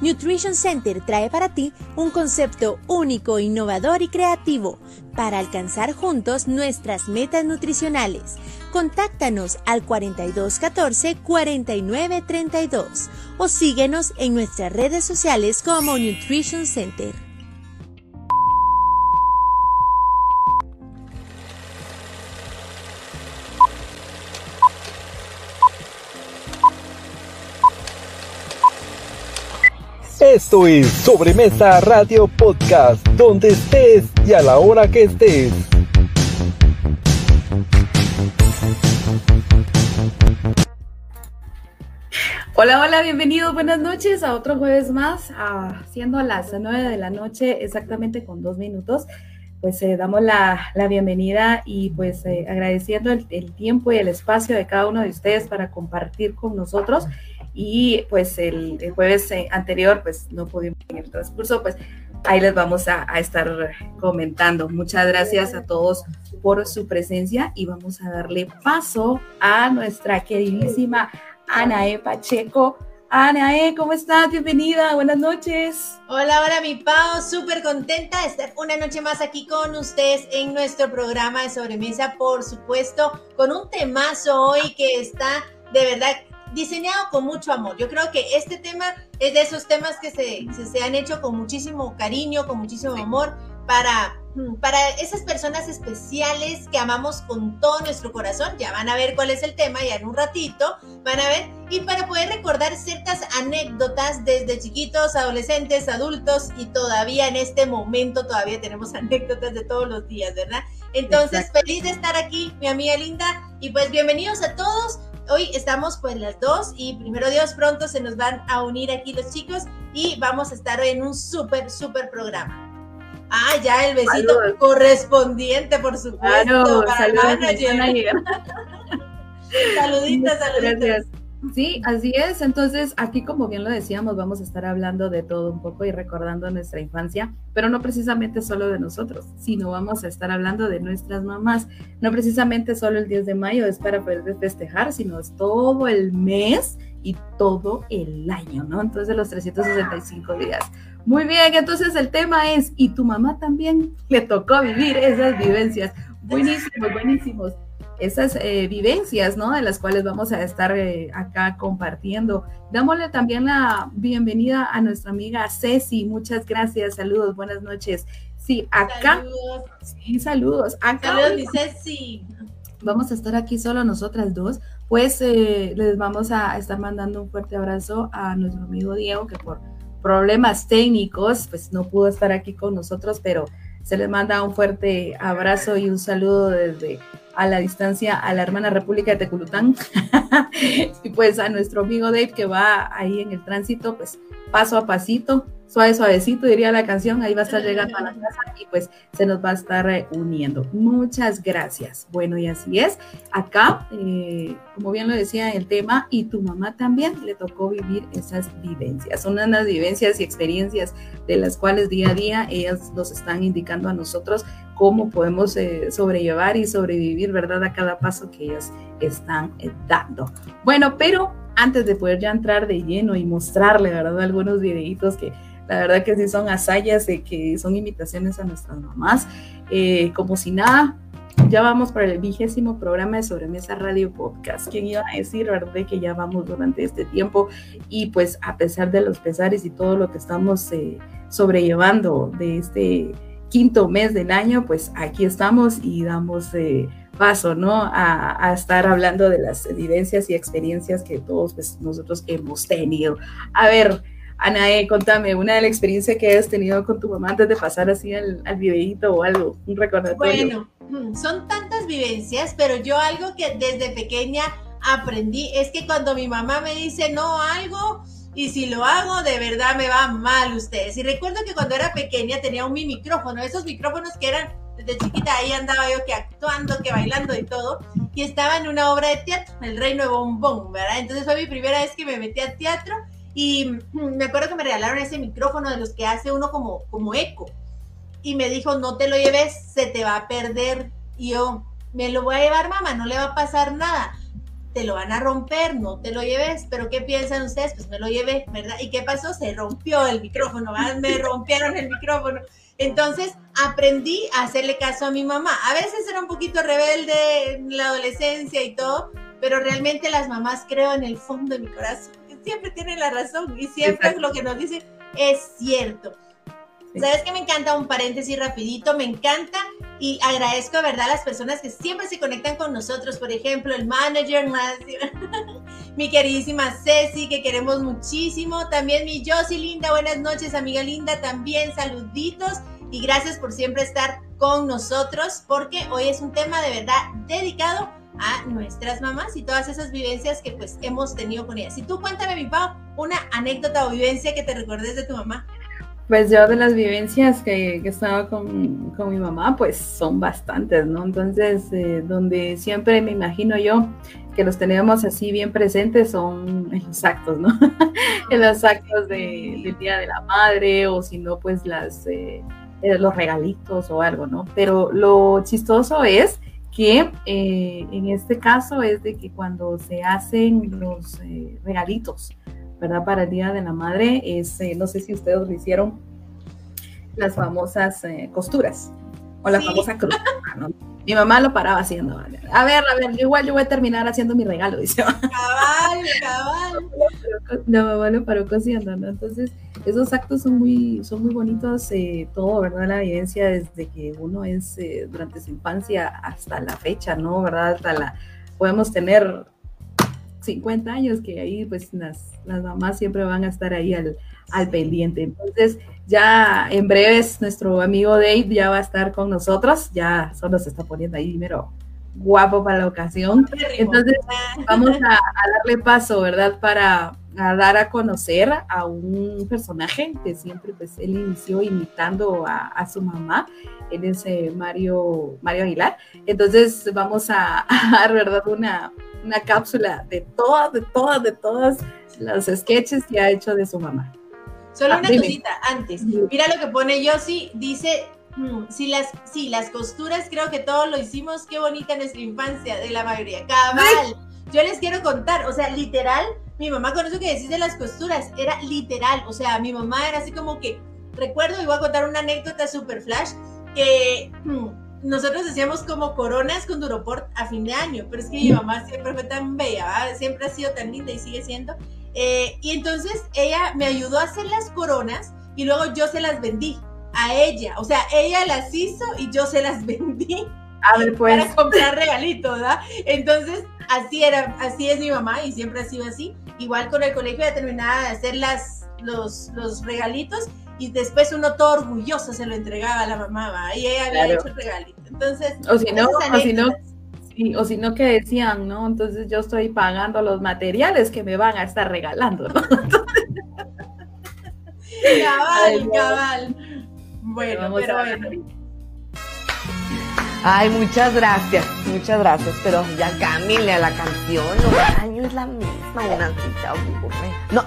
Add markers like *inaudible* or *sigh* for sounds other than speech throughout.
Nutrition Center trae para ti un concepto único, innovador y creativo para alcanzar juntos nuestras metas nutricionales. Contáctanos al 4214 4932 o síguenos en nuestras redes sociales como Nutrition Center. Esto es Sobremesa Radio Podcast, donde estés y a la hora que estés. Hola, hola, bienvenidos, buenas noches a otro jueves más, a, siendo las nueve de la noche exactamente con dos minutos. Pues eh, damos la, bienvenida y pues eh, agradeciendo el tiempo y el espacio de cada uno de ustedes para compartir con nosotros y pues el, jueves eh, anterior pues no pudimos en el transcurso, pues ahí les vamos a, estar comentando. Muchas gracias a todos por su presencia y vamos a darle paso a nuestra queridísima Anae Pacheco. Anae, ¿cómo estás? Bienvenida, buenas noches. Hola, hola mi Pau, súper contenta de estar una noche más aquí con ustedes en nuestro programa de sobremesa, por supuesto, con un temazo hoy que está de verdad diseñado con mucho amor. Yo creo que este tema es de esos temas que se, se, han hecho con muchísimo cariño, con muchísimo amor para, mm, para esas personas especiales que amamos con todo nuestro corazón. Ya van a ver cuál es el tema, ya en un ratito van a ver. Y para poder recordar ciertas anécdotas desde chiquitos, adolescentes, adultos y todavía en este momento todavía tenemos *laughs* anécdotas de todos los días, ¿verdad? Entonces, feliz de estar aquí, mi amiga linda. Y pues bienvenidos a todos hoy estamos pues las dos y primero Dios pronto se nos van a unir aquí los chicos y vamos a estar hoy en un súper, súper programa. Ah, ya el besito correspondiente, por supuesto. Claro, para saludos, *laughs* saluditos, saluditos. Sí, así es. Entonces, aquí, como bien lo decíamos, vamos a estar hablando de todo un poco y recordando nuestra infancia, pero no precisamente solo de nosotros, sino vamos a estar hablando de nuestras mamás. No precisamente solo el 10 de mayo es para poder festejar, sino es todo el mes y todo el año, ¿no? Entonces, los 365 días. Muy bien, entonces el tema es, ¿y tu mamá también le tocó vivir esas vivencias? Buenísimos, buenísimos esas eh, vivencias, ¿no? De las cuales vamos a estar eh, acá compartiendo. Dámosle también la bienvenida a nuestra amiga Ceci. Muchas gracias, saludos, buenas noches. Sí, acá. Saludos. Sí, saludos. Acá. Saludos, Ceci. Vamos a estar aquí solo nosotras dos. Pues eh, les vamos a estar mandando un fuerte abrazo a nuestro amigo Diego, que por problemas técnicos, pues no pudo estar aquí con nosotros, pero se les manda un fuerte abrazo y un saludo desde a la distancia a la hermana República de Teculután. *laughs* Y pues a nuestro amigo Dave que va ahí en el tránsito, pues paso a pasito, suave, suavecito, diría la canción, ahí va a estar llegando a la casa y pues se nos va a estar uniendo. Muchas gracias. Bueno, y así es. Acá, eh, como bien lo decía el tema, y tu mamá también le tocó vivir esas vivencias. Son unas vivencias y experiencias de las cuales día a día ellas nos están indicando a nosotros cómo podemos eh, sobrellevar y sobrevivir, ¿verdad? A cada paso que ellas están eh, dando. Bueno, pero antes de poder ya entrar de lleno y mostrarle, ¿verdad? Algunos videitos que la verdad que sí son hazañas de que son invitaciones a nuestras mamás. Eh, como si nada, ya vamos para el vigésimo programa de Sobremesa Radio Podcast. ¿Quién iba a decir, verdad, que ya vamos durante este tiempo? Y pues a pesar de los pesares y todo lo que estamos sobrellevando de este quinto mes del año, pues aquí estamos y damos eh, paso, ¿no? A, estar hablando de las evidencias y experiencias que todos pues, nosotros hemos tenido. A ver, Anae, contame una de las experiencias que has tenido con tu mamá antes de pasar así al, al videíto o algo, un recordatorio. Bueno, *clears throat* son tantas vivencias, pero yo algo que desde pequeña aprendí es que cuando mi mamá me dice no algo, y si lo hago, de verdad me va mal ustedes. Y recuerdo que cuando era pequeña tenía un mi micrófono, esos micrófonos que eran desde chiquita, ahí andaba yo que actuando, que bailando y todo. Y estaba en una obra de teatro, El Reino de Bombón, ¿verdad? Entonces fue mi primera vez que me metí al teatro y me acuerdo que me regalaron ese micrófono de los que hace uno como, como eco. Y me dijo, no te lo lleves, se te va a perder. Y yo, me lo voy a llevar, mamá, no le va a pasar nada te lo van a romper, no te lo lleves, pero ¿qué piensan ustedes? Pues me lo llevé, ¿verdad? ¿Y qué pasó? Se rompió el micrófono, me rompieron el micrófono. Entonces aprendí a hacerle caso a mi mamá. A veces era un poquito rebelde en la adolescencia y todo, pero realmente las mamás creo en el fondo de mi corazón siempre tienen la razón y siempre lo que nos dicen es cierto. ¿Sabes qué me encanta? Un paréntesis rapidito, me encanta y agradezco, ¿verdad?, a las personas que siempre se conectan con nosotros. Por ejemplo, el manager, *laughs* mi queridísima Ceci, que queremos muchísimo. También mi Josie Linda, buenas noches, amiga Linda, también saluditos y gracias por siempre estar con nosotros, porque hoy es un tema de verdad dedicado a nuestras mamás y todas esas vivencias que pues hemos tenido con ellas. Y tú cuéntame, mi Pau, una anécdota o vivencia que te recuerdes de tu mamá. Pues yo de las vivencias que, que estaba con, con, mi mamá, pues son bastantes, ¿no? Entonces, eh, donde siempre me imagino yo que los tenemos así bien presentes son en los actos, ¿no? *laughs* en los actos de, del Día de la Madre o si no, pues las, eh, eh, los regalitos o algo, ¿no? Pero lo chistoso es que en este caso es de que cuando se hacen los regalitos, ¿verdad? Para el Día de la Madre es, eh, no sé si ustedes lo hicieron, las famosas eh, costuras o la famosa cruz. ¿no? Mi mamá lo paraba haciendo. A ver, a ver, igual yo voy a terminar haciendo mi regalo, dice. *laughs* Cabal, cabal. La mamá lo paró cosiendo, ¿no? Entonces, esos actos son muy, son muy bonitos, eh, todo, ¿verdad? La evidencia desde que uno es durante su infancia hasta la fecha, ¿no? ¿Verdad? Hasta la, podemos tener 50 años que ahí pues las, las mamás siempre van a estar ahí al, al pendiente. Entonces, ya en breves nuestro amigo Dave ya va a estar con nosotros, ya solo se está poniendo ahí primero guapo para la ocasión. Entonces, vamos a, darle paso, ¿verdad? Para dar a conocer a un personaje que siempre, pues, él inició imitando a, a su mamá. Él es eh, Mario, Mario Aguilar. Entonces, vamos a, *laughs* a dar, ¿verdad? Una, una cápsula de todas, de todas, de todas los sketches que ha hecho de su mamá. Solo ah, una cosita antes. Mira lo que pone Yossi, dice, mm, si las, sí, las costuras creo que todos lo hicimos, qué bonita nuestra infancia de la mayoría. Cabal. Yo les quiero contar, o sea, literal, mi mamá con eso que decís de las costuras, era literal, o sea, mi mamá era así como que, recuerdo, y voy a contar una anécdota super flash, que... Mm, nosotros hacíamos como coronas con Duroport a fin de año, pero es que mi mamá siempre fue tan bella, siempre ha sido tan linda y sigue siendo. Eh, y entonces ella me ayudó a hacer las coronas y luego yo se las vendí a ella. O sea, ella las hizo y yo se las *laughs* vendí. A ver, pues. Para comprar regalitos, ¿verdad? Entonces, así era, así es mi mamá y siempre ha sido así. Igual con el colegio ya terminaba de hacer las, los, los regalitos y después uno todo orgulloso se lo entregaba a la mamá y ella había hecho el regalito. Entonces, o si no, o si no, o si no que decían, ¿no? Entonces yo estoy pagando los materiales que me van a estar regalando, ¿no? *laughs* cabal, cabal. Bueno, pero bueno. Ay, muchas gracias, muchas gracias, pero ya cámbiale a la canción, no, año es la misma, una cita No,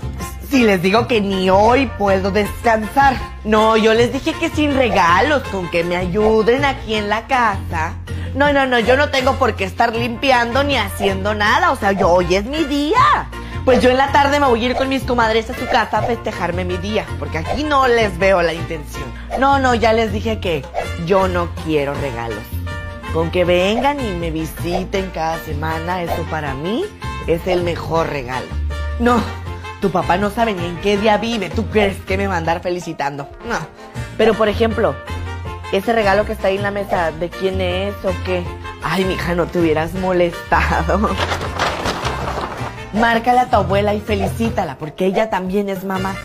si les digo que ni hoy puedo descansar. No, yo les dije que sin regalos, con que me ayuden aquí en la casa. No, no, no, yo no tengo por qué estar limpiando ni haciendo nada. O sea, yo hoy es mi día. Pues yo en la tarde me voy a ir con mis comadres a su casa a festejarme mi día, porque aquí no les veo la intención. No, no, ya les dije que yo no quiero regalos. Con que vengan y me visiten cada semana, eso para mí es el mejor regalo. No, tu papá no sabe ni en qué día vive. ¿Tú crees que me va a andar felicitando? No. Pero, por ejemplo, ese regalo que está ahí en la mesa, ¿de quién es o qué? Ay, mija, no te hubieras molestado. Márcale a tu abuela y felicítala, porque ella también es mamá.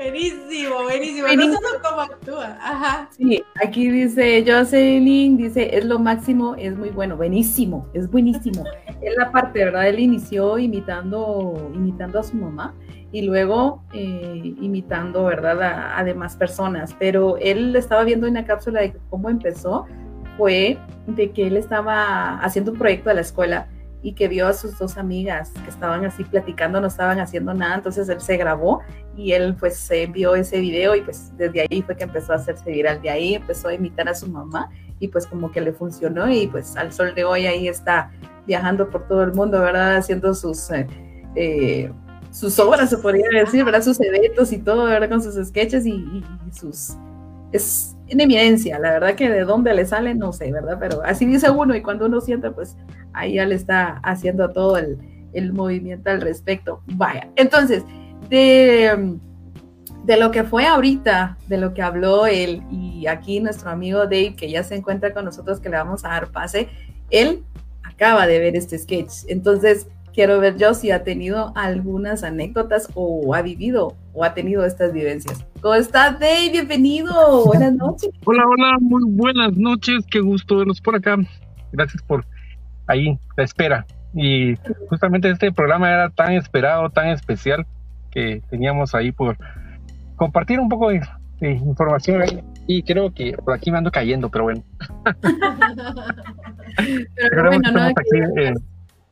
Buenísimo, buenísimo. No sé cómo actúa. Ajá. Sí, aquí dice Jocelyn, dice, es lo máximo, es muy bueno, buenísimo, es buenísimo. *laughs* es la parte, ¿verdad? Él inició imitando, imitando a su mamá y luego eh, imitando, ¿verdad? A, a, demás personas. Pero él estaba viendo una cápsula de cómo empezó, fue de que él estaba haciendo un proyecto de la escuela y que vio a sus dos amigas que estaban así platicando, no estaban haciendo nada, entonces él se grabó y él pues vio ese video y pues desde ahí fue que empezó a hacerse viral, de ahí empezó a imitar a su mamá y pues como que le funcionó y pues al sol de hoy ahí está viajando por todo el mundo, ¿verdad? Haciendo sus, eh, eh, sus obras, se podría decir, ¿verdad? Sus eventos y todo, ¿verdad? Con sus sketches y, y sus... Es en evidencia, la verdad que de dónde le sale, no sé, ¿verdad? Pero así dice uno y cuando uno siente, pues ahí ya le está haciendo todo el, el movimiento al respecto. Vaya, entonces, de de lo que fue ahorita, de lo que habló él y aquí nuestro amigo Dave, que ya se encuentra con nosotros, que le vamos a dar pase, él acaba de ver este sketch. Entonces, quiero ver yo si ha tenido algunas anécdotas o ha vivido o ha tenido estas vivencias. ¿Cómo estás, Dave? Bienvenido. Buenas noches. *laughs* Hola, hola, muy buenas noches. Qué gusto verlos por acá. Gracias por ahí la espera. Y justamente este programa era tan esperado, tan especial que teníamos ahí por compartir un poco de, información y creo que por aquí me ando cayendo, pero bueno. *laughs* pero bueno, no, aquí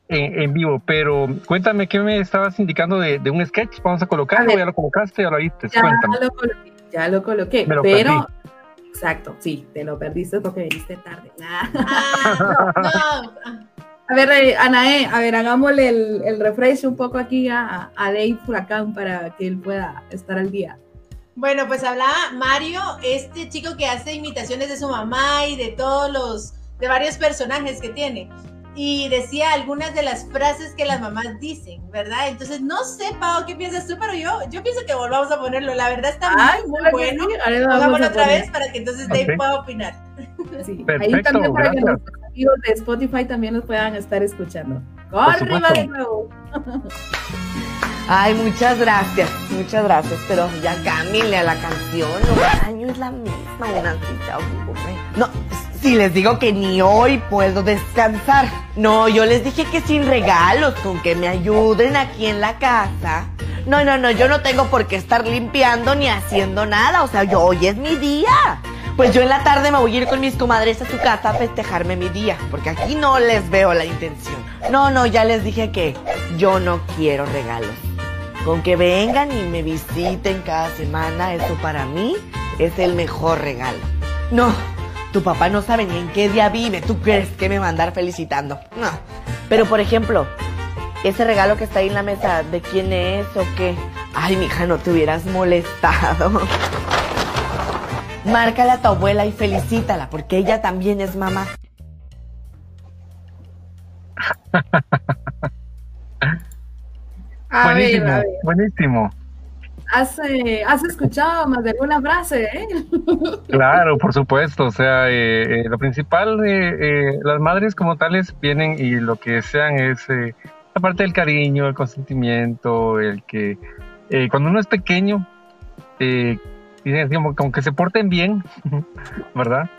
en, vivo, pero cuéntame qué me estabas indicando de, un sketch, vamos a colocarlo, ya lo colocaste, ya lo viste, ya Lo coloqué, ya lo coloqué, pero... Exacto, sí, te lo perdiste porque viniste tarde. *laughs* Ah, a ver, eh, Anae, a ver, hagámosle el, el refresh un poco aquí a, a Dave Furacán para que él pueda estar al día. Bueno, pues hablaba Mario, este chico que hace imitaciones de su mamá y de todos los, de varios personajes que tiene. Y decía algunas de las frases que las mamás dicen, ¿verdad? Entonces, no sé, Pau, ¿qué piensas tú? Pero yo, yo pienso que volvamos a ponerlo. La verdad está muy, muy bueno. Hagámoslo otra vez para que entonces Dave pueda opinar. *laughs* Sí, ahí también para que los amigos de Spotify también los puedan estar escuchando. ¡Arriba de nuevo! *laughs* Ay, muchas gracias, muchas gracias, pero ya cámbiale a la canción, no, año es la misma, una cita, No, si les digo que ni hoy puedo descansar. No, yo les dije que sin regalos, con que me ayuden aquí en la casa. No, no, no, yo no tengo por qué estar limpiando ni haciendo nada, o sea, yo, hoy es mi día. Pues yo en la tarde me voy a ir con mis comadres a su casa a festejarme mi día, porque aquí no les veo la intención. No, no, ya les dije que yo no quiero regalos. Con que vengan y me visiten cada semana, eso para mí es el mejor regalo. No, tu papá no sabe ni en qué día vive. ¿Tú crees que me va a andar felicitando? No. Pero por ejemplo, ese regalo que está ahí en la mesa, ¿de quién es o qué? Ay, mija, no te hubieras molestado. Márcale a tu abuela y felicítala, porque ella también es mamá. *laughs* buenísimo, buenísimo. Eh, ¿Has, escuchado más de alguna frase? Eh? *laughs* Claro, por supuesto. O sea, eh, lo principal, las madres como tales vienen y lo que desean es la parte del cariño, el consentimiento, el que cuando uno es pequeño, como, como, que se porten bien, *laughs* ¿verdad?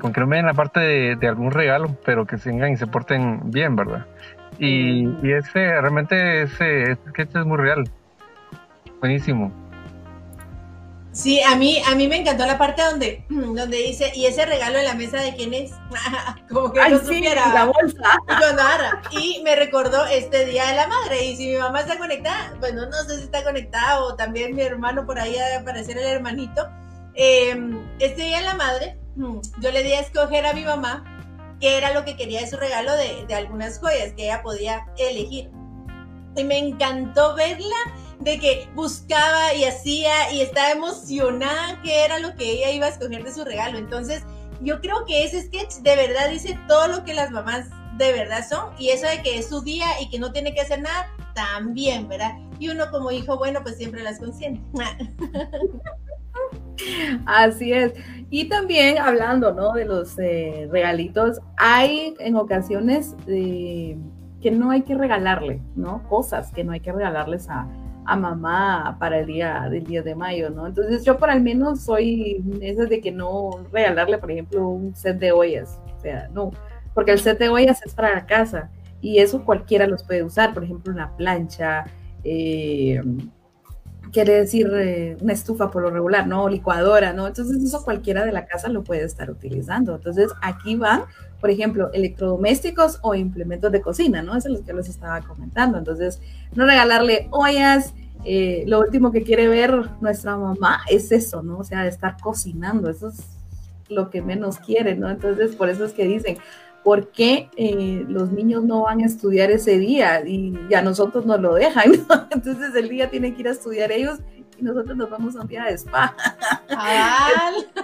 Con que no me den la parte de, algún regalo, pero que vengan y se porten bien, ¿verdad? Y, y ese, realmente ese, sketch es muy real. Buenísimo. Sí, a mí, a mí me encantó la parte donde, *clears throat* donde dice, ¿y ese regalo en la mesa de quién es? *laughs* Como que no supiera. La bolsa. *laughs* Y me recordó este Día de la Madre. Y si mi mamá está conectada, bueno, no sé si está conectada o también mi hermano por ahí a aparecer el hermanito. Em, este Día de la Madre, *clears throat* yo le di a escoger a mi mamá qué era lo que quería de su regalo de, de algunas joyas que ella podía elegir. Y me encantó verla de que buscaba y hacía y estaba emocionada que era lo que ella iba a escoger de su regalo. Entonces, yo creo que ese sketch de verdad dice todo lo que las mamás de verdad son y eso de que es su día y que no tiene que hacer nada, también, ¿verdad? Y uno como hijo bueno, pues siempre las consiente. *laughs* *laughs* Así es. Y también hablando, ¿no? De los eh, regalitos, hay en ocasiones eh, que no hay que regalarle, ¿no? Cosas que no hay que regalarles a, a mamá para el día del 10 de mayo, ¿no? Entonces yo por al menos soy esas de que no regalarle, por ejemplo, un set de ollas, o sea, no, porque el set de ollas es para la casa y eso cualquiera los puede usar, por ejemplo, una plancha, eh, quiere decir eh, una estufa por lo regular, ¿no? Licuadora, ¿no? Entonces eso cualquiera de la casa lo puede estar utilizando. Entonces aquí van, por ejemplo, electrodomésticos o implementos de cocina, ¿no? Eso es lo que les estaba comentando. Entonces, no regalarle ollas, eh, lo último que quiere ver nuestra mamá es eso, ¿no? O sea, estar cocinando, eso es lo que menos quiere, ¿no? Entonces, por eso es que dicen, ¿por qué eh, los niños no van a estudiar ese día y ya nosotros nos lo dejan? *laughs* Entonces el día tienen que ir a estudiar ellos y nosotros nos vamos a un día de spa. *laughs*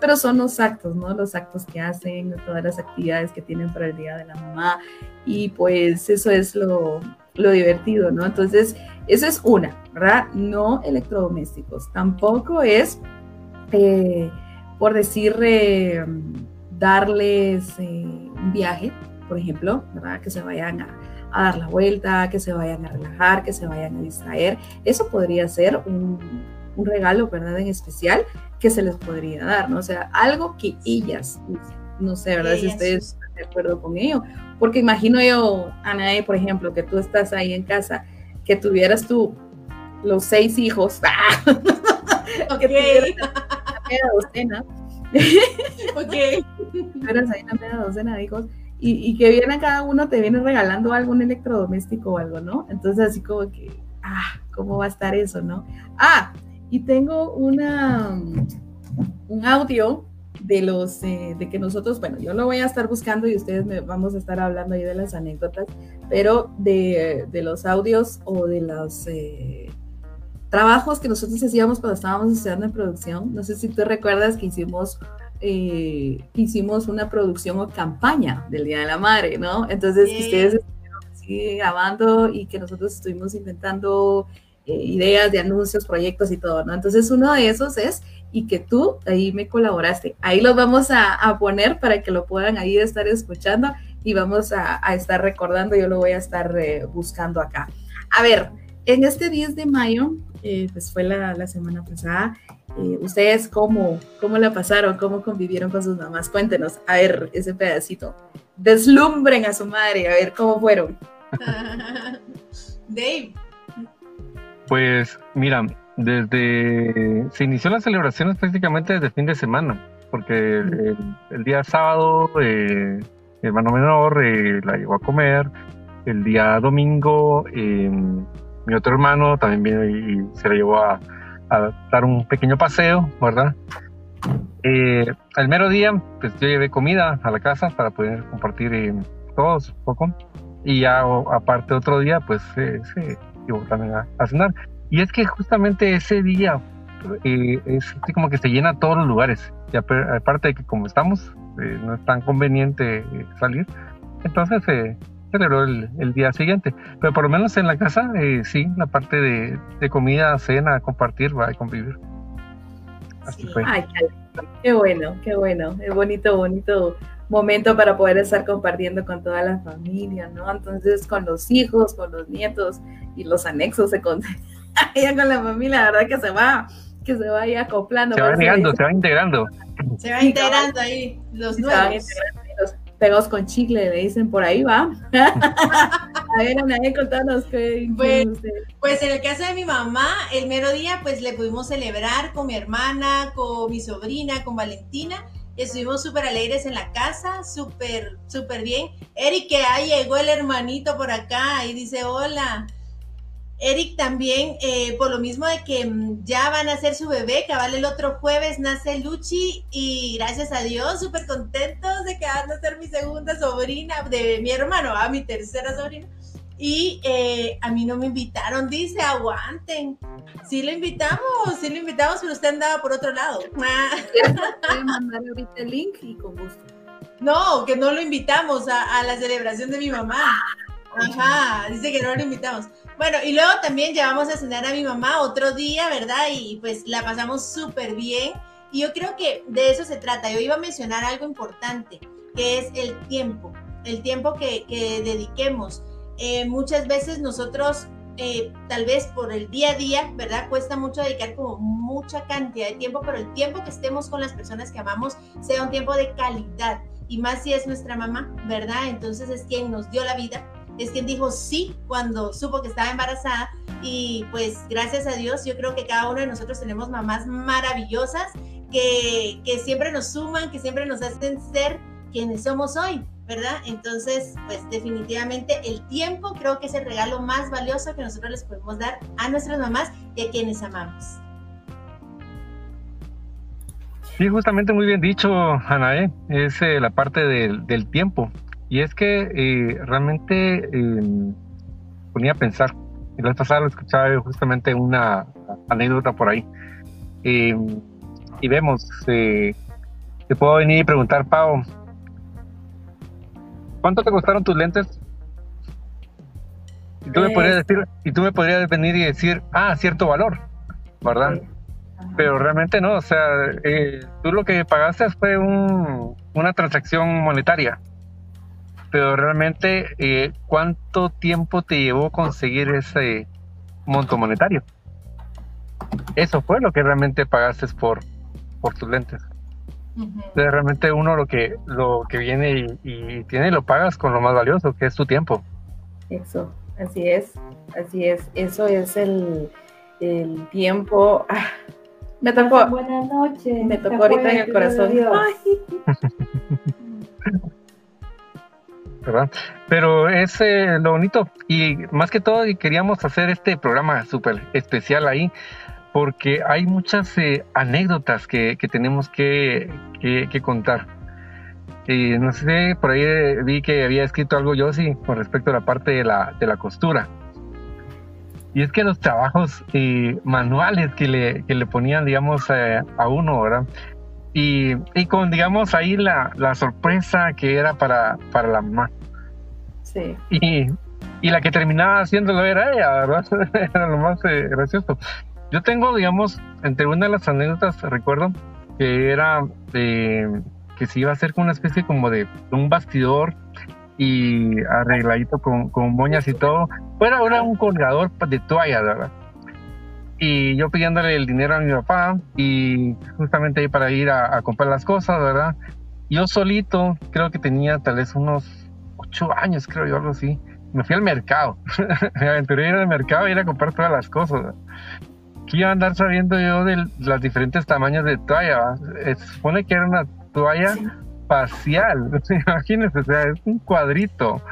pero son los actos, ¿no? Los actos que hacen, todas las actividades que tienen para el Día de la Mamá y pues eso es lo, lo divertido, ¿no? Entonces, eso es una, ¿verdad? No electrodomésticos, tampoco es, eh, por decir, eh, darles eh, un viaje, por ejemplo, ¿verdad? Que se vayan a, dar la vuelta, que se vayan a relajar, que se vayan a distraer. Eso podría ser un, un regalo, ¿verdad? En especial que se les podría dar, ¿no? O sea, algo que ellas, no sé, ¿verdad? Si ustedes están de acuerdo con ello. Porque imagino yo, Anae, por ejemplo, que tú estás ahí en casa, que tuvieras tú los seis hijos, *laughs* que tuvieras una media docena. ok. Tuvieras ahí docena de y, que viene cada uno te viene regalando algún electrodoméstico o algo, ¿no? Entonces así como que, ah, ¿cómo va a estar eso, no? Ah, y tengo una, un audio de los eh, de que nosotros, bueno, yo lo voy a estar buscando y ustedes me vamos a estar hablando ahí de las anécdotas, pero de, de los audios o de los eh, trabajos que nosotros hacíamos cuando estábamos estudiando en producción. No sé si tú recuerdas que hicimos eh, hicimos una producción o campaña del Día de la Madre, ¿no? Entonces ustedes estuvieron así grabando y que nosotros estuvimos inventando eh, ideas de anuncios, proyectos y todo, ¿no? Entonces uno de esos es y que tú ahí me colaboraste. Ahí los vamos a, poner para que lo puedan ahí estar escuchando y vamos a, estar recordando, yo lo voy a estar eh, buscando acá. A ver, en este 10 de mayo, eh, pues fue la, semana pasada, ¿ustedes cómo, cómo la pasaron? ¿Cómo convivieron con sus mamás? Cuéntenos, a ver, ese pedacito. Deslumbren a su madre, a ver cómo fueron. *laughs* Dave. Pues mira, desde se inició las celebraciones prácticamente desde el fin de semana, porque el, día sábado eh, mi hermano menor eh, la llevó a comer, el día domingo eh, mi otro hermano también vino y, se la llevó a, dar un pequeño paseo, ¿verdad? el mero día, pues yo llevé comida a la casa para poder compartir todos un poco. Y ya aparte otro día, pues se llevó también a, cenar. Y es que justamente ese día eh, es como que se llena todos los lugares. Y aparte de que como estamos, eh, no es tan conveniente eh, salir, entonces celebró el, día siguiente. Pero por lo menos en la casa, sí, la parte de, comida, cena, compartir, va a convivir. Así fue. Ay, qué bueno, qué bueno. Es bonito, bonito momento para poder estar compartiendo con toda la familia, ¿no? Entonces, con los hijos, con los nietos y los anexos se con, *laughs* con la familia, la verdad que se va, que se va ahí acoplando. Se va integrando, se va integrando. Se va integrando ahí los nuevos. Pegados con chicle, le dicen por ahí, va. *laughs* A ver, Anaí, contanos qué. Pues, pues en el caso de mi mamá, el mero día, pues le pudimos celebrar con mi hermana, con mi sobrina, con Valentina Estuvimos súper alegres en la casa, súper, súper bien. Eric, que ahí llegó el hermanito por acá y dice hola. Eric también, eh, por lo mismo de que mm, ya van a ser su bebé, cabal el otro jueves nace Luchi y gracias a Dios, súper contentos de que van a ser mi segunda sobrina, de mi hermano, a mi tercera sobrina. Y eh, a mí no me invitaron, dice, aguanten. Sí lo invitamos, sí lo invitamos, pero usted andaba por otro lado. *laughs* Puede mandar ahorita el link y con gusto. No, que no lo invitamos a, la celebración de mi mamá. Ajá, dice que no lo invitamos. Bueno, y luego también llevamos a cenar a mi mamá otro día, ¿verdad? Y pues la pasamos súper bien. Y yo creo que de eso se trata. Yo iba a mencionar algo importante, que es el tiempo, el tiempo que, que dediquemos eh, muchas veces nosotros, eh, tal vez por el día a día, ¿verdad? Cuesta mucho dedicar como mucha cantidad de tiempo, pero el tiempo que estemos con las personas que amamos sea un tiempo de calidad. Y más si es nuestra mamá, ¿verdad? Entonces es quien nos dio la vida, es quien dijo sí cuando supo que estaba embarazada. Y pues gracias a Dios, yo creo que cada uno de nosotros tenemos mamás maravillosas que, que siempre nos suman, que siempre nos hacen ser quienes somos hoy. ¿verdad? Entonces, pues definitivamente el tiempo creo que es el regalo más valioso que nosotros les podemos dar a nuestras mamás y a quienes amamos. Sí, justamente muy bien dicho, Anae, es eh, la parte del, del, tiempo. Y es que eh, realmente eh, ponía a pensar, y la vez pasada lo escuchaba justamente una anécdota por ahí. y vemos, te puedo venir y preguntar, Pau, ¿cuánto te costaron tus lentes? Y tú, me podrías decir, y tú me podrías venir y decir, ah, cierto valor, ¿verdad? Pero realmente no, o sea, eh, tú lo que pagaste fue un, una transacción monetaria. Pero realmente, eh, ¿cuánto tiempo te llevó conseguir ese monto monetario? Eso fue lo que realmente pagaste por, por tus lentes. realmente uno lo que, lo que viene y, y tiene lo pagas con lo más valioso, que es tu tiempo. Eso. Así es, así es. Eso es el, el tiempo. Ah, me tocó. Buenas noches. Me tocó ahorita en el corazón. *laughs* Pero es eh, lo bonito y más que todo queríamos hacer este programa súper especial ahí porque hay muchas eh, anécdotas que, que tenemos que, que, contar. Y no sé, por ahí eh, vi que había escrito algo yo sí con respecto a la parte de la, de la costura. Y es que los trabajos manuales que le, que le ponían, digamos, a uno, ¿verdad? Y, y, con, digamos, ahí la, la, sorpresa que era para, para la mamá. Sí. Y, y la que terminaba haciéndolo era ella, ¿verdad? *laughs* era lo más gracioso. Yo tengo, digamos, entre una de las anécdotas, recuerdo, que era de que se iba a hacer con una especie como de un bastidor y arregladito con, con moñas y todo. Fuera ahora un colgador de toallas, ¿verdad? Y yo pidiéndole el dinero a mi papá y justamente ahí para ir a, comprar las cosas, ¿verdad? Yo solito, creo que tenía tal vez unos ocho años, creo yo, algo así. Me fui al mercado. *laughs* me aventuré a ir al mercado y ir a comprar todas las cosas. ¿verdad? ¿Qué iba a andar sabiendo yo de los diferentes tamaños de toalla? Se supone que era una toalla sí. facial. *laughs* Imagínense, o sea, es un cuadrito.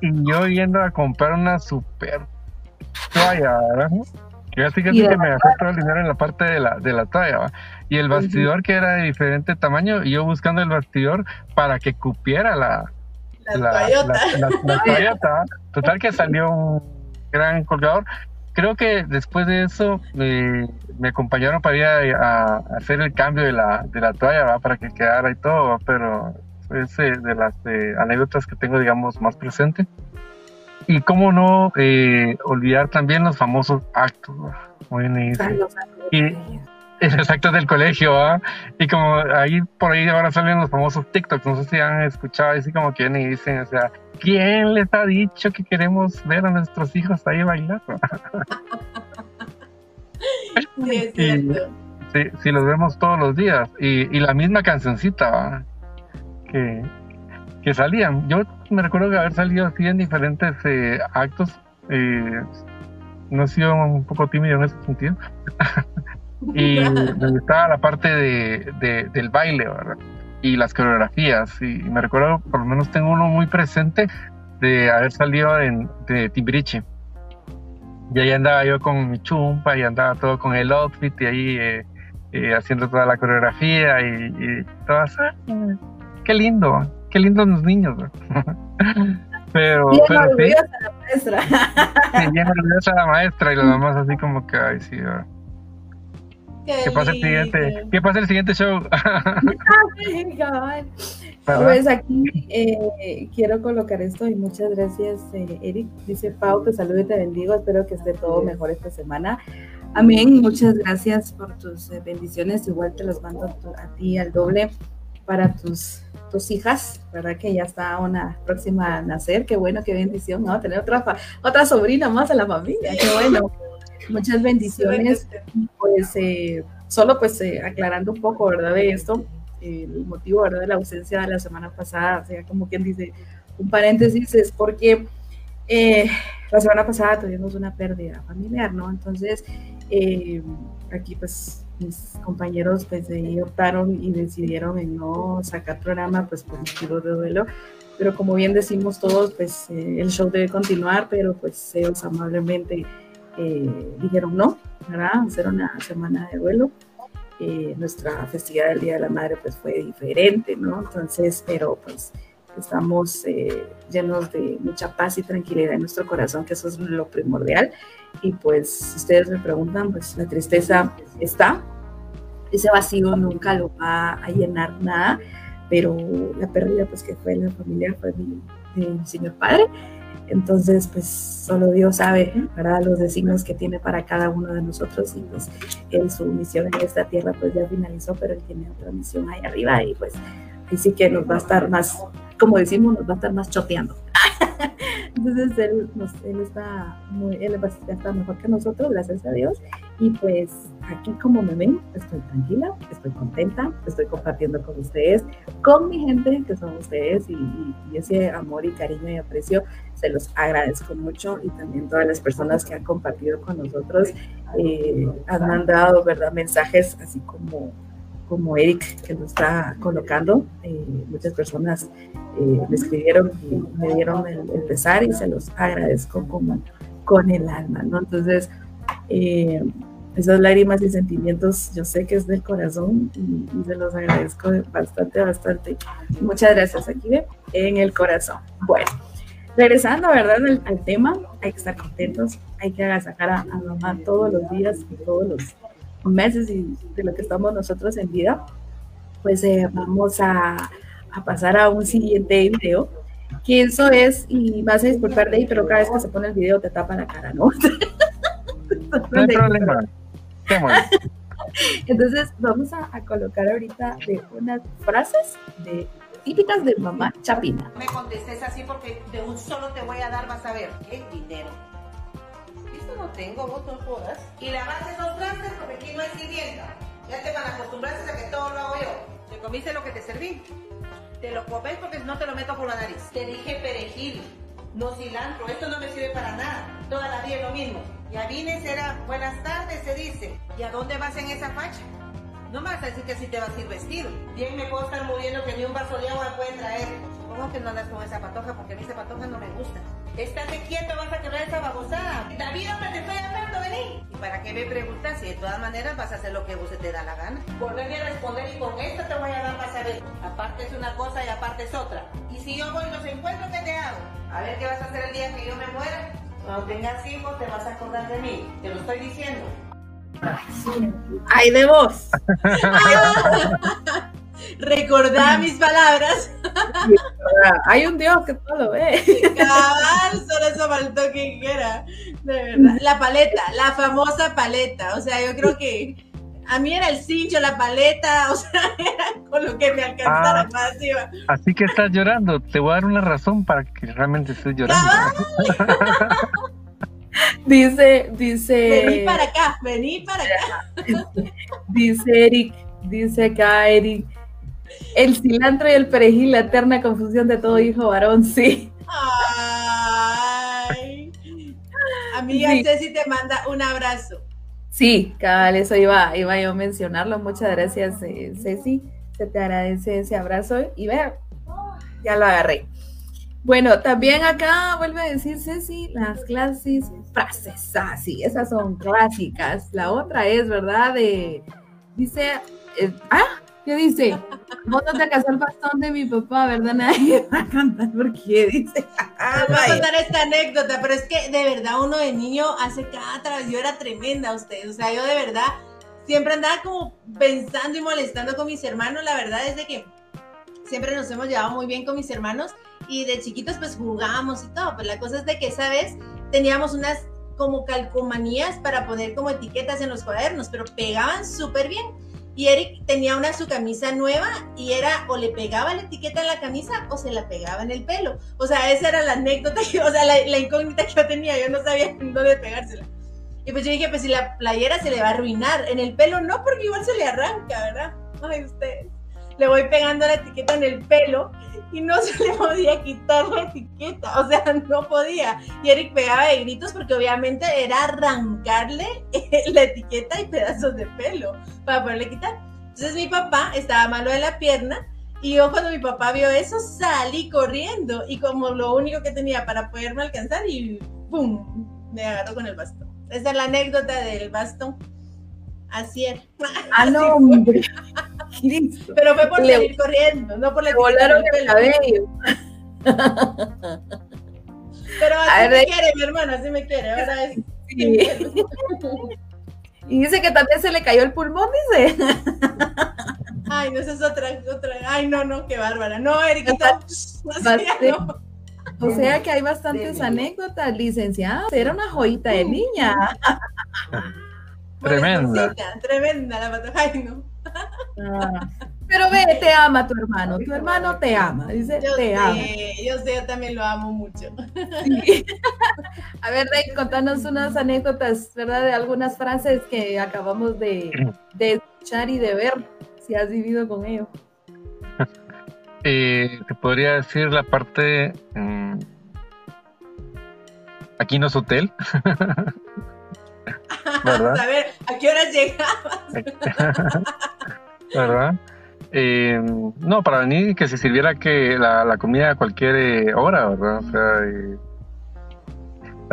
Y yo yendo a comprar una super toalla, ¿verdad? Que así que, que me gastó todo el dinero en la parte de la, de la toalla, ¿va? Y el bastidor que era de diferente tamaño, y yo buscando el bastidor para que cupiera la, la, la, la, la *laughs* toallota. Total que salió un gran colgador creo que después de eso me, me acompañaron para ir a, a, hacer el cambio de la, de la toalla ¿va? para que quedara y todo, ¿va? pero es eh, de las eh, anécdotas que tengo, digamos, más presente. Y cómo no eh, olvidar también los famosos actos, muy bien y, *laughs* los actos del colegio, ¿va? y como ahí por ahí ahora salen los famosos TikToks, no sé si han escuchado, así como que y dicen, o sea, ¿quién les ha dicho que queremos ver a nuestros hijos ahí bailar? *laughs* sí, es cierto. Sí, sí, los vemos todos los días. Y, y la misma cancioncita. Que, que salían. Yo me recuerdo que haber salido así en diferentes eh, actos. Eh, no he sido un poco tímido en ese sentido. *laughs* y *laughs* me gustaba la parte de, de, del baile, ¿verdad? y las coreografías. Y me recuerdo, por lo menos tengo uno muy presente de haber salido en, de Timbiriche. Y ahí andaba yo con mi chumpa y andaba todo con el outfit y ahí eh, eh, haciendo toda la coreografía y, y todas. Ah, qué lindo, qué lindos los niños. *laughs* pero, bien pero sí, la maestra. *laughs* sí, bien orgullosa la maestra y los demás así como que, ay, sí, ¿verdad? Qué ¿Qué pasa el siguiente? ¿Qué pasa el siguiente show? *laughs* pues aquí eh, quiero colocar esto y muchas gracias, eh, Eric. Dice Pau, te saludo y te bendigo. Espero que esté todo mejor esta semana. Amén. Muchas gracias por tus eh, bendiciones. Igual te las mando a ti al doble para tus, tus hijas, ¿verdad? Que ya está una próxima a nacer. Qué bueno, qué bendición, ¿no? Tener otra, otra sobrina más a la familia. Qué bueno. Muchas bendiciones. Pues eh, solo pues eh, aclarando un poco, ¿verdad? De esto, eh, el motivo, ¿verdad? De la ausencia de la semana pasada, o sea, como quien dice, un paréntesis, es porque la semana pasada tuvimos una pérdida familiar, ¿no? Entonces, aquí pues mis compañeros pues optaron y decidieron en no sacar programa pues por motivo de duelo pero como bien decimos todos pues el show debe continuar pero pues ellos amablemente eh, dijeron no, ¿verdad? Hacer una semana de duelo. Eh, nuestra festividad del Día de la Madre pues fue diferente, ¿no? Entonces, pero pues estamos eh, llenos de mucha paz y tranquilidad en nuestro corazón, que eso es lo primordial. Y pues, si ustedes me preguntan, pues la tristeza está, ese vacío nunca lo va a llenar nada, pero la pérdida pues que fue la familia fue mi, mi señor padre. Entonces, pues solo Dios sabe, ¿verdad? Los designios que tiene para cada uno de nosotros y pues él su misión en esta tierra pues ya finalizó, pero él tiene otra misión ahí arriba y pues ahí sí que nos va a estar más, como decimos, nos va a estar más choteando. *laughs* Entonces él, él, está muy, él está mejor que nosotros, gracias a Dios. Y pues aquí como me ven, estoy tranquila, estoy contenta, estoy compartiendo con ustedes, con mi gente que son ustedes y, y, ese amor y cariño y aprecio se los agradezco mucho y también todas las personas que han compartido con nosotros eh, han mandado verdad mensajes así como como Eric que nos está colocando eh, muchas personas eh, me escribieron y me dieron el, pesar y se los agradezco como con el alma, ¿no? Entonces, eh, esas lágrimas y sentimientos yo sé que es del corazón y, se los agradezco bastante, bastante. Muchas gracias aquí en el corazón. Bueno, regresando, ¿verdad? Al, tema, hay que estar contentos, hay que agasajar a, mamá todos los días y todos los meses y de lo que estamos nosotros en vida. Pues eh, vamos a a pasar a un siguiente video, que eso es, y vas a disculpar de ahí, pero cada vez que se pone el video te tapa la cara, ¿no? *laughs* no hay problema. Entonces vamos a, colocar ahorita de unas frases de típicas de mamá chapina. Me contestes así porque de un solo te voy a dar, vas a ver, el dinero. Esto no tengo, vos no jodas. Y lavaste esos trastes porque aquí no hay sirvienta. Ya te van a acostumbrarse a que todo lo hago yo. ¿Te comiste lo que te serví? Te lo comes porque no te lo meto por la nariz. Te dije perejil, no cilantro. Esto no me sirve para nada. Toda la vida es lo mismo. Ya vine, será buenas tardes, se dice. ¿Y a dónde vas en esa facha? No me vas a decir que así te vas a ir vestido. Bien me puedo estar muriendo que ni un vaso de agua puede traer. Supongo que no andas con esa patoja porque a mí esa patoja no me gusta. Estate quieto, vas a quebrar esa babosada. David, hombre, te estoy hablando, vení. ¿Y para qué me preguntas si de todas maneras vas a hacer lo que vos te da la gana? Volverme a responder y con esto te voy a dar más a ver. Aparte es una cosa y aparte es otra. Y si yo voy y los encuentro, ¿qué te hago? A ver qué vas a hacer el día que yo me muera. Cuando tengas hijos te vas a acordar de mí. Te lo estoy diciendo. ¡Ay, de vos! *laughs* *laughs* Recordá mis palabras. Hay un Dios que todo lo ve. Cabal, solo eso faltó que quiera. De verdad. La paleta, la famosa paleta. O sea, yo creo que a mí era el cincho, la paleta, o sea, *laughs* era con lo que me alcanzara ah, más Así que estás llorando. Te voy a dar una razón para que realmente estés llorando. *laughs* dice, dice. Vení para acá, vení para acá. *laughs* dice Eric, dice acá Eric el cilantro y el perejil, la eterna confusión de todo hijo varón, sí. Ay. Amiga Ceci te manda un abrazo. Sí, cabal, eso iba, iba yo a mencionarlo. Muchas gracias, eh, Ceci. Se te agradece ese abrazo. Y vea, ya lo agarré. Bueno, también acá vuelve a decir Ceci, las clases, frases así, esas son clásicas. La otra es, ¿verdad? De, dice, eh, ah, ¿Qué dice? Vos no te casó el bastón de mi papá, ¿verdad? Nadie va a contar por qué dice. Ah, voy a contar esta anécdota, pero es que de verdad uno de niño hace cada travesía, era tremenda usted. O sea, yo de verdad siempre andaba como pensando y molestando con mis hermanos. La verdad es de que siempre nos hemos llevado muy bien con mis hermanos y de chiquitos pues jugábamos y todo. Pues la cosa es de que esa vez teníamos unas como calcomanías para poner como etiquetas en los cuadernos, pero pegaban súper bien. Y Eric tenía una su camisa nueva y era o le pegaba la etiqueta en la camisa o se la pegaba en el pelo. O sea, esa era la anécdota, *laughs* o sea, la, incógnita que yo tenía, yo no sabía dónde pegársela. Y pues yo dije, pues si la playera se le va a arruinar, en el pelo no, porque igual se le arranca, ¿verdad? Ay, ustedes. Le voy pegando la etiqueta en el pelo y no se le podía quitar la etiqueta, o sea, no podía. Y Eric pegaba de gritos porque obviamente era arrancarle *laughs* la etiqueta y pedazos de pelo para poderle quitar. Entonces mi papá estaba malo de la pierna y yo cuando mi papá vio eso salí corriendo y como lo único que tenía para poderme alcanzar y ¡pum! me agarró con el bastón. Esa es la anécdota del bastón. Así es. Ah, no, hombre. *laughs* Pero fue por Le- salir corriendo, no por la volaron el cabello. Pero así ver, me de- quiere, mi hermano, así me quiere. Ahora es. Sí. Y dice que también se le cayó el pulmón, dice. *laughs* Ay, no, esa es otra, otra. Ay, no, no, qué bárbara. No, Eriquita. *laughs* Bastante. no. O sea que hay bastantes anécdotas, licenciada. Era una joyita de niña. Tremenda. Tremenda la pata. Ay, no. Ah. Pero ve, te ama tu hermano. Tu hermano te ama. Dice, Yo te ama. sé, yo sé, yo también lo amo mucho. Sí. A ver, Rey, contanos unas anécdotas, ¿verdad? De algunas frases que acabamos de, de escuchar y de ver, si has vivido con ellos. *laughs* Eh, te podría decir la parte. mm, aquí no es hotel. *laughs* *laughs* ¿Verdad? A ver, ¿a qué hora llegaba? *laughs* ¿Verdad? Eh, no, para venir que se sirviera que la, la comida a cualquier eh, hora, ¿verdad? O sea, eh,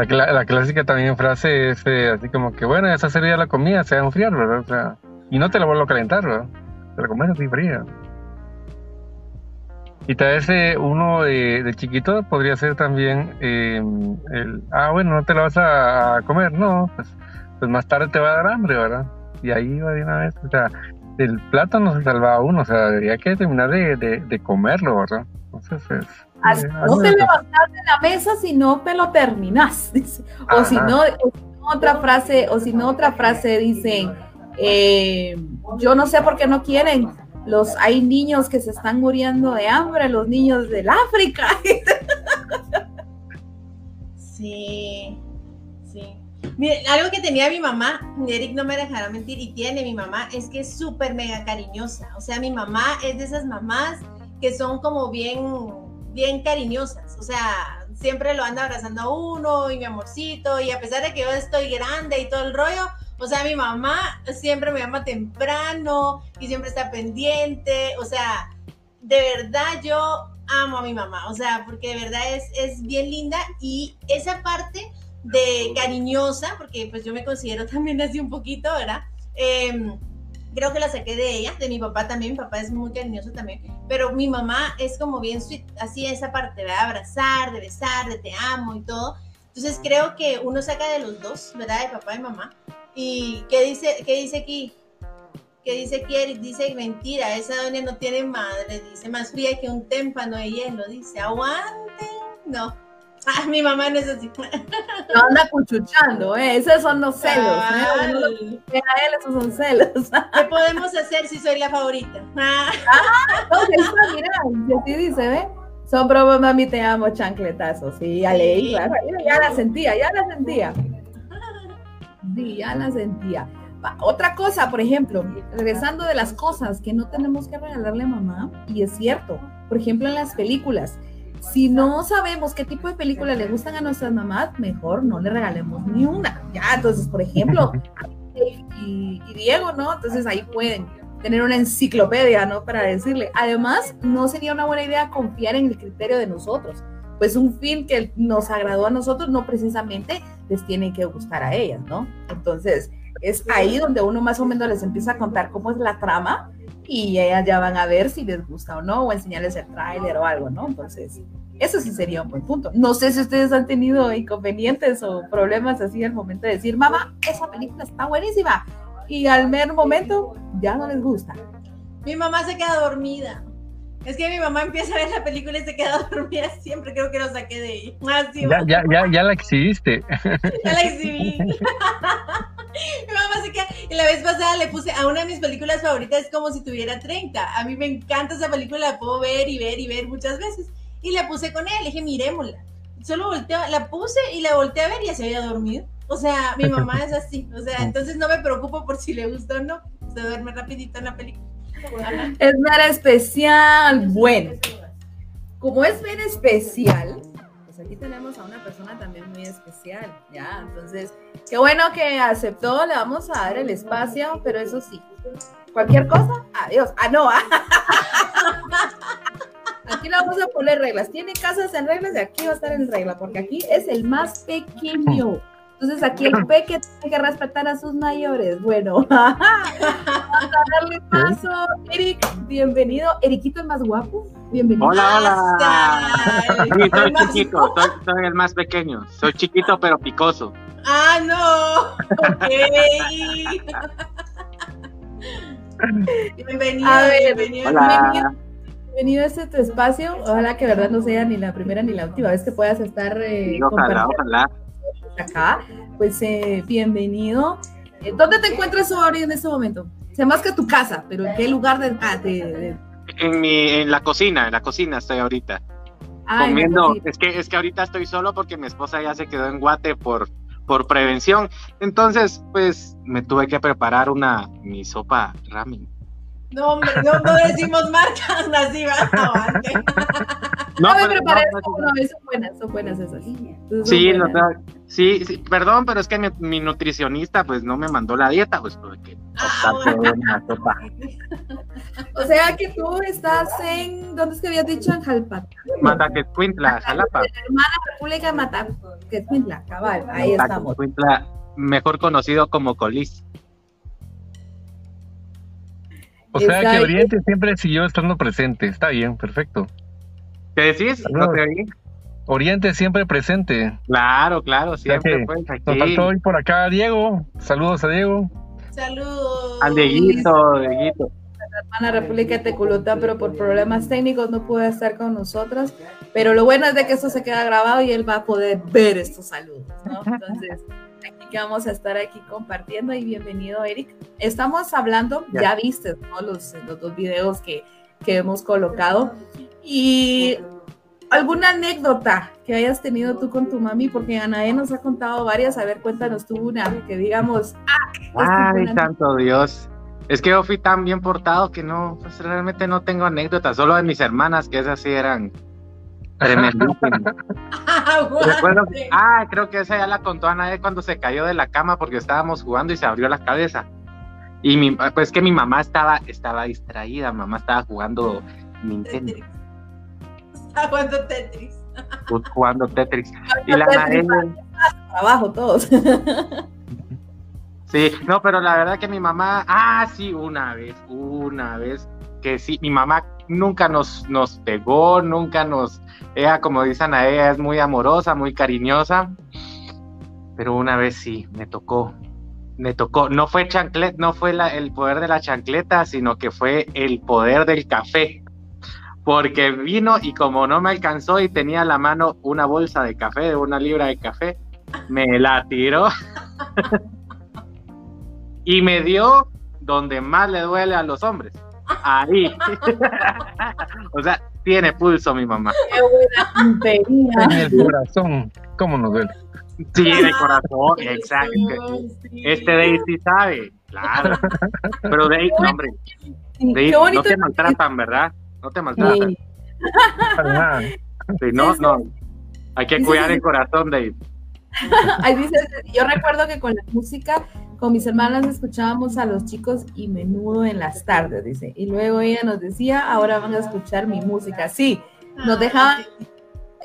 la, clásica también frase es así como que, bueno, esa sería la comida, se va a enfriar, ¿verdad? O sea, y no te la vuelvo a calentar, ¿verdad? Te la comes así fría. Y tal vez uno de, de chiquito podría ser también el, ah, bueno, no te la vas a, a comer, no, pues, pues más tarde te va a dar hambre, ¿verdad? Y ahí va de una vez, o sea, del plato no se salvaba uno, o sea, debería que terminar de, de, de comerlo, ¿verdad? Entonces es... Eh, No te levantas de la mesa si no te lo terminas. *laughs* dice. O si Ajá. no, o si no otra frase, o si no otra frase dicen, eh, yo no sé por qué no quieren. Los, hay niños que se están muriendo de hambre, los niños del África. *laughs* Sí, algo que tenía mi mamá, Eric no me dejará mentir, y tiene mi mamá, es que es súper mega cariñosa. O sea, mi mamá es de esas mamás que son como bien, bien cariñosas. O sea, siempre lo anda abrazando a uno y mi amorcito, y a pesar de que yo estoy grande y todo el rollo, o sea, mi mamá siempre me llama temprano y siempre está pendiente. O sea, de verdad yo amo a mi mamá, o sea, porque de verdad es, es bien linda y esa parte de cariñosa, porque pues yo me considero *laughs* también así un poquito, ¿verdad? Em, creo que la saqué de ella, de mi papá también, mi papá es muy cariñoso también, pero mi mamá es como bien sweet, así esa parte, ¿verdad? Abrazar, de besar, de te amo y todo. Entonces creo que uno saca de los dos, ¿verdad? De papá y mamá. ¿Y qué dice, qué dice aquí? ¿Qué dice aquí Eric? Dice mentira, esa doña no tiene madre, dice más fría que un témpano de hielo, dice, aguanten. No, ah, mi mamá no es así. No anda cuchuchando, ¿eh? Esos son los celos. ¿eh? Lo a él, esos son celos. ¿Qué podemos hacer si soy la favorita? Ah, No, ahí está, mira, y así dice, ¿ve? Son bromas, mami, te amo, chancletazos. Sí, ya leí, claro, ya, la sentía, ya la sentía. Sí, ya la sentía. Otra cosa, por ejemplo, regresando de las cosas que no tenemos que regalarle a mamá, y es cierto, por ejemplo, en las películas, si no sabemos qué tipo de películas le gustan a nuestras mamás, mejor no le regalemos ni una. Ya, entonces, por ejemplo, *laughs* y, y Diego, ¿no? Entonces ahí pueden tener una enciclopedia, ¿no? Para decirle. Además, no sería una buena idea confiar en el criterio de nosotros. Pues un film que nos agradó a nosotros no precisamente les tiene que gustar a ellas, ¿no? Entonces, es ahí donde uno más o menos les empieza a contar cómo es la trama y ellas ya van a ver si les gusta o no, o enseñarles el tráiler o algo, ¿no? Entonces, eso sí sería un buen punto. No sé si ustedes han tenido inconvenientes o problemas así al momento de decir, mamá, esa película está buenísima. Y al mero momento ya no les gusta. mi mamá se queda dormida. Es que mi mamá empieza a ver la película y se queda *laughs* dormida siempre, creo que lo saqué de ahí. Así, Ya, ya, ya, ya la exhibiste. *laughs* Ya la exhibí. *laughs* Mi mamá se queda. Y la vez pasada le puse a una de mis películas favoritas, es como si tuviera 30. A mí me encanta esa película, la puedo ver y ver y ver muchas veces. Y la puse con ella, le dije, miremosla. Solo volteé, la puse y la volteé a ver y ya se había dormido. O sea, mi mamá es así. O sea, entonces no me preocupo por si le gusta o no. Se duerme rapidito en la película. Es nada especial. Bueno, como es bien especial, aquí tenemos a una persona también muy especial, ¿ya? Entonces, qué bueno que aceptó, le vamos a dar el espacio, pero eso sí, cualquier cosa, adiós. Ah, no, ah. *laughs* Aquí le vamos a poner reglas. Tiene casas en reglas y aquí va a estar en regla, porque aquí es el más pequeño. Entonces aquí el peque tiene que respetar a sus mayores. Bueno, *laughs* vamos a darle paso. Eric, bienvenido. Eriquito el más guapo. Bienvenido. Hola, hola. *laughs* Sí, soy chiquito, soy, soy el más pequeño. Soy chiquito pero picoso. Ah, no. Ok. bienvenido, A ver, bienvenido. Hola. Bienvenido a este tu espacio. Ojalá que verdad no sea ni la primera ni la última vez que puedas estar eh, Sí, ojalá, ojalá. acá. Pues eh, bienvenido. Eh, ¿Dónde te encuentras ahora en este momento? Sea más que tu casa, pero ¿en qué lugar de, ah, de- de- En mi, en la cocina, en la cocina estoy ahorita. ah, comiendo. Es que, es que ahorita estoy solo porque mi esposa ya se quedó en Guate por, por prevención. Entonces, pues, me tuve que preparar una, mi sopa ramen. No, hombre, no, no decimos *laughs* marcas, así va. Aguante. No, No me pero- preparé no, eso, no, no, son buenas, son buenas esas. Son Sí, buenas. no, no, sí, sí, perdón, pero es que mi, mi nutricionista pues no me mandó la dieta, pues tuve que Ah, optar por una sopa. *laughs* O sea que tú estás en, ¿dónde es que habías dicho? En Jalpa. Manda que Cuintla, Jalapa. Hermana República de Matar, que es Cuintla, cabal, ahí estamos. Mejor conocido como Colis. O sea Está que bien. Oriente siempre siguió estando presente. Está bien, perfecto. ¿Qué decís? ¿No No. te oí? Oriente siempre presente. Claro, claro, siempre que pues Nos aquí. faltó hoy por acá Diego. Saludos a Diego. Saludos. Al Dieguito, Dieguito. Hermana República de Teculutá, pero por problemas técnicos no pudo estar con nosotros. Pero lo bueno es de que esto se queda grabado y él va a poder ver estos saludos, ¿no? Entonces, *laughs* aquí que vamos a estar aquí compartiendo y bienvenido, Eric. Estamos hablando, ya, Ya. viste, ¿no? Los, los dos videos que, que hemos colocado. Y alguna anécdota que hayas tenido tú con tu mami, porque Anaé nos ha contado varias. A ver, cuéntanos tú una que digamos, ah, Ay, santo Dios. Es que yo fui tan bien portado que no, pues realmente no tengo anécdotas, solo de mis hermanas, que esas sí eran tremendísimas. *laughs* Recuerdo que- ah, creo que esa ya la contó Ana de cuando se cayó de la cama porque estábamos jugando y se abrió la cabeza. Y mi, pues que mi mamá estaba, estaba distraída, mamá estaba jugando Nintendo, Tetris. Aguanto Tetris. pues, jugando Tetris. Y la Anael- trabajo todos. *laughs* Sí, no, pero la verdad que mi mamá, ah, sí, una vez, una vez, que sí, mi mamá nunca nos, nos pegó, nunca nos, ella, como dicen a ella, es muy amorosa, muy cariñosa, pero una vez sí, me tocó, me tocó, no fue chanclet, no fue el poder de la chancleta, sino que fue el poder del café, porque vino y como no me alcanzó y tenía a la mano una bolsa de café, una libra de café, me la tiró. *laughs* y me dio donde más le duele a los hombres. Ahí. *laughs* o sea, tiene pulso mi mamá. Qué buena. En el corazón. ¿Cómo nos duele? Sí, de corazón, exacto. Sí. Este Daisy sabe, claro. Pero Daisy, no, hombre, Daisy, no te maltratan, ¿verdad? No te maltratan. Sí. No, no. Hay que cuidar el corazón, Daisy. *laughs* Ahí dice, yo recuerdo que con la música, con mis hermanas escuchábamos a los chicos y menudo en las tardes, dice. Y luego ella nos decía, ahora van a escuchar mi música. Sí, nos dejaban,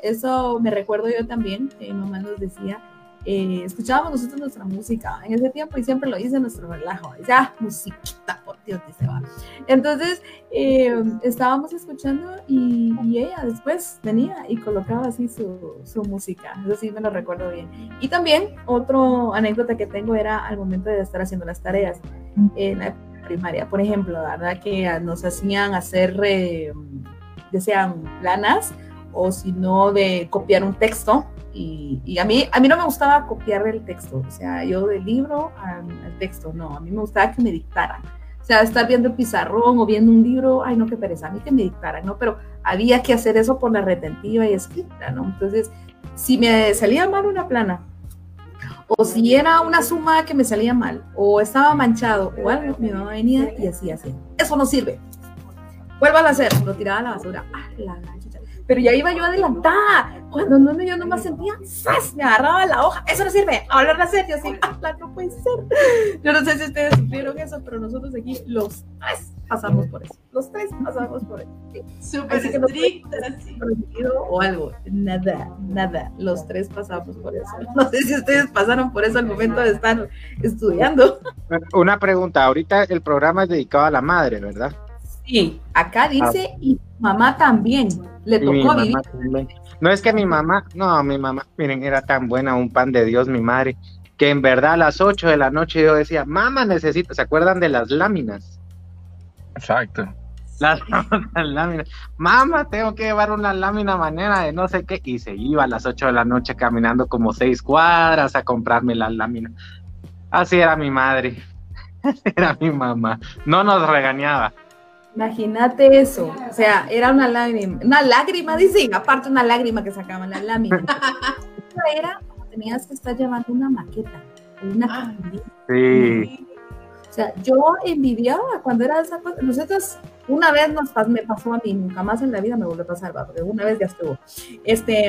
eso me recuerdo yo también, que mi mamá nos decía, eh, escuchábamos nosotros nuestra música en ese tiempo y siempre lo hice en nuestro relajo. Dice, ah, musiquita, Entonces, eh, estábamos escuchando y, ella después venía y colocaba así su, su música. Eso sí me lo recuerdo bien. Y también, otro anécdota que tengo era al momento de estar haciendo las tareas en la primaria, por ejemplo, verdad que nos hacían hacer, eh, planas o si no de copiar un texto. Y, y a, mí, a mí no me gustaba copiar el texto, o sea, yo del libro al, al texto, no, a mí me gustaba que me dictaran. O sea, estar viendo el pizarrón o viendo un libro, ay, no, qué pereza, a mí que me dictaran, ¿no? Pero había que hacer eso por la retentiva y escrita, ¿no? Entonces, si me salía mal una plana, o si era una suma que me salía mal, o estaba manchado, o algo, mi mamá venía y hacía así. Eso no sirve. Vuelvan a hacer, lo tiraba a la basura. Ah, la chucha. Pero ya iba yo adelantada. Cuando no, yo nomás sentía, ¡zas! me agarraba la hoja. Eso no sirve. A hablar a serio, así, *laughs* ah, no puede ser. Yo no sé si ustedes sufrieron eso, pero nosotros aquí, los ¡zas! pasamos por eso. Los tres pasamos por eso. Súper Así que no estricta, puede sí. prohibido o algo. Nada, nada. Los tres pasamos por eso. No sé si ustedes pasaron por eso al momento de estar estudiando. Una pregunta, ahorita el programa es dedicado a la madre, ¿verdad? Sí, acá dice y mamá también. Le tocó mamá vivir. también. No es que mi mamá, no, mi mamá, miren, era tan buena, un pan de Dios, mi madre, que en verdad a las 8 de la noche yo decía, mamá, necesito, ¿se acuerdan de las láminas? Exacto. Las, *laughs* las láminas. Mamá, tengo que llevar una lámina manera de no sé qué. Y se iba a las 8 de la noche caminando como seis cuadras a comprarme las láminas. Así era mi madre. *laughs* Así era mi mamá. No nos regañaba. Imagínate eso. O sea, era una lágrima. Una lágrima, dicen. Aparte, una lágrima que sacaban las láminas. *laughs* Otra era como tenías que estar llevando una maqueta. Una Ah. Sí. O sea, yo envidiaba cuando era esa cosa. Nosotros, una vez nos pas- me pasó a mí, nunca más en la vida me volvió a pasar, porque una vez ya estuvo. Este,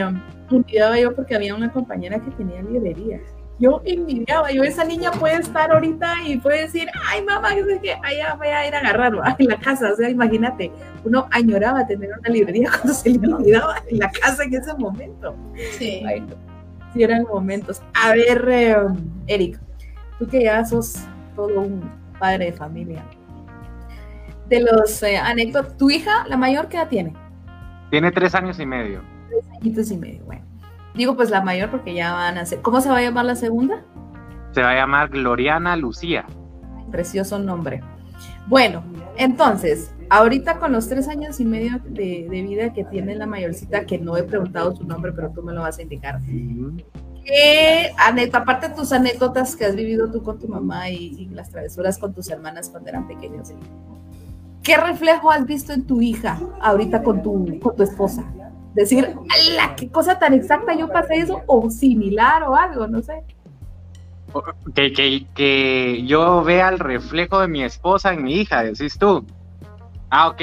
envidiaba yo porque había una compañera que tenía librería. Yo envidiaba, yo esa niña puede estar ahorita y puede decir, ay mamá, que sé que allá voy a ir a agarrar ¿va? *laughs* en la casa. O sea, imagínate, uno añoraba tener una librería *laughs* cuando se le olvidaba en la casa en ese momento. Sí. Ay, no. Sí, eran momentos. A ver, eh, Eric, tú que ya sos todo un padre de familia. De los eh, anécdotas, tu hija, la mayor, ¿qué edad tiene? Tiene tres años y medio. Tres añitos y medio, bueno. Digo, pues la mayor porque ya van a ser. ¿Cómo se va a llamar la segunda? Se va a llamar Gloriana Lucía. Precioso nombre. Bueno, entonces, ahorita con los tres años y medio de, de vida que tiene la mayorcita, que no he preguntado su nombre, pero tú me lo vas a indicar. ¿Qué anécdota, aparte de tus anécdotas que has vivido tú con tu mamá y, y las travesuras con tus hermanas cuando eran pequeños? ¿Qué reflejo has visto en tu hija ahorita con tu, con tu esposa? Decir, ¡ala! ¿Qué cosa tan exacta yo pasé eso? O similar o algo, no sé. Que, que, que yo vea el reflejo de mi esposa en mi hija, decís tú. Ah, ok.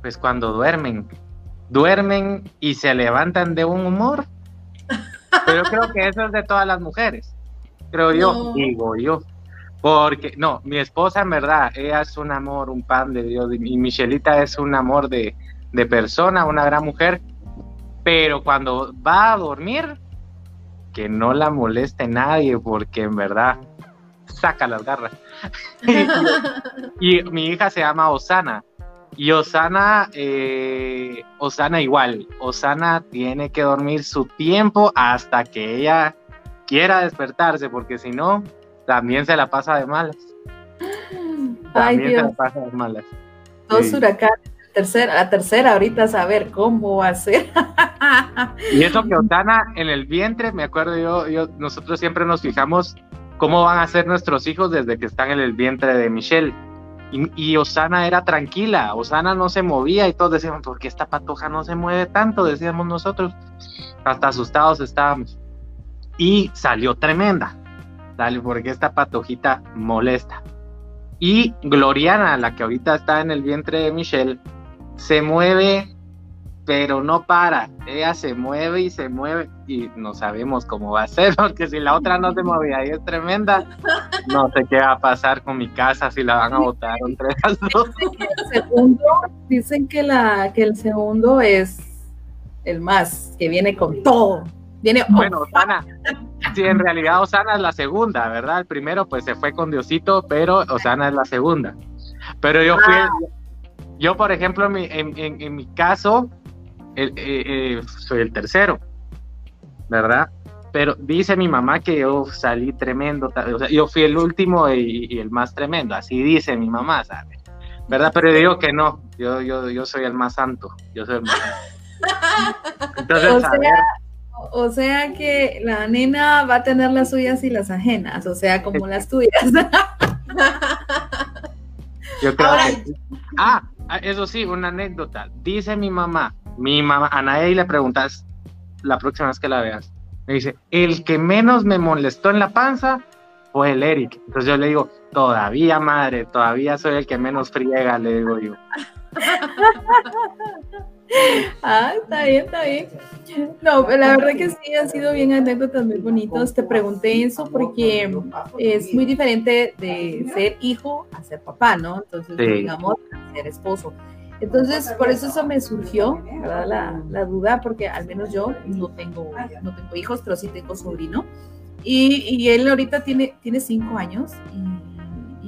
Pues cuando duermen. Duermen y se levantan de un humor. Pero yo creo que eso es de todas las mujeres. Creo yo, No. digo yo. Porque, no, mi esposa en verdad, ella es un amor, un pan de Dios. Y Michelita es un amor de, de persona, una gran mujer. Pero cuando va a dormir, que no la moleste nadie, porque en verdad saca las garras. *laughs* y mi hija se llama Osana. Y Osana, eh, Osana igual. Osana tiene que dormir su tiempo hasta que ella quiera despertarse, porque si no, también se la pasa de malas. Ay, También se Dios, la pasa de malas. dos Sí. huracanes. Tercera, la tercera, ahorita saber cómo va a ser. *laughs* Y eso que Osana en el vientre, me acuerdo yo, yo, nosotros siempre nos fijamos cómo van a ser nuestros hijos desde que están en el vientre de Michelle. Y, y Osana era tranquila, Osana no se movía y todos decíamos, ¿por qué esta patoja no se mueve tanto? Decíamos nosotros, hasta asustados estábamos. Y salió tremenda, salió porque esta patojita molesta. Y Gloriana, la que ahorita está en el vientre de Michelle, se mueve pero no para. Ella se mueve y se mueve y no sabemos cómo va a ser, *laughs* porque si la otra no se movía y es tremenda, *laughs* no sé qué va a pasar con mi casa, si la van a botar entre las dos. El segundo, dicen que, la, que el segundo es el más, que viene con todo. Viene Bueno, Osana, sí, en realidad Osana es la segunda, ¿verdad? El primero pues se fue con Diosito, pero Osana es la segunda. Pero yo fui, yo por ejemplo, en mi, en, en- en mi caso, el- eh, eh, soy el tercero, ¿verdad? Pero dice mi mamá que yo salí tremendo, ta- o sea, yo fui el último y, y el más tremendo, así dice mi mamá, ¿sabes? ¿Verdad? Pero yo digo que no, yo, yo, yo soy el más santo, yo soy el más santo. *laughs* Entonces, O sea, O sea que la nena va a tener las suyas y las ajenas, o sea, como las tuyas. *laughs* Yo creo Ahora- que- ah, eso sí, una anécdota. Dice mi mamá, mi mamá, a nadie le preguntas la próxima vez que la veas. Me dice, el que menos me molestó en la panza fue el Eric. Entonces yo le digo, todavía madre, todavía soy el que menos friega, le digo yo. *laughs* ah, está bien, está bien. No, la verdad que sí, han sido bien anécdotas muy bonitos. Te pregunté eso porque es muy diferente de ser hijo a ser papá, ¿no? Entonces, digamos, a ser esposo. Entonces, por eso eso me surgió, ¿verdad? La, la, duda, porque al menos yo no tengo, no tengo hijos, pero sí tengo sobrino. Y, y él ahorita tiene, tiene cinco años y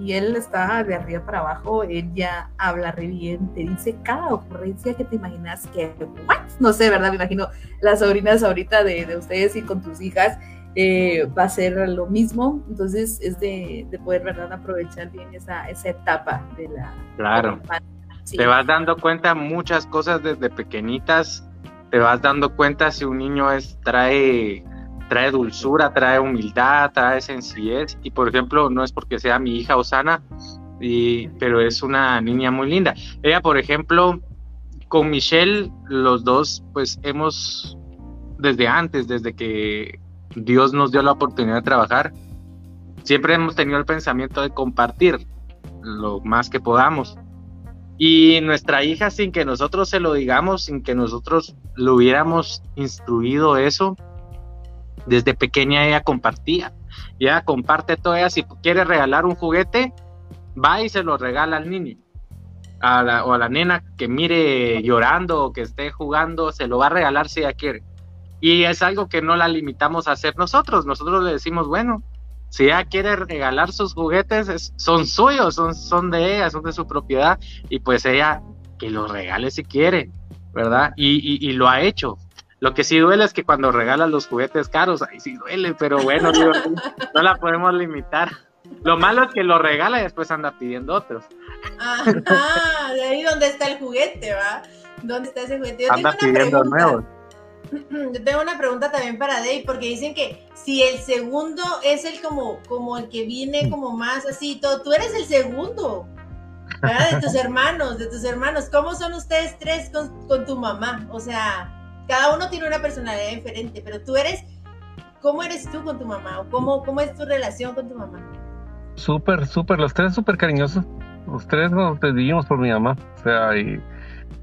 y él está de arriba para abajo, él ya habla re bien, te dice cada ocurrencia que te imaginas que, ¿what? No sé, ¿verdad? Me imagino las sobrinas ahorita de, de ustedes y con tus hijas eh, va a ser lo mismo, entonces es de, de poder, ¿verdad? Aprovechar bien esa, esa etapa de la... Claro. Te vas dando cuenta muchas cosas desde pequeñitas, te vas dando cuenta si un niño es, trae trae dulzura, trae humildad, trae sencillez. Y por ejemplo, no es porque sea mi hija Osana, y, pero es una niña muy linda. Ella, por ejemplo, con Michelle, los dos, pues hemos, desde antes, desde que Dios nos dio la oportunidad de trabajar, siempre hemos tenido el pensamiento de compartir lo más que podamos. Y nuestra hija, sin que nosotros se lo digamos, sin que nosotros lo hubiéramos instruido eso, desde pequeña ella compartía. Ella comparte todo, ella si quiere regalar un juguete, va y se lo regala al niño. A la, o a la nena que mire llorando o que esté jugando, se lo va a regalar si ella quiere. Y es algo que no la limitamos a hacer nosotros. Nosotros le decimos, bueno, si ella quiere regalar sus juguetes, son suyos, son, de ella, son de su propiedad. Y pues ella que los regale si quiere, ¿verdad? Y lo ha hecho. Lo que sí duele es que cuando regalan los juguetes caros, ahí sí duele, pero bueno, *laughs* no la podemos limitar. Lo malo es que lo regala y después anda pidiendo otros. Ah, de ahí donde está el juguete, ¿va? ¿Dónde está ese juguete? Yo anda pidiendo nuevos. *clears throat* Yo tengo una pregunta también para Dave, porque dicen que si el segundo es el como, como el que viene como más así, todo, tú eres el segundo, ¿verdad? De tus *laughs* hermanos, de tus hermanos. ¿Cómo son ustedes tres con, con tu mamá? O sea, cada uno tiene una personalidad diferente, pero tú eres, ¿cómo eres tú con tu mamá? ¿O cómo, cómo es tu relación con tu mamá? Súper, súper, los tres súper cariñosos. Los tres nos vivimos por mi mamá. O sea,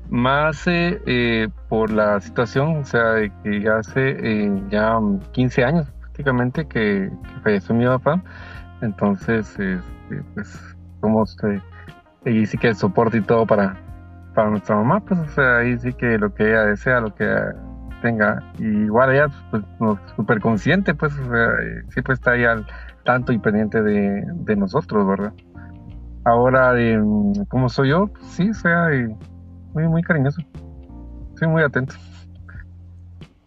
más eh, eh, por la situación, o sea, que hace eh, ya 15 años prácticamente que, falleció mi papá. Entonces, este, pues, somos, y sí que el soporte y todo para, para nuestra mamá, pues, ahí sí que lo que ella desea, lo que tenga, y igual ella, pues, súper consciente, pues, o sea, eh, siempre está ahí al tanto y pendiente de, nosotros, ¿verdad? Ahora, eh, como soy yo, pues, sí, o sea, muy, muy cariñoso, soy muy atento.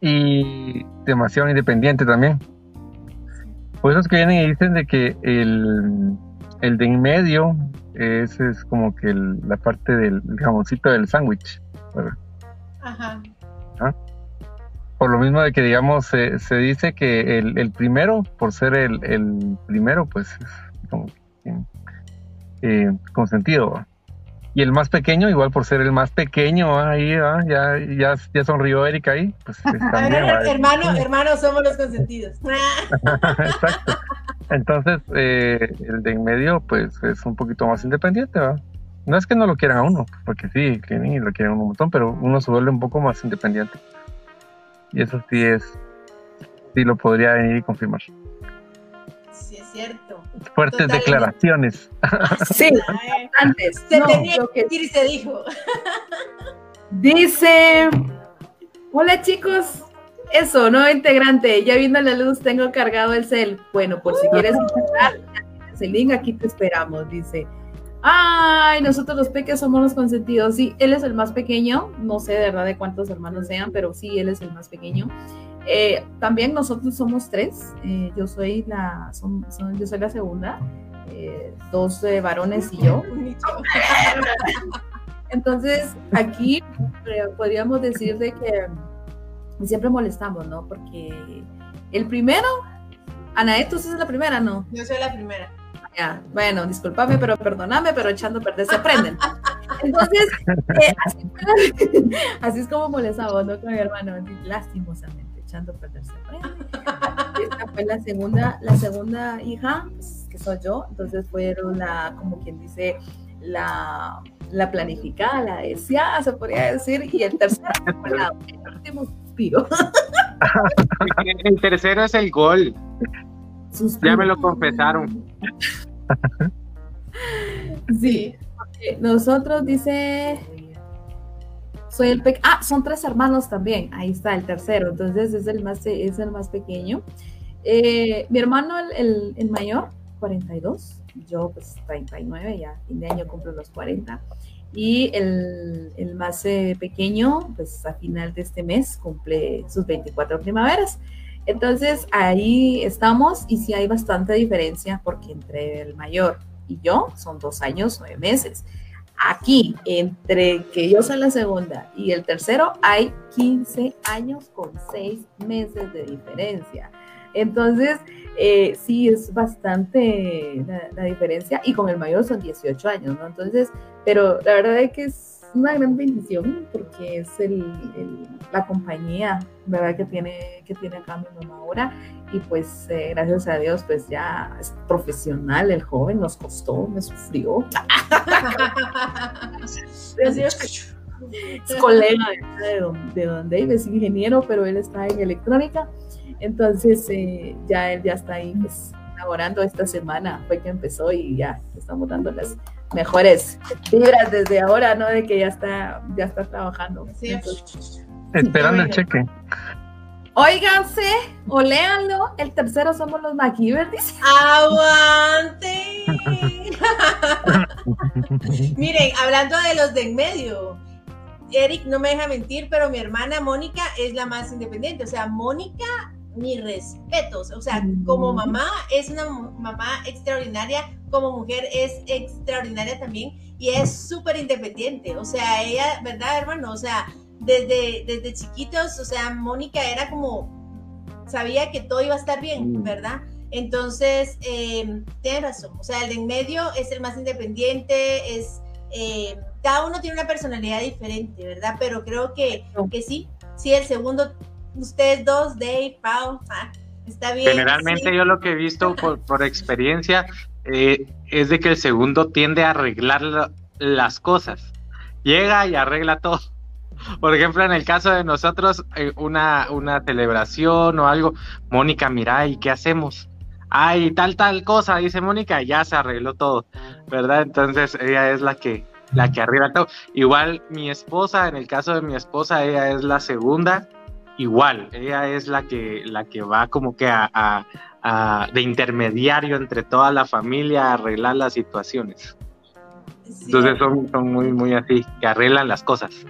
Y demasiado independiente también. Por eso es que vienen y dicen de que el, el de en medio ese es como que la parte del jamoncito del sándwich. Ajá. ¿Ah? Por lo mismo de que, digamos, se dice que el, el, primero, por ser el, el primero, pues es como eh, consentido. Y el más pequeño, igual por ser el más pequeño, ahí ya, ya, ya sonrió Erika ahí. Pues, *laughs* también, hermano, hermano, somos los consentidos. *laughs* Exacto. Entonces, eh, el de en medio, pues es un poquito más independiente, ¿va? No es que no lo quieran a uno, porque sí, que ni lo quieren un montón, pero uno se vuelve un poco más independiente. Y eso sí es, sí lo podría venir y confirmar. Sí, es cierto. Fuertes declaraciones. *laughs* Sí, antes. Se tenía que decir y se dijo. Dice, hola chicos, eso, nuevo integrante, ya viendo la luz, tengo cargado el cel. Bueno, por si quieres *laughs* entrar, el link, aquí te esperamos, dice. Ay, nosotros los peques somos los consentidos. Sí, él es el más pequeño, no sé de verdad de cuántos hermanos sean, pero sí, él es el más pequeño. Eh, también nosotros somos tres, eh, yo soy la, yo soy la segunda, eh, dos varones y yo. *laughs* Entonces, aquí podríamos decir de que siempre molestamos, ¿no? Porque el primero, Anaé, tú es la primera, ¿no? Yo soy la primera. Ya, bueno, discúlpame, pero perdóname, pero echando a perder se aprenden. Entonces, eh, *laughs* así, es como molestamos, ¿no? Con mi hermano, lastimosamente, echando a perder se aprende. Esta fue la segunda, la segunda hija, pues, que soy yo, entonces fueron la, como quien dice, la la planificada, la deseada, se podría decir, y el tercero, el último suspiro. *laughs* El tercero es el gol. Ya me lo confesaron. Sí. Nosotros dice. Soy el pequeño. Ah, son tres hermanos también. Ahí está el tercero. Entonces es el más, es el más pequeño. Eh, mi hermano, el, el, mayor, 42. Yo, pues 39, ya fin de año cumplo los 40. Y el, el más eh, pequeño, pues a final de este mes cumple sus 24 primaveras. Entonces ahí estamos y sí hay bastante diferencia porque entre el mayor y yo son dos años, nueve meses. Aquí, entre que yo soy la segunda y el tercero, hay 15 años con seis meses de diferencia. Entonces, eh, sí es bastante la, la, diferencia y con el mayor son 18 años, ¿no? Entonces, pero la verdad es que es una gran bendición porque es el, la compañía, ¿verdad? Que tiene, que tiene acá mi mamá ahora. Y pues eh, gracias a Dios, pues ya es profesional el joven, nos costó, me sufrió. *laughs* es colega de donde, de donde es ingeniero, pero él está en electrónica. Entonces eh, ya él ya está ahí pues laborando esta semana, fue que empezó y ya estamos dando las mejores vibras desde ahora, ¿no? De que ya está, ya está trabajando. Sí. Esperando el cheque. Óiganse o léanlo, el tercero somos los MacGyver, dice. ¡Aguante! *laughs* Miren, hablando de los de en medio, Eric no me deja mentir, pero mi hermana Mónica es la más independiente. O sea, Mónica mis respetos. O sea, como mamá es una mamá extraordinaria, como mujer es extraordinaria también y es súper independiente. O sea, ella, ¿verdad, hermano? O sea, desde, desde chiquitos, o sea, Mónica era como, sabía que todo iba a estar bien, mm. ¿verdad? Entonces, eh, tiene razón. O sea, el de en medio es el más independiente, es... Eh, cada uno tiene una personalidad diferente, ¿verdad? Pero creo que, que sí, sí, el segundo ustedes dos, Dave, Pau, ah, está bien. Generalmente yo lo que he visto por, experiencia eh, es de que el segundo tiende a arreglar las cosas. Llega y arregla todo. Por ejemplo, en el caso de nosotros, eh, una, una celebración o algo, Mónica, mira, ¿y qué hacemos? Ay, tal, tal cosa, dice Mónica, ya se arregló todo, ¿verdad? Entonces ella es la que, la que arregla todo. Igual mi esposa, en el caso de mi esposa, ella es la segunda igual, ella es la que, la que va como que a, de intermediario entre toda la familia a arreglar las situaciones. Entonces son, son muy, muy así, que arreglan las cosas.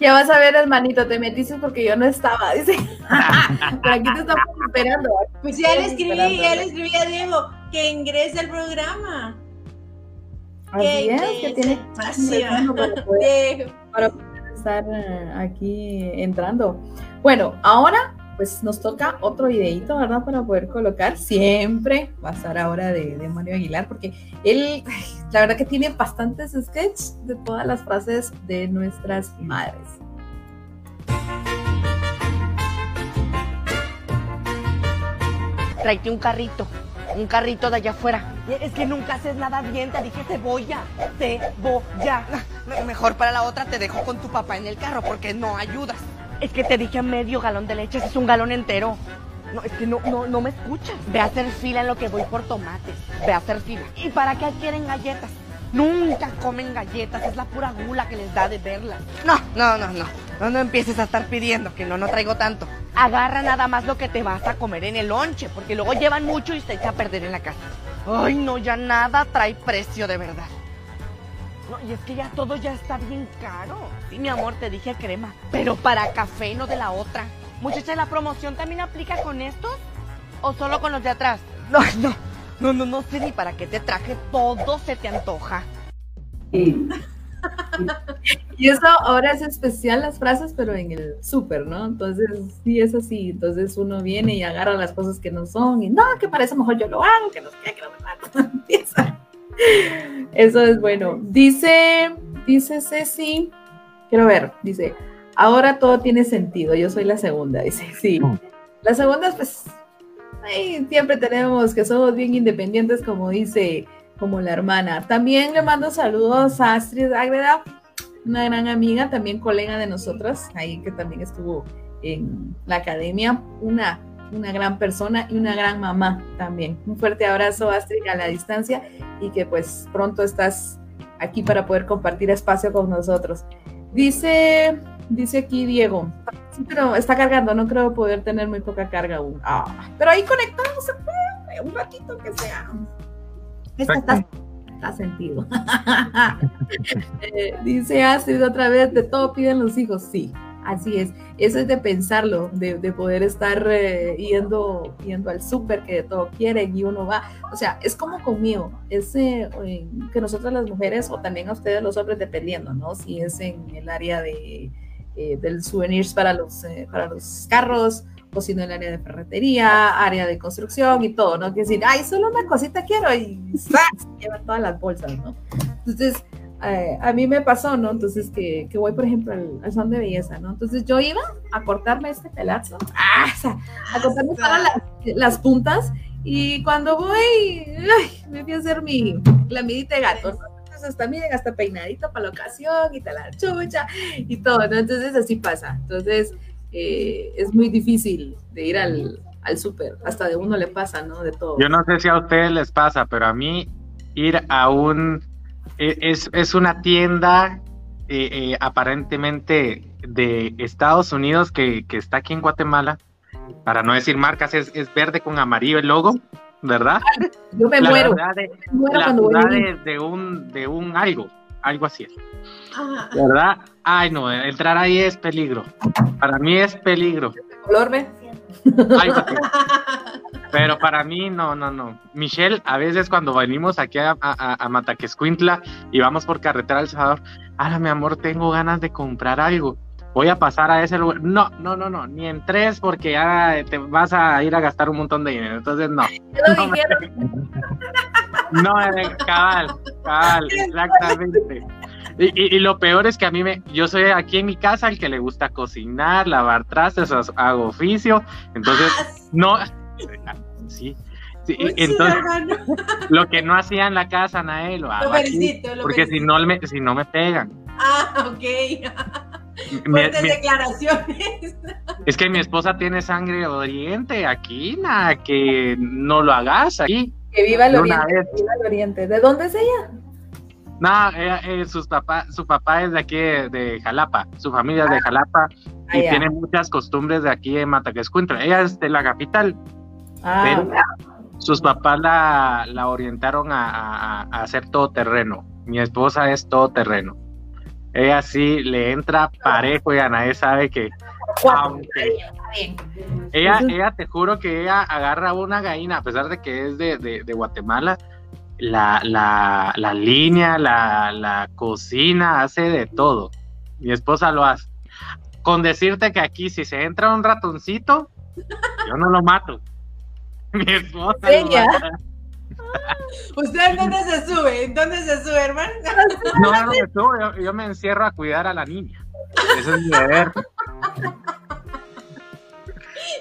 Ya vas a ver, hermanito, te metiste porque yo no estaba, dice. *laughs* Pero aquí te estamos esperando. Pues ya le escribí, ya le escribí a Diego que ingrese al programa. Así que, es, que tiene para *laughs* estar eh, aquí entrando. Bueno, ahora pues nos toca otro videito, ¿verdad? Para poder colocar. Siempre va ahora de, Mario Aguilar, porque él, la verdad que tiene bastantes sketches de todas las frases de nuestras madres. Tráete un carrito un carrito de allá afuera. Es que nunca haces nada bien, te dije cebolla, cebolla. Mejor para la otra te dejo con tu papá en el carro porque no ayudas. Es que te dije medio galón de leche, es un galón entero. No, es que no, no, no me escuchas. Ve a hacer fila en lo que voy por tomates. Ve a hacer fila. ¿Y para qué quieren galletas? Nunca comen galletas, es la pura gula que les da de verlas. No, no, no, no. No, no empieces a estar pidiendo, que no, no traigo tanto. Agarra nada más lo que te vas a comer en el lonche, porque luego llevan mucho y se echa a perder en la casa. Ay, no, ya nada trae precio de verdad. No, y es que ya todo ya está bien caro. Sí, mi amor, te dije crema, pero para café, no de la otra. Muchacha, ¿la promoción también aplica con estos? ¿O solo con los de atrás? No, no, no, no, no sé ni para qué te traje, todo se te antoja. Y, eso ahora es especial las frases, pero en el súper, ¿no? Entonces, sí es así. Entonces uno viene y agarra las cosas que no son y no, que parece mejor yo lo hago, que no sé que no me *laughs* Empieza. Eso es bueno. Dice, dice Ceci, quiero ver, dice, ahora todo tiene sentido. Yo soy la segunda, dice, sí. Mm. La segunda, pues, siempre tenemos que somos bien independientes, como dice como la hermana. También le mando saludos a Astrid Ágreda, una gran amiga, también colega de nosotras, ahí que también estuvo en la academia, una, una gran persona y una gran mamá también. Un fuerte abrazo, Astrid, a la distancia y que pues pronto estás aquí para poder compartir espacio con nosotros. Dice, dice aquí Diego, sí, pero está cargando, no creo poder tener muy poca carga aún. Ah, pero ahí conectamos, se puede, un ratito que sea. Está, está, está sentido. *laughs* Eh, dice Astrid otra vez, de todo piden los hijos, sí. Así es, eso es de pensarlo, de, de poder estar eh, yendo, yendo al súper que de todo quieren y uno va, o sea, es como conmigo, es eh, que nosotras las mujeres o también a ustedes los hombres dependiendo, ¿no? Si es en el área de, eh, del souvenirs para los, eh, para los carros o si no en el área de ferretería, área de construcción y todo, ¿no? Que decir, ay, solo una cosita quiero y ¡zas! llevan todas las bolsas, ¿no? Entonces, eh, a mí me pasó, ¿no? Entonces, que, que voy, por ejemplo, al, al, son de belleza, ¿no? Entonces, yo iba a cortarme este pelazo, ¡ah! o sea, a cortarme todas las, las, puntas, y cuando voy, ay, me fui a hacer mi lamidita de gato, ¿no? Hasta, miren, hasta peinadito para la ocasión, y tal la chucha, y todo, ¿no? Entonces, así pasa. Entonces, eh, es muy difícil de ir al, al súper, hasta de uno le pasa, ¿no? De todo. Yo no sé si a ustedes les pasa, pero a mí ir a un es, es una tienda eh, eh, aparentemente de Estados Unidos que, que, está aquí en Guatemala. Para no decir marcas, es, es verde con amarillo el logo, ¿verdad? Yo me la muero. De, me muero la cuando voy de, de, un, de un algo, algo así es. ¿Verdad? Ay, no, entrar ahí es peligro. Para mí es peligro. ¿Color, ve? Pero para mí, no, no, no. Michelle, a veces cuando venimos aquí a, a, a Mataquescuintla y vamos por carretera al Salvador, ahora mi amor, tengo ganas de comprar algo. Voy a pasar a ese lugar. No, no, no, no, ni en tres porque ya te vas a ir a gastar un montón de dinero. Entonces, no. *laughs* No, me... *laughs* no eh, cabal, cabal, exactamente. Y, y, y, lo peor es que a mí me, yo soy aquí en mi casa el que le gusta cocinar, lavar trastes, hago oficio, entonces *laughs* no, sí. sí Uy, entonces, lo que no hacía en la casa, Nael, lo hago aquí, lo porque si no, me, si no me pegan. Ah, ok. *laughs* Mi, Fuertes mi, declaraciones. *laughs* es que mi esposa tiene sangre oriente aquí, nada, que no lo hagas aquí. Que viva el oriente, que viva el oriente. ¿De dónde es ella? No, ella, eh, sus papá, su papá es de aquí de, de Jalapa, su familia es de Jalapa Ah, y ya. tiene muchas costumbres de aquí en Mataquescuintla. Ella es de la capital, Ah, pero sus papás la, la orientaron a, a- a hacer todo terreno. Mi esposa es todo terreno. Ella sí le entra parejo y a nadie sabe que aunque está bien. ella, ella te juro que ella agarra una gallina, a pesar de que es de, de- de Guatemala, la, la, la línea, la, la cocina, hace de todo. Mi esposa lo hace. Con decirte que aquí si se entra un ratoncito, yo no lo mato. *laughs* Mi esposa lo mata. *laughs* ¿Usted en dónde se sube? ¿En dónde se sube, hermano? *laughs* No, no me subo, yo, yo me encierro a cuidar a la niña. Eso es mi deber. *laughs*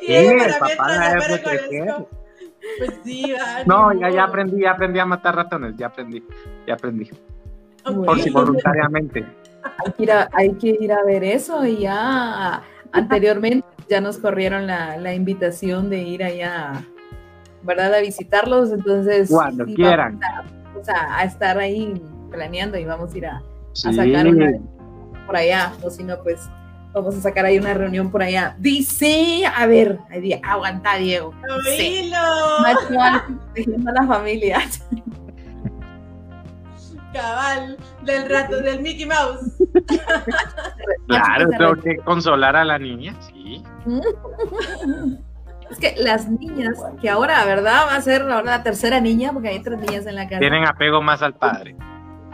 Y Sí, ella el papá para con proteger. esto. Pues sí, va, No, ya, ya aprendí, ya aprendí a matar ratones, ya aprendí, ya aprendí. Ok. Por si voluntariamente. Hay que, ir a, hay que ir a ver eso y ya anteriormente ya nos corrieron la, la invitación de ir allá, ¿verdad? A visitarlos, entonces Cuando sí, quieran. Vamos, a, a- estar ahí planeando y vamos a ir a, Sí. sacar una- por allá, o si no, pues vamos a sacar ahí una reunión por allá. Dice, a ver, aguanta Diego. Sí. Oílo. A la familia. Cabal, del rato, del Mickey Mouse. Claro, *laughs* tengo que que consolar a la niña, sí. *laughs* Es que las niñas, que ahora, ¿verdad? Va a ser ahora la tercera niña, porque hay tres niñas en la casa. Tienen apego más al padre.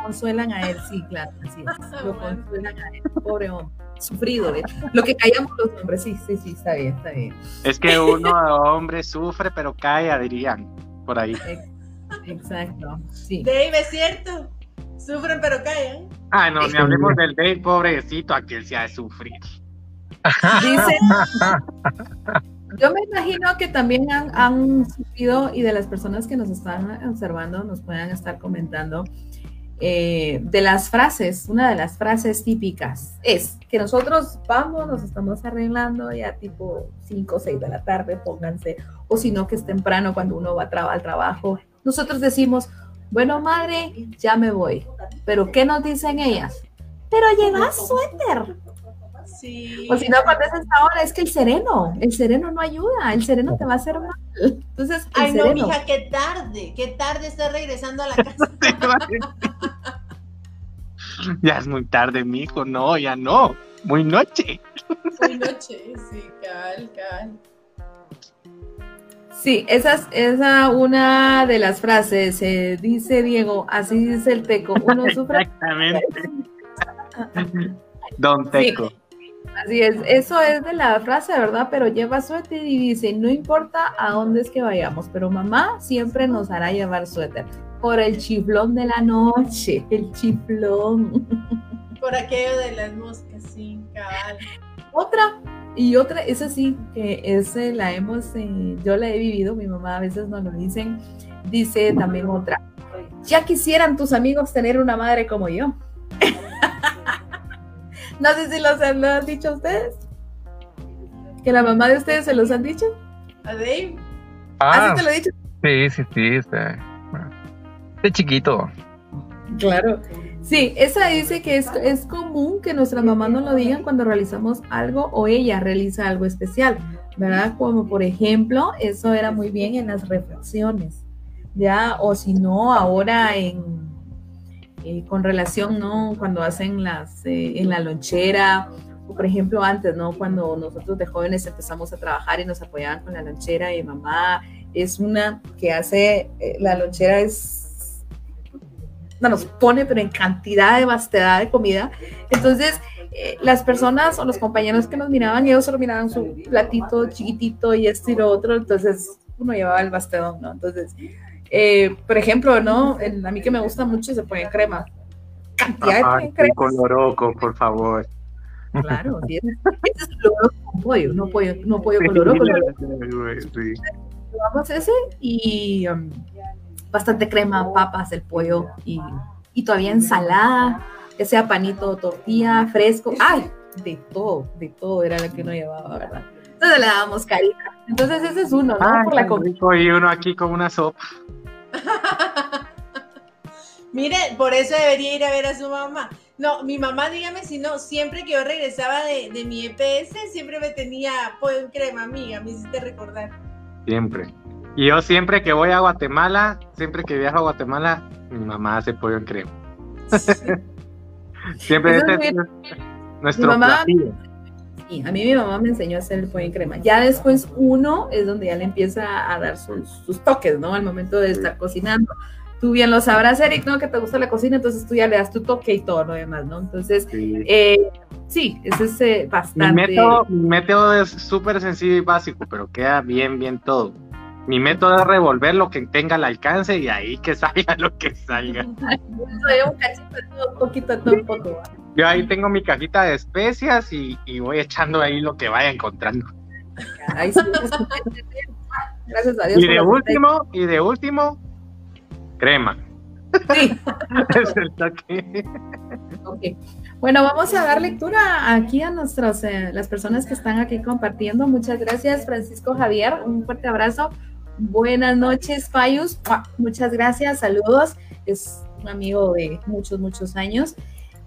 Consuelan a él, sí, claro, así es. *laughs* Lo consuelan a él, pobre hombre. Sufrido, ¿eh? Lo que callamos los hombres, sí, sí, sí, está bien, está bien. Es que uno hombre sufre, pero calla, dirían, por ahí. Exacto, sí. Dave, es cierto. Sufren pero callan. Ah, no, ni hablemos del Dave, pobrecito, aquel se ha de sufrir. Dice, *laughs* Yo me imagino que también han, han sufrido y de las personas que nos están observando nos puedan estar comentando eh, de las frases, una de las frases típicas es que nosotros vamos, nos estamos arreglando ya tipo 5 o 6 de la tarde, pónganse, o si no que es temprano cuando uno va a al trabajo. Nosotros decimos, bueno madre, ya me voy. Pero ¿qué nos dicen ellas? Pero llevas suéter. Sí. O si no, cuando es esta hora, es que el sereno, el sereno no ayuda, el sereno te va a hacer mal. Entonces, el Ay, no, mija, qué tarde, qué tarde estás regresando a la *laughs* casa. ya es muy tarde, mijo. No, ya no. Muy noche. Muy noche, sí, cal, cal. Sí, esa es esa una de las frases. eh, dice Diego, así dice el teco. Uno sufre. *laughs* Exactamente. *laughs* Don Teco. Así es, eso es de la frase, ¿verdad? Pero lleva suéter y dice, no importa a dónde es que vayamos, pero mamá siempre nos hará llevar suéter. Por el chiflón de la noche, el chiflón. *laughs* Por aquello de las moscas, sí, cabal. Otra, y otra, esa sí, que ese la hemos, eh, yo la he vivido, mi mamá a veces nos lo dicen, dice también otra, ya quisieran tus amigos tener una madre como yo. *laughs* no sé si los han, lo han dicho ustedes. Que la mamá de ustedes se los han dicho. ¿A Dave? Ah, Así te lo he dicho. sí, sí, sí. Está, bueno, de chiquito. Claro. Sí, esa dice que es, es común que nuestra mamá nos lo digan cuando realizamos algo o ella realiza algo especial, ¿verdad? Como por ejemplo, eso era muy bien en las reflexiones, ¿ya? O si no, ahora en, eh, con relación, ¿no? Cuando hacen las, eh, en la lonchera, o por ejemplo antes, ¿no? Cuando nosotros de jóvenes empezamos a trabajar y nos apoyaban con la lonchera y mamá es una que hace, eh, la lonchera es no, nos pone, pero en cantidad de vastedad de comida. Entonces, las personas o los compañeros que nos miraban, ellos solo miraban su platito chiquitito y esto y lo otro, entonces uno llevaba el bastedón, ¿no? Entonces, eh, por ejemplo, ¿no? En- a mí que me gusta mucho se pone crema. Cantidad de Ay, crema. coloroco, por favor. Claro, sí, ese es loroco con pollo, no pollo, no pollo con loroco, Sí. *laughs* Ese y um, bastante crema, papas, el pollo y, y todavía ensalada, que sea panito, tortilla, fresco. ¡Ay! De todo, de todo era lo que uno llevaba, ¿verdad? Entonces le dábamos carita. Entonces ese es uno, ¿no? Ay, Por la comida. y uno aquí con una sopa. *laughs* Mire, por eso debería ir a ver a su mamá. No, mi mamá, dígame si no, siempre que yo regresaba de, de mi EPS, siempre me tenía pollo en crema, amiga, me hiciste recordar. Siempre. Y yo siempre que voy a Guatemala, siempre que viajo a Guatemala, mi mamá hace pollo en crema. *laughs* Siempre es nuestro Mi mamá- platillo. Sí, a mí mi mamá me enseñó a hacer el pollo en crema. Ya después uno es donde ya le empieza a dar sus, sus toques, ¿no? Al momento de estar cocinando. Tú bien lo sabrás, Eric, ¿no? Que te gusta la cocina, entonces tú ya le das tu toque y todo lo demás, ¿no? Entonces, Sí. eh, sí, ese es eh, Mi bastante. método, mi método es súper sencillo y básico, pero queda bien, bien todo. Mi método es revolver lo que tenga al alcance y ahí que *laughs* salga lo que salga. Soy un cachito de todo, un poquito de todo, un poco. Yo ahí tengo mi cajita de especias y, y voy echando ahí lo que vaya encontrando. Ahí sí, Gracias a Dios. Y de último, y de último, crema. Sí, *laughs* Es el toque. ok. Bueno, vamos a dar lectura aquí a nuestros, eh, las personas que están aquí compartiendo. Muchas gracias, Francisco Javier. Un fuerte abrazo. Buenas noches, Payus. Muchas gracias, saludos. Es un amigo de muchos, muchos años.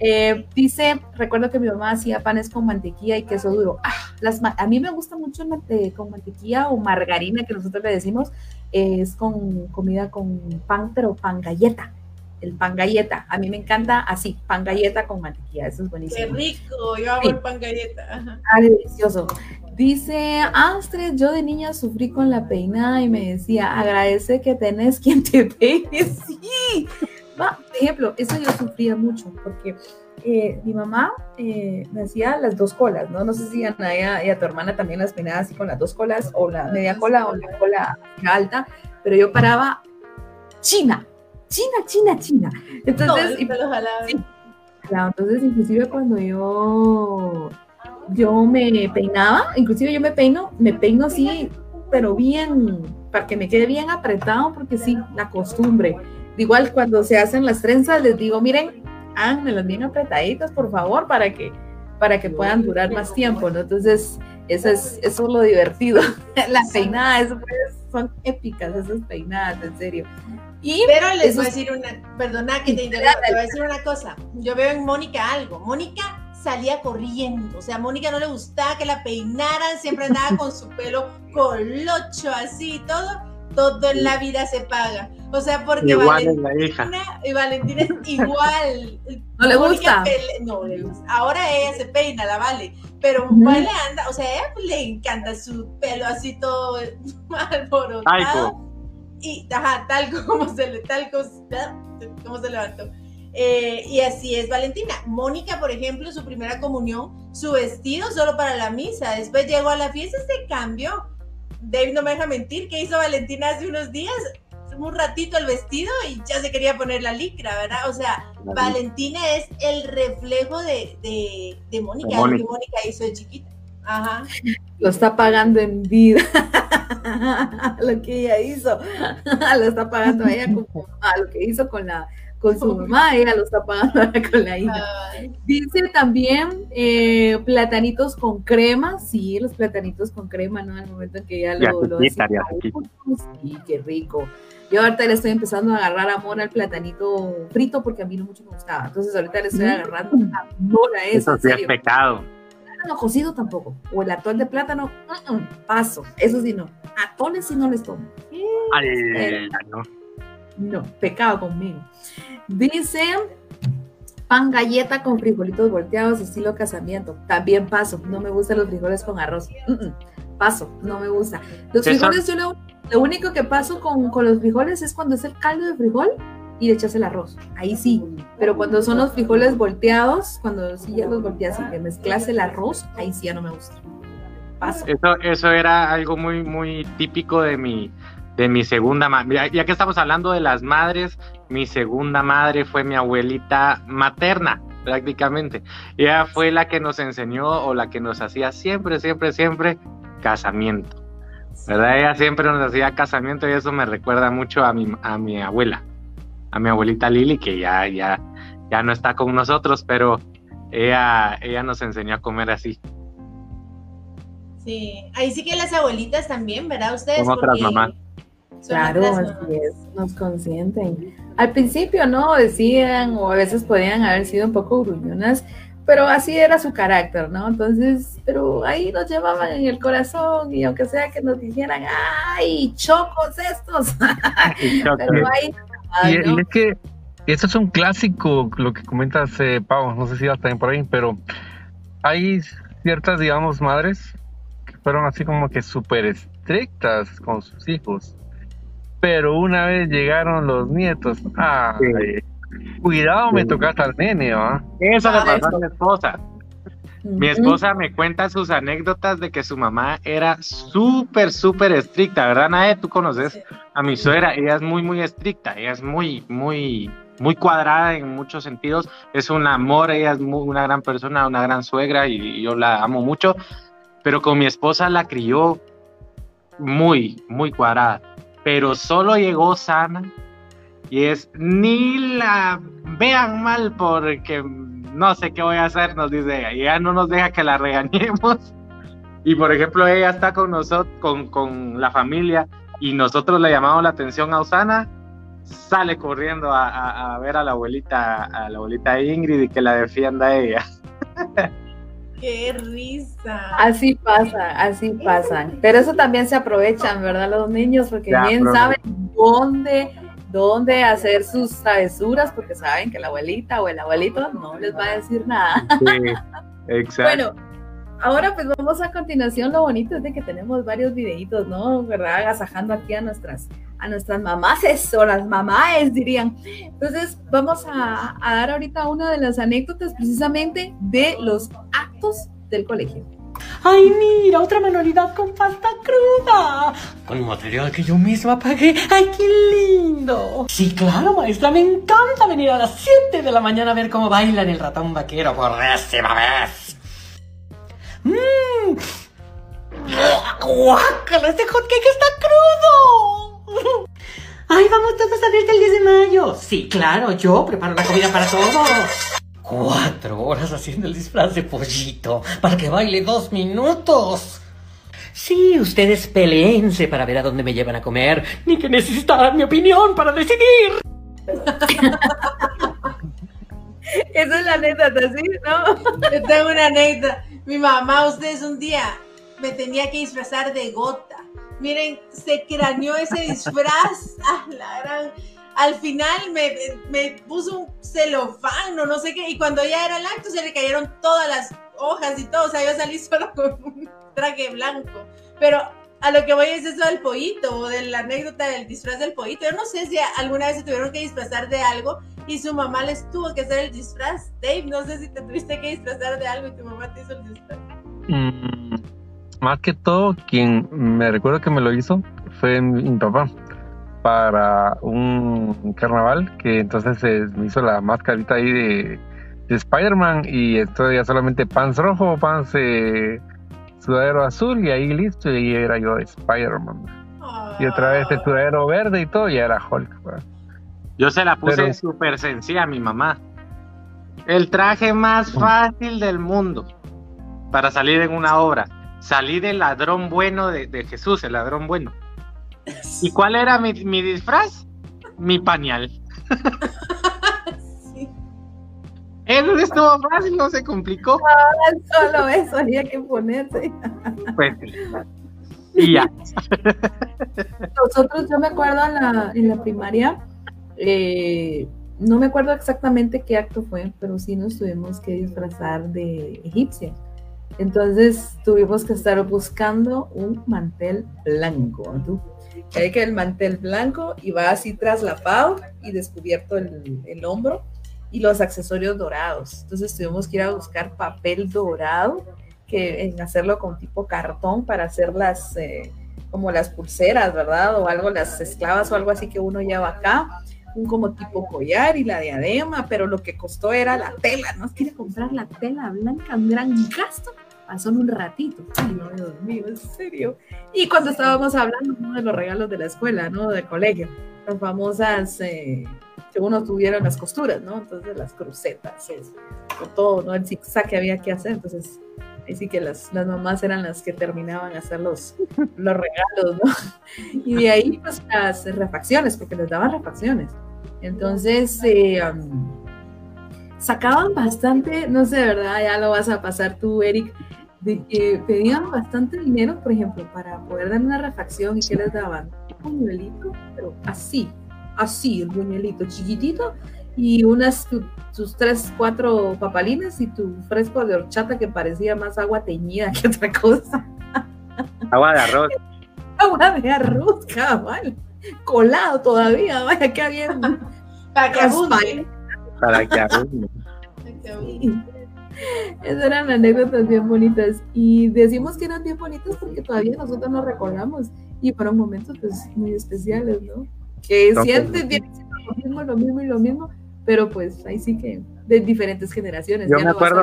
Eh, dice, recuerdo que mi mamá hacía panes con mantequilla y queso duro. Ah, las a mí me gusta mucho mante- con mantequilla o margarina, que nosotros le decimos. eh, es con comida con pan, pero pan galleta. El pan galleta. A mí me encanta así, pan galleta con mantequilla. Eso es Qué buenísimo. rico, yo amo Sí. el pan galleta. Ah, delicioso. Dice Astrid, yo de niña sufrí con la peinada y me decía, agradece que tenés quien te peine. *laughs* Sí. Va, por ejemplo, eso yo sufría mucho porque eh, mi mamá eh, me hacía las dos colas, ¿no? No sé si a Naya y a tu hermana también las peinaba así con las dos colas o la media cola o la cola alta, pero yo paraba china, china, china, china. Entonces, jalado. sí. Claro, entonces inclusive cuando yo yo me peinaba, inclusive yo me peino, me peino así, pero bien, para que me quede bien apretado, porque sí, la costumbre. Igual cuando se hacen las trenzas, les digo, miren, háganmelas bien apretaditas, por favor, para que, para que puedan durar más tiempo, ¿no? Entonces, eso es, eso es lo divertido. *laughs* la peinada, eso pues, son épicas esas peinadas, en serio. Y Pero les voy a decir una, perdona que te interrumpa, te voy a decir una cosa. Yo veo en Mónica algo. Mónica salía corriendo. O sea, a Mónica no le gustaba que la peinaran, siempre andaba con su pelo colocho así y todo. Todo en la vida se paga. O sea, porque igual Valentina, la hija. y Valentina es *laughs* igual. No le gusta. no le gusta. Ahora ella se peina, la vale. Pero Vale anda, o sea, a ella le encanta su pelo así todo *laughs* alborotado. Y ajá, tal *laughs* como se le, tal como se levantó. Eh, y así es Valentina. Mónica, por ejemplo, su primera comunión, su vestido solo para la misa. Después llegó a la fiesta y se cambió. David no me deja mentir, ¿qué hizo Valentina hace unos días? Un ratito el vestido y ya se quería poner la licra, ¿verdad? O sea, Valentina es el reflejo de, de, Mónica, lo que Mónica hizo de chiquita. Ajá. Lo está pagando en vida. *laughs* lo que ella hizo. *laughs* lo está pagando ella como lo que hizo con la con su mamá, ella lo está pagando con la hija. Dice también eh, platanitos con crema, sí, los platanitos con crema, ¿no? Al momento en que ya lo, lo Sí, qué rico. Yo ahorita le estoy empezando a agarrar amor al platanito frito porque a mí no mucho me gustaba. Entonces ahorita le estoy mm. agarrando amor a eso. Eso sí es pecado. Plátano cocido tampoco. O el atol de plátano, paso. Eso sí no. Atoles sí no les tomo. Ay, eh, no. No, pecado conmigo. Dice pan galleta con frijolitos volteados, estilo casamiento. También paso. No me gustan los frijoles con arroz. paso, no me gusta. Los frijoles, yo lo, único que paso con, los frijoles es cuando es el caldo de frijol y le echas el arroz. Ahí sí. Pero cuando son los frijoles volteados, cuando sí ya los volteas y que mezclas el arroz, ahí sí ya no me gusta. Paso. Eso, eso era algo muy, muy típico de mi, de mi segunda madre. Ya que estamos hablando de las madres, mi segunda madre fue mi abuelita materna, prácticamente. Ella fue la que nos enseñó o la que nos hacía siempre, siempre, siempre casamiento. ¿Verdad? Ella siempre nos hacía casamiento y eso me recuerda mucho a mi, a mi abuela, a mi abuelita Lili, que ya, ya, ya no está con nosotros, pero ella, ella nos enseñó a comer así. Sí, ahí sí que las abuelitas también, ¿verdad? Ustedes. Con otras mamás Claro, así es, nos consienten. Al principio no decían o a veces podían haber sido un poco gruñonas, pero así era su carácter, ¿no? Entonces, pero ahí nos llevaban en el corazón y aunque sea que nos dijeran, ¡ay, chocos estos! *laughs* pero ahí, y, es que eso es un clásico, lo que comentas, eh, Pau, no sé si vas también por ahí, pero hay ciertas, digamos, madres que fueron así como que súper estrictas con sus hijos pero una vez llegaron los nietos, cuidado, me tocaste al nene, ¿va? Eso le pasó a mi esposa. Mi esposa me cuenta sus anécdotas de que su mamá era súper, súper estricta, ¿verdad, Nae? Tú conoces a mi suegra, ella es muy, muy estricta, ella es muy, muy, muy cuadrada en muchos sentidos, es un amor, ella es una gran persona, una gran suegra y yo la amo mucho, pero con mi esposa la crió muy, muy cuadrada pero solo llegó sana y es ni la vean mal porque no sé qué voy a hacer, nos dice ella, y ella no nos deja que la regañemos. *laughs* Y por ejemplo, ella está con nosotros, con, con la familia, y nosotros le llamamos la atención a Osana, sale corriendo a, a, ver a la abuelita, a la abuelita Ingrid y que la defienda a ella. *laughs* ¡Qué risa! Así pasa, así pasan. Pero eso también se aprovechan, ¿verdad? Los niños, porque bien saben dónde, dónde hacer sus travesuras, porque saben que la abuelita o el abuelito no les va a decir nada. Sí, exacto. bueno, ahora pues vamos a continuación. Lo bonito es de que tenemos varios videitos, ¿no? ¿Verdad? Agasajando aquí a nuestras a nuestras mamás o las mamás dirían. Entonces vamos a, dar ahorita una de las anécdotas precisamente de los actos del colegio. ¡Ay, mira! Otra manualidad con pasta cruda. Con material que yo misma pagué. ¡Ay, qué lindo! Sí, claro, maestra. Me encanta venir a las 7 de la mañana a ver cómo bailan el ratón vaquero por décima vez. ¡Mmm! ¡Guácala! ¡Este hotcake está crudo! ¡Ay, vamos todos a verte el 10 de mayo! Sí, claro, yo preparo la comida para todos. Cuatro horas haciendo el disfraz de pollito para que baile dos minutos. Sí, ustedes peleense para ver a dónde me llevan a comer, ni que necesitaran mi opinión para decidir. Esa es la anécdota, ¿sí? ¿No? Yo tengo una anécdota. Mi mamá, ustedes un día me tenía que disfrazar de gota. Miren, se craneó ese disfraz. *laughs* Ah, la. Al final me, me puso un celofán o no sé qué. Y cuando ya era el acto, se le cayeron todas las hojas y todo. O sea, yo salí *laughs* solo con un traje blanco. Pero a lo que voy es eso del pollito o de la anécdota del disfraz del pollito. Yo no sé si alguna vez se tuvieron que disfrazar de algo y su mamá les tuvo que hacer el disfraz. Dave, no sé si te tuviste que disfrazar de algo y tu mamá te hizo el disfraz. Mm, más que todo, quien me recuerdo que me lo hizo fue mi, mi papá para un carnaval que entonces eh, me hizo la mascarita ahí de, de Spider-Man y entonces ya solamente pants rojo, pants eh, sudadero azul y ahí listo y era yo Spider-Man. Y otra vez el sudadero verde y todo y era Hulk. ¿verdad? Yo se la puse súper sencilla a mi mamá. El traje más fácil del mundo para salir en una obra. Salí del ladrón bueno de, de Jesús, el ladrón bueno. ¿Y *laughs* cuál era mi, mi disfraz? Mi pañal. Sí. Eso estuvo fácil, no se complicó. Solo eso había que ponerse. Pues sí. Y ya. *laughs* Nosotros, yo me acuerdo en la, en la primaria, eh, no me acuerdo exactamente qué acto fue, pero sí nos tuvimos que disfrazar de egipcia. Entonces tuvimos que estar buscando un mantel blanco. ¿tú? Hay que el mantel blanco y va así traslapado y descubierto el, el hombro y los accesorios dorados. Entonces tuvimos que ir a buscar papel dorado, que en hacerlo con tipo cartón para hacer las, eh, como las pulseras, ¿verdad? O algo, las esclavas o algo así que uno lleva acá, un como tipo collar y la diadema, pero lo que costó era la tela, ¿no? Quiere comprar la tela blanca, un gran gasto, en un ratito. Ay, no, Dios mío, en serio. Y cuando estábamos hablando ¿no? de los regalos de la escuela, ¿no? Del colegio, las famosas, eh, que uno tuvieron las costuras, ¿no? Entonces las crucetas, es, todo, ¿no? El zigzag que había que hacer, entonces Ahí sí que las, las mamás eran las que terminaban a hacer los, *laughs* los regalos, ¿no? *laughs* Y de ahí, pues, las refacciones, porque les daban refacciones. Entonces, eh, um, sacaban bastante, no sé, ¿verdad? Ya lo vas a pasar tú, Eric, de que pedían bastante dinero, por ejemplo, para poder dar una refacción y que les daban un buñuelito, pero así, así, el buñuelito chiquitito y unas tu- tus tres, cuatro papalines y tu fresco de horchata que parecía más agua teñida que otra cosa. Agua de arroz. *laughs* Agua de arroz, cabal. Colado todavía, vaya que bien. Para que abunde. Para que abunde. Esas eran anécdotas bien bonitas. Y decimos que eran bien bonitas porque todavía nosotros nos recordamos. Y fueron momentos pues muy especiales, ¿no? Que No, siempre viene siendo lo mismo, lo mismo y lo mismo. Pero pues ahí sí que de diferentes generaciones. Yo ya me a acuerdo-.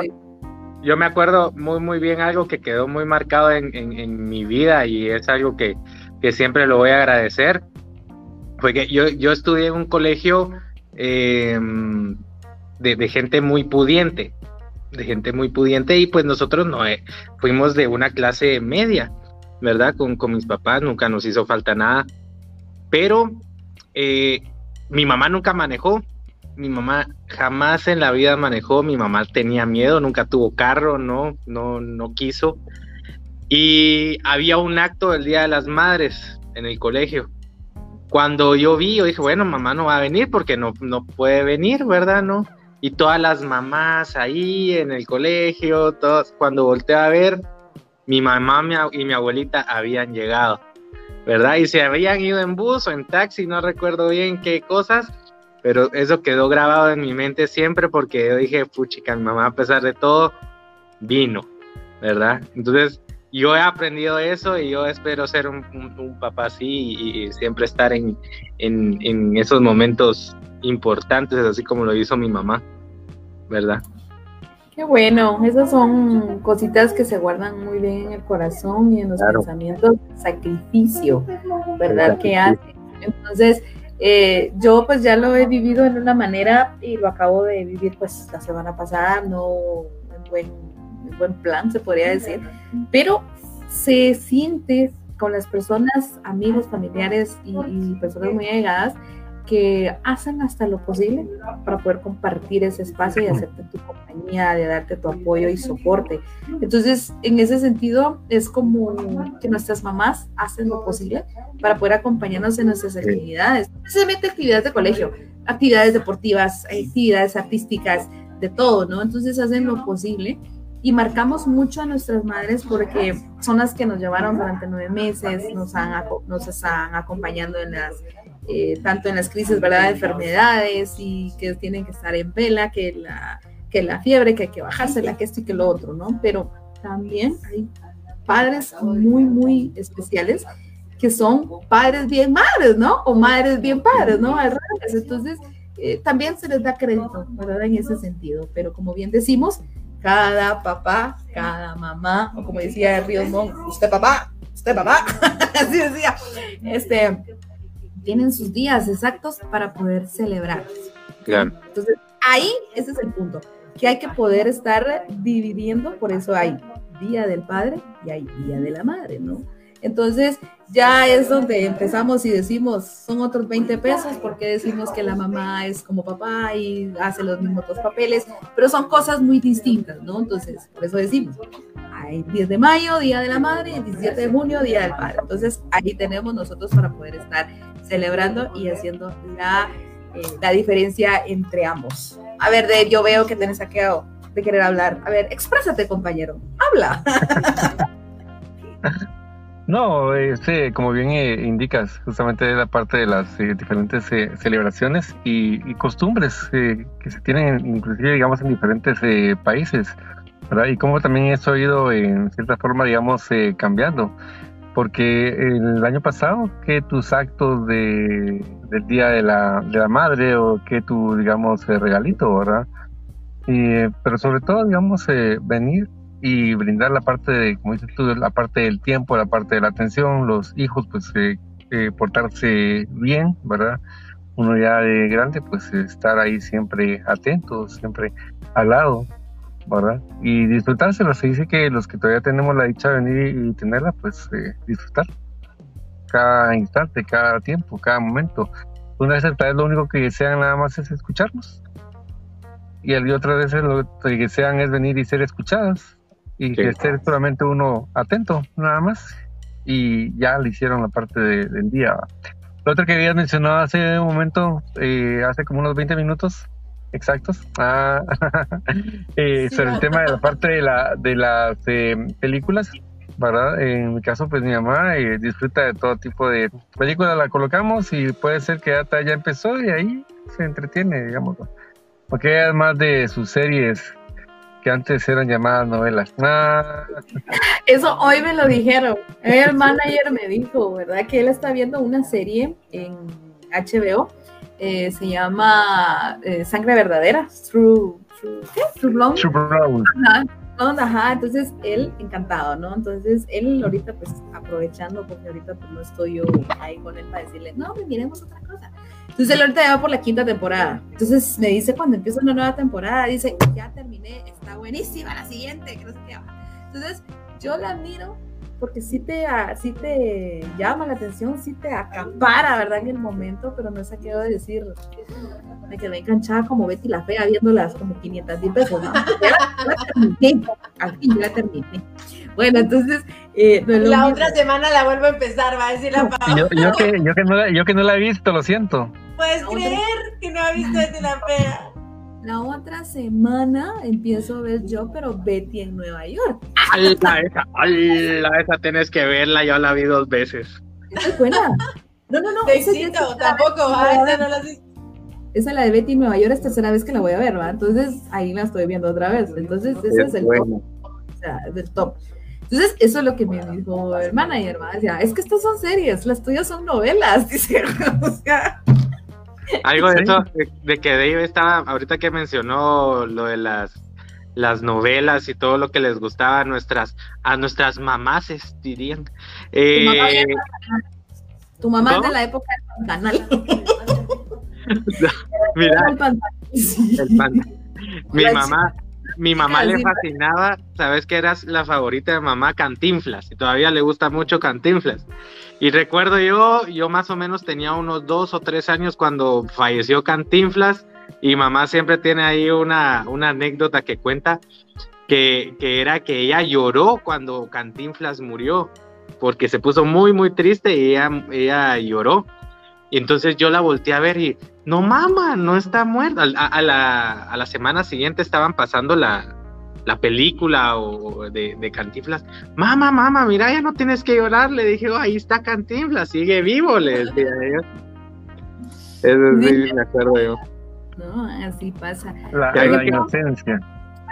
Yo me acuerdo muy, muy bien algo que quedó muy marcado en, en- en mi vida y es algo que, que siempre lo voy a agradecer. Fue que yo, yo estudié en un colegio eh, de, de gente muy pudiente, de gente muy pudiente y pues nosotros no eh, fuimos de una clase media, ¿verdad? Con, con mis papás nunca nos hizo falta nada, pero eh, mi mamá nunca manejó, mi mamá jamás en la vida manejó, mi mamá tenía miedo, nunca tuvo carro, no, no, no quiso. Y había un acto del Día de las Madres en el colegio. Cuando yo vi, yo dije, bueno, mamá no va a venir porque no, no puede venir, ¿verdad? No. Y todas las mamás ahí en el colegio, todas, cuando volteé a ver, mi mamá y mi abuelita habían llegado, ¿verdad? Y se habían ido en bus o en taxi, no recuerdo bien qué cosas, pero eso quedó grabado en mi mente siempre porque yo dije, puchica, mi mamá a pesar de todo vino, ¿verdad? Entonces yo he aprendido eso y yo espero ser un, un- un papá así y, y siempre estar en, en, en esos momentos importantes, así como lo hizo mi mamá, ¿verdad? Qué bueno, esas son cositas que se guardan muy bien en el corazón y en los Claro. pensamientos, sacrificio, ¿verdad? Que hacen. Entonces, eh, yo pues ya lo he vivido en una manera y lo acabo de vivir pues la semana pasada, no en buen, en buen plan se podría decir, pero se siente con las personas, amigos, familiares y, y personas muy allegadas que hacen hasta lo posible para poder compartir ese espacio y hacerte tu compañía, de darte tu apoyo y soporte. Entonces, en ese sentido, es como que nuestras mamás hacen lo posible para poder acompañarnos en nuestras actividades, no necesariamente actividades de colegio, actividades deportivas, actividades artísticas, de todo, ¿no? Entonces hacen lo posible y marcamos mucho a nuestras madres porque son las que nos llevaron durante nueve meses, nos, han, nos están acompañando en las, eh, tanto en las crisis, ¿verdad?, de enfermedades y que tienen que estar en vela, que la, que la fiebre, que hay que bajársela, que esto y que lo otro, ¿no? Pero también hay padres muy, muy especiales que son padres bien madres, ¿no? O madres bien padres, ¿no? Entonces, eh, también se les da crédito, ¿verdad? En ese sentido. Pero como bien decimos, cada papá, cada mamá, o como decía Ríos Montt, usted papá, usted papá, *laughs* así decía, este, tienen sus días exactos para poder celebrar. Claro. Entonces, ahí ese es el punto, que hay que poder estar dividiendo, por eso hay Día del Padre y hay Día de la Madre, ¿no? Entonces, ya es donde empezamos y decimos, son otros 20 pesos, porque decimos que la mamá es como papá y hace los mismos dos papeles, pero son cosas muy distintas, ¿no? Entonces, por eso decimos, hay 10 de mayo, Día de la Madre, y el 17 de junio, Día del Padre. Entonces, ahí tenemos nosotros para poder estar celebrando y haciendo la, eh, la diferencia entre ambos. A ver, Dave, yo veo que tenés saqueo de querer hablar. A ver, exprésate, compañero. Habla. *laughs* No, sí, como bien eh, indicas, justamente es la parte de las eh, diferentes eh, celebraciones y, y costumbres eh, que se tienen, inclusive, digamos, en diferentes eh, países, Y cómo también eso ha ido, en cierta forma, digamos, eh, cambiando. Porque el año pasado, que tus actos de, del Día de la, de la Madre o que tu, digamos, eh, regalito, ¿verdad? Eh, pero sobre todo, digamos, eh, venir y brindar la parte de, como dices tú, la parte del tiempo, la parte de la atención, los hijos, pues eh, eh, portarse bien, ¿verdad? Uno ya de grande, pues estar ahí siempre atento, siempre al lado, ¿verdad? Y disfrutárselo. Se dice que los que todavía tenemos la dicha de venir y tenerla, pues eh, disfrutar cada instante, cada tiempo, cada momento. Una vez tal vez lo único que desean nada más es escucharnos. Y y otras veces lo que desean es venir y ser escuchadas. Y que esté solamente uno atento, nada más. Y ya le hicieron la parte de- del día. Lo otro que habías mencionado hace un momento, eh, hace como unos 20 minutos exactos, ah, *laughs* eh, Sí, sobre el tema de la parte de, la, de las eh, películas, ¿verdad? En mi caso, pues mi mamá eh, disfruta de todo tipo de películas, la colocamos y puede ser que hasta ya empezó y ahí se entretiene, digamos. Porque ella es más de sus series que antes eran llamadas novelas. Ah, Eso hoy me lo dijeron. El *laughs* manager me dijo, ¿verdad? Que él está viendo una serie en HBO. Eh, se llama eh, Sangre Verdadera. True, True, ¿qué? True. Super Bowl. Ajá, ajá, entonces él encantado, ¿no? Entonces él ahorita pues aprovechando porque ahorita pues no estoy yo ahí con él para decirle, no, pues miremos otra cosa. Entonces él ahorita ya va por la quinta temporada. Entonces me dice cuando empieza una nueva temporada, dice, ya terminé, está buenísima la siguiente, que no sé qué. Entonces yo la miro porque sí te, ah, sí te llama la atención, sí te acapara, ¿verdad? En el momento, pero no sé qué de decir. Me quedé enganchada como Betty la Fea viéndolas como 500 mil pesos, ¿no? *laughs* Ya la, ya la terminé, al fin ya la terminé. Bueno, entonces, eh, no La mismo. otra semana la vuelvo a empezar, va a decir la Pau. Yo, yo que, yo, que no la, yo que no la he visto, lo siento. ¿Puedes creer que no ha visto desde la fea? La otra semana empiezo a ver yo, pero Betty en Nueva York. ¡Hala, esa! ¡Hala, esa tenés que verla! Yo la vi dos veces. Esa es buena. No, no, no. Tampoco, ah, esa no la. Esa es la de Betty en Nueva York, es tercera vez que la voy a ver, ¿va? Entonces ahí la estoy viendo otra vez. Entonces, ese es el top. O sea, es el top. Entonces, eso es lo que me dijo el manager, ¿va? Decía, es que estas son series, las tuyas son novelas, *laughs* dice. O sea, Algo de eso, de, de que Dave estaba, ahorita que mencionó lo de las las novelas y todo lo que les gustaba a nuestras, a nuestras mamases, dirían. Eh, tu mamá, es de la época del Pantanal. *laughs* *laughs* Mira, Mi mamá, mi mamá le fascinaba, sabes que eras la favorita de mamá Cantinflas y todavía le gusta mucho Cantinflas. Y recuerdo yo, yo más o menos tenía unos dos o tres años cuando falleció Cantinflas y mamá siempre tiene ahí una, una anécdota que cuenta que, que, era que ella lloró cuando Cantinflas murió porque se puso muy muy triste y ella, ella lloró. Y entonces yo la volteé a ver y, no mamá, no está muerta. A, la, a la, semana siguiente estaban pasando la, la película o, de, de, Cantinflas. Mamá, mamá, mira, ya no tienes que llorar. Le dije, oh, ahí está Cantinflas, sigue vivo, le decía. *laughs* Eso sí, me acuerdo yo. No, así pasa. La, la inocencia.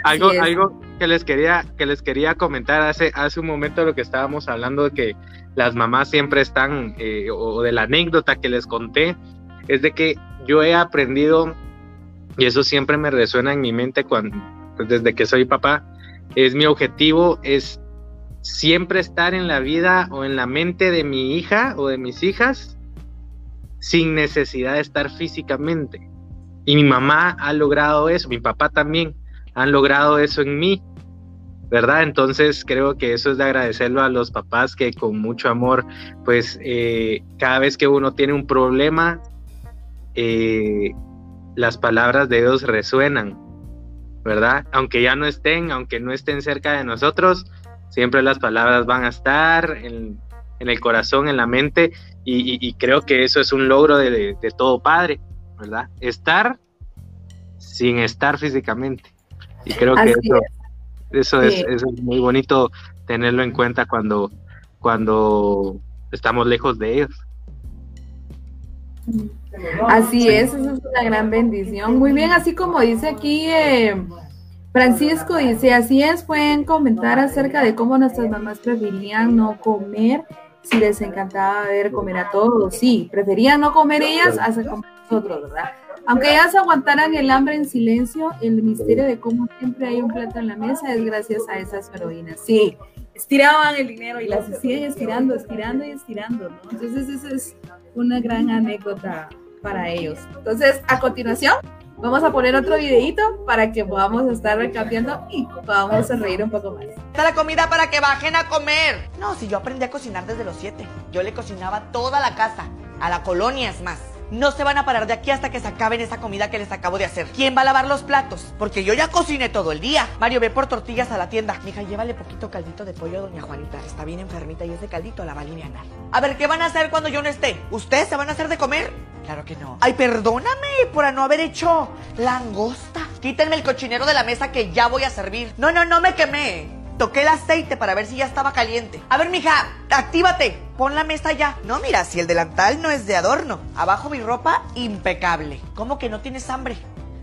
Algo, algo que les quería, que les quería comentar hace, hace un momento lo que estábamos hablando de que las mamás siempre están, eh, o de la anécdota que les conté, es de que yo he aprendido, y eso siempre me resuena en mi mente cuando, desde que soy papá, es mi objetivo, es siempre estar en la vida o en la mente de mi hija o de mis hijas sin necesidad de estar físicamente. Y mi mamá ha logrado eso, mi papá también han logrado eso en mí. ¿verdad? Entonces creo que eso es de agradecerlo a los papás que con mucho amor, pues eh, cada vez que uno tiene un problema, eh, las palabras de Dios resuenan, ¿verdad? Aunque ya no estén, aunque no estén cerca de nosotros, siempre las palabras van a estar en, el corazón, en la mente, y, creo que eso es un logro de, todo padre, ¿verdad? Estar sin estar físicamente. Y creo que eso... Eso, es, muy bonito tenerlo en cuenta cuando, cuando estamos lejos de ellos. Así es, eso es una gran bendición. Muy bien, así como dice aquí eh, Francisco, dice, así es, pueden comentar acerca de cómo nuestras mamás preferían no comer, si les encantaba ver comer a todos, sí, preferían no comer ellas, hacer comer nosotros, ¿verdad? Aunque ellas aguantaran el hambre en silencio, el misterio de cómo siempre hay un plato en la mesa es gracias a esas heroínas. Sí, estiraban el dinero y las siguen estirando, estirando y estirando, ¿no? Entonces esa es una gran anécdota para ellos. Entonces, a continuación, vamos a poner otro videito para que podamos estar recambiando y podamos reír un poco más. Está la comida para que bajen a comer. No, si yo aprendí a cocinar desde los siete. Yo le cocinaba toda la casa, a la colonia es más. No se van a parar de aquí hasta que se acaben esa comida que les acabo de hacer. ¿Quién va a lavar los platos? Porque yo ya cociné todo el día. Mario, ve por tortillas a la tienda. Mija, llévale poquito caldito de pollo a doña Juanita. Está bien enfermita y ese caldito la va a aliviar. A ver, ¿qué van a hacer cuando yo no esté? ¿Ustedes se van a hacer de comer? Claro que no. Ay, perdóname por no haber hecho langosta. Quítenme el cochinero de la mesa que ya voy a servir. No, no, no me quemé. Toqué el aceite para ver si ya estaba caliente. A ver, mija, actívate. Pon la mesa ya. No, mira, si el delantal no es de adorno. Abajo mi ropa impecable. ¿Cómo que no tienes hambre?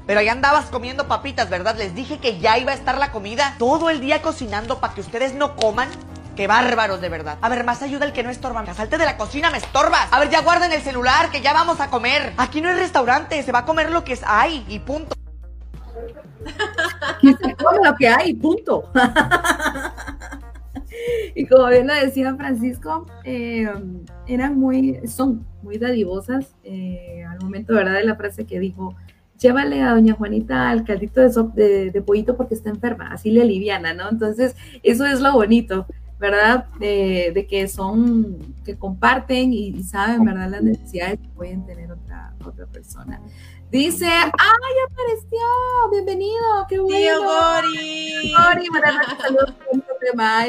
Pero ahí andabas comiendo papitas, ¿verdad? Les dije que ya iba a estar la comida todo el día cocinando para que ustedes no coman. Qué bárbaros, de verdad. A ver, más ayuda el que no estorba. Salte de la cocina, me estorbas. A ver, ya guarden el celular, que ya vamos a comer. Aquí no es restaurante, se va a comer lo que hay y punto. Y se lo que hay, punto. y como bien lo decía Francisco, eh, eran muy, son muy dadivosas eh, al momento, ¿verdad? De la frase que dijo, llévale a doña Juanita al caldito de, de, pollito porque está enferma, así le aliviana, ¿no? Entonces, eso es lo bonito, ¿verdad? de que son, que comparten y, saben, ¿verdad? Las necesidades que pueden tener otra, otra persona. Dice, ¡ay, apareció! Bienvenido, qué bueno. Tío Gori. Gori, saludos,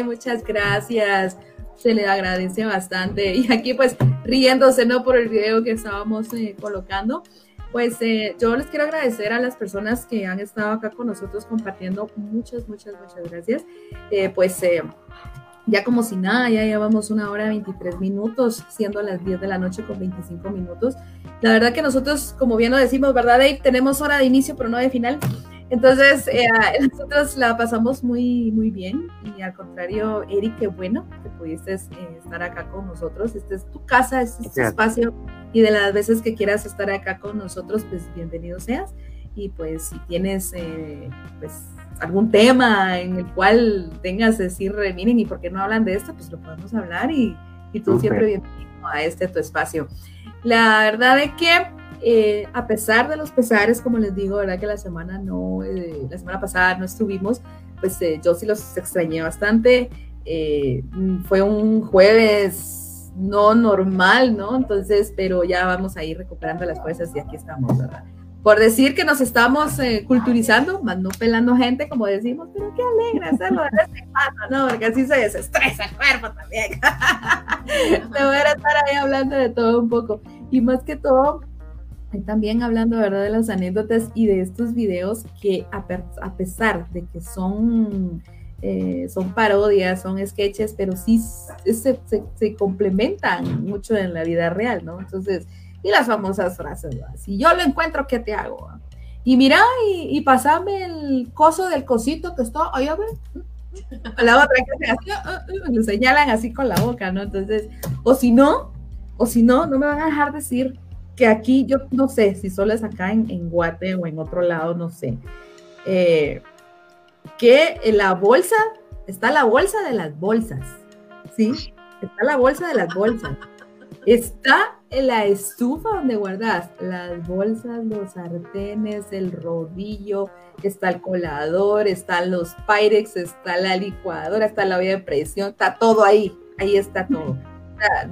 muchas gracias. Se le agradece bastante. Y aquí, pues, riéndose, ¿no? Por el video que estábamos eh, colocando. Pues eh, yo les quiero agradecer a las personas que han estado acá con nosotros compartiendo. Muchas, muchas, muchas gracias. Eh, pues ya como si nada, ya llevamos una hora 23 minutos, siendo las 10 de la noche con 25 minutos. La verdad que nosotros, como bien lo decimos, ¿verdad, Dave? Tenemos hora de inicio, pero no de final. Entonces, eh, *laughs* nosotros la pasamos muy, muy bien. Y al contrario, Eric, qué bueno que pudiste eh, estar acá con nosotros. Esta es tu casa, este es tu espacio. Y de las veces que quieras estar acá con nosotros, pues bienvenido seas. Y pues si tienes, eh, pues algún tema en el cual tengas que decir, miren, ¿y por qué no hablan de esto? Pues lo podemos hablar y, y tú siempre bienvenido a este tu espacio. La verdad es que eh, a pesar de los pesares, como les digo, verdad que la semana no, eh, la semana pasada no estuvimos, pues eh, yo sí los extrañé bastante. fue un jueves no normal, ¿no? Entonces, pero ya vamos a ir recuperando las fuerzas y aquí estamos, ¿verdad? Por decir que nos estamos culturizando, más no pelando gente, como decimos, pero qué alegre hacerlo de vez en cuando, ¿no? Porque así se desestresa el cuerpo también. *laughs* de voy a estar ahí hablando de todo un poco. Y más que todo, también hablando ¿verdad? de las anécdotas y de estos videos que a, pesar de que son, eh, son parodias, son sketches, pero sí se, se, complementan mucho en la vida real, ¿no? Entonces, y las famosas frases, si yo lo encuentro, ¿qué te hago? Y mira, y, y pasame el coso del cosito que está, ahí a ver, la otra que hace, uh, uh, uh, lo señalan así con la boca, ¿no? Entonces, o si no, o si no, no me van a dejar decir que aquí yo no sé si solo es acá en, Guate o en otro lado, no sé, eh, que en la bolsa, está la bolsa de las bolsas, ¿sí? Está la bolsa de las bolsas. Está en la estufa donde guardas las bolsas, los sartenes, el rodillo, está el colador, están los pyrex, está la licuadora, está la olla de presión, está todo ahí, ahí está todo.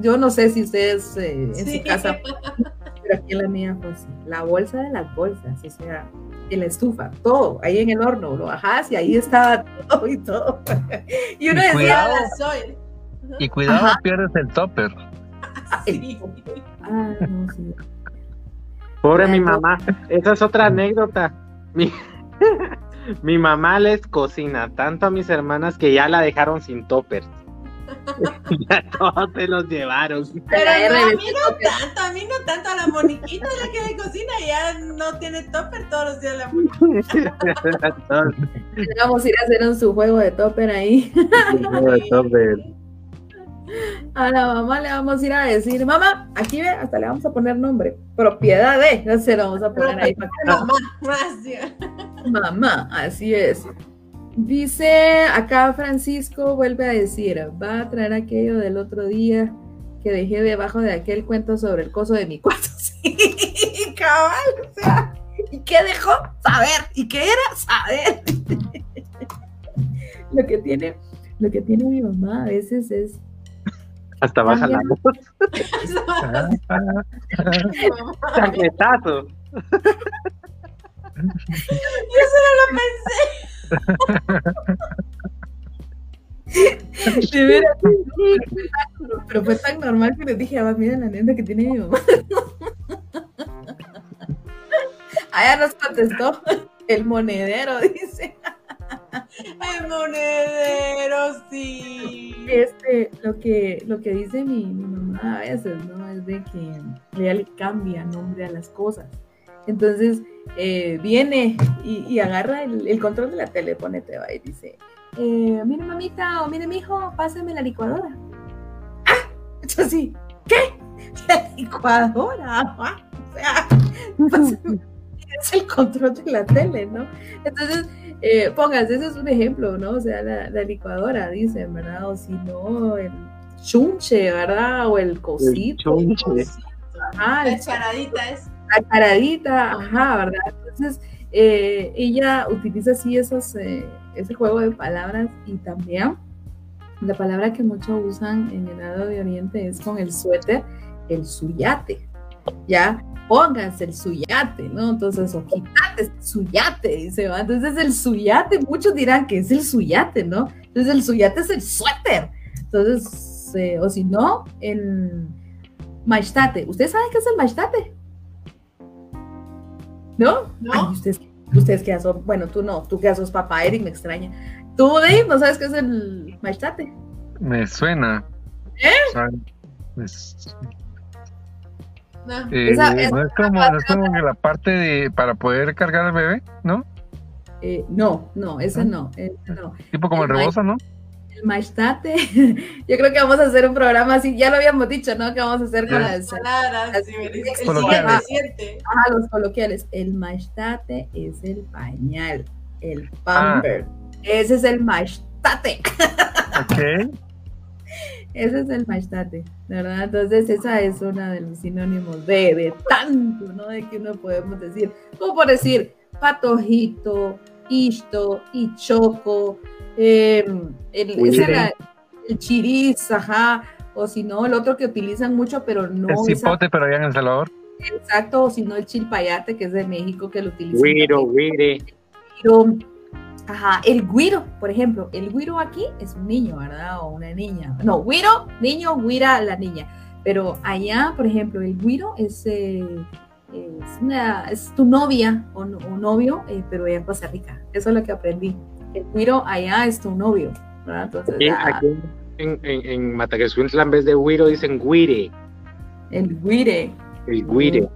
yo no sé si ustedes eh, en su casa *laughs* pero aquí en la mía, pues la bolsa de las bolsas, o sea, en la estufa, todo, ahí en el horno, lo bajas y ahí estaba *laughs* todo y todo. *laughs* y uno y decía, cuidado, soy. Y cuidado, pierdes el topper. Ah, Pobre mi mamá, esa es otra anécdota. Mi, *laughs* mi mamá les cocina tanto a mis hermanas que ya la dejaron sin topper. *laughs* ya todos te los llevaron. Pero a mí no tanto, a mí no tanto, a la Moniquita la que le cocina ya no tiene topper todos los días la Moniquita. *laughs* Vamos a ir a hacer un su juego de topper ahí. juego de topper. A la mamá le vamos a ir a decir, mamá, aquí ve, hasta le vamos a poner nombre, propiedad de, no se lo vamos a poner ahí. Mamá, Mamá, así es. Dice acá Francisco, vuelve a decir, va a traer aquello del otro día que dejé debajo de aquel cuento sobre el coso de mi cuarto. *laughs* Sí, cabal, o sea, ¿y qué dejó? Saber. ¿Y qué era? Saber. *laughs* lo que tiene, lo que tiene mi mamá a veces es hasta baja la *laughs* voz. Chaquetazo. Yo solo lo pensé. De veras, pero fue tan normal que les dije, ah, mira la nena que tiene mi mamá. *laughs* Allá nos contestó el monedero, dice. *laughs* El monedero, sí. Este, lo que, lo que dice mi, mamá a veces, ¿no? Es de que ella le cambia nombre a las cosas. Entonces, eh, viene y, agarra el, control de la tele, ponete, va y dice, eh, mire mamita o mire mi hijo, pásame la licuadora. Ah, hecho así, ¿qué? *laughs* La licuadora, o sea, *laughs* es el control de la tele, ¿no? Entonces, eh, póngase, ese es un ejemplo, ¿no? O sea, la, licuadora, dicen, ¿verdad? O si no, el chunche, ¿verdad? O el cosito. El chunche. la charadita es la caradita, ajá, ¿verdad? Entonces, eh, ella utiliza así esos, eh, ese juego de palabras y también la palabra que muchos usan en el lado de Oriente es con el suéter, el suyate, ¿ya? Pónganse el suyate, ¿no? Entonces, o quitate el suyate, dice, ¿va? Entonces, el suyate, muchos dirán que es el suyate, ¿no? Entonces, el suyate es el suéter. Entonces, eh, o si no, el maestate. ¿Ustedes saben qué es el maestate? ¿No? ¿No? ustedes, ustedes que son, bueno, tú no, tú que sos papá, Eric, me extraña. ¿Tú, Dave, no sabes qué es el maestate? Me suena. ¿Eh? No. Eh, es, como, es como que la parte de para poder cargar al bebé, ¿no? Eh, no, no, esa no, no. Tipo como el, el rebozo, ¿no? Maestate. *laughs* Yo creo que vamos a hacer un programa así, ya lo habíamos dicho, ¿no? Que vamos a hacer con las, palabras, coloquiales. los coloquiales. El maestate es el pañal. el pamper. Ese es el mashtate. *laughs* Ok. Ese es el mashtate, ¿verdad? Entonces esa es una de los sinónimos de, de tanto, ¿no? De que uno podemos decir, como por decir, patojito, isto, ichoco, eh, el, ese Chile. era el chiriz, ajá, o si no, el otro que utilizan mucho, pero no El esa- cipote, pero allá en El Salvador. exacto, o si no el chilpayate, que es de México, que lo utilizan. Guiro, guire. Guiro, Ajá, el güiro, por ejemplo, el güiro aquí es un niño, ¿verdad? O una niña. No, güiro, niño, güira, la niña. Pero allá, por ejemplo, el güiro es, eh, es, una- es tu novia o, o novio, eh, pero allá en Costa Rica. Eso es lo que aprendí. El güiro allá es tu novio, ¿verdad? Entonces, Aquí, ah, aquí en, en, en en vez de guiro, dicen guire. el güire. El guire.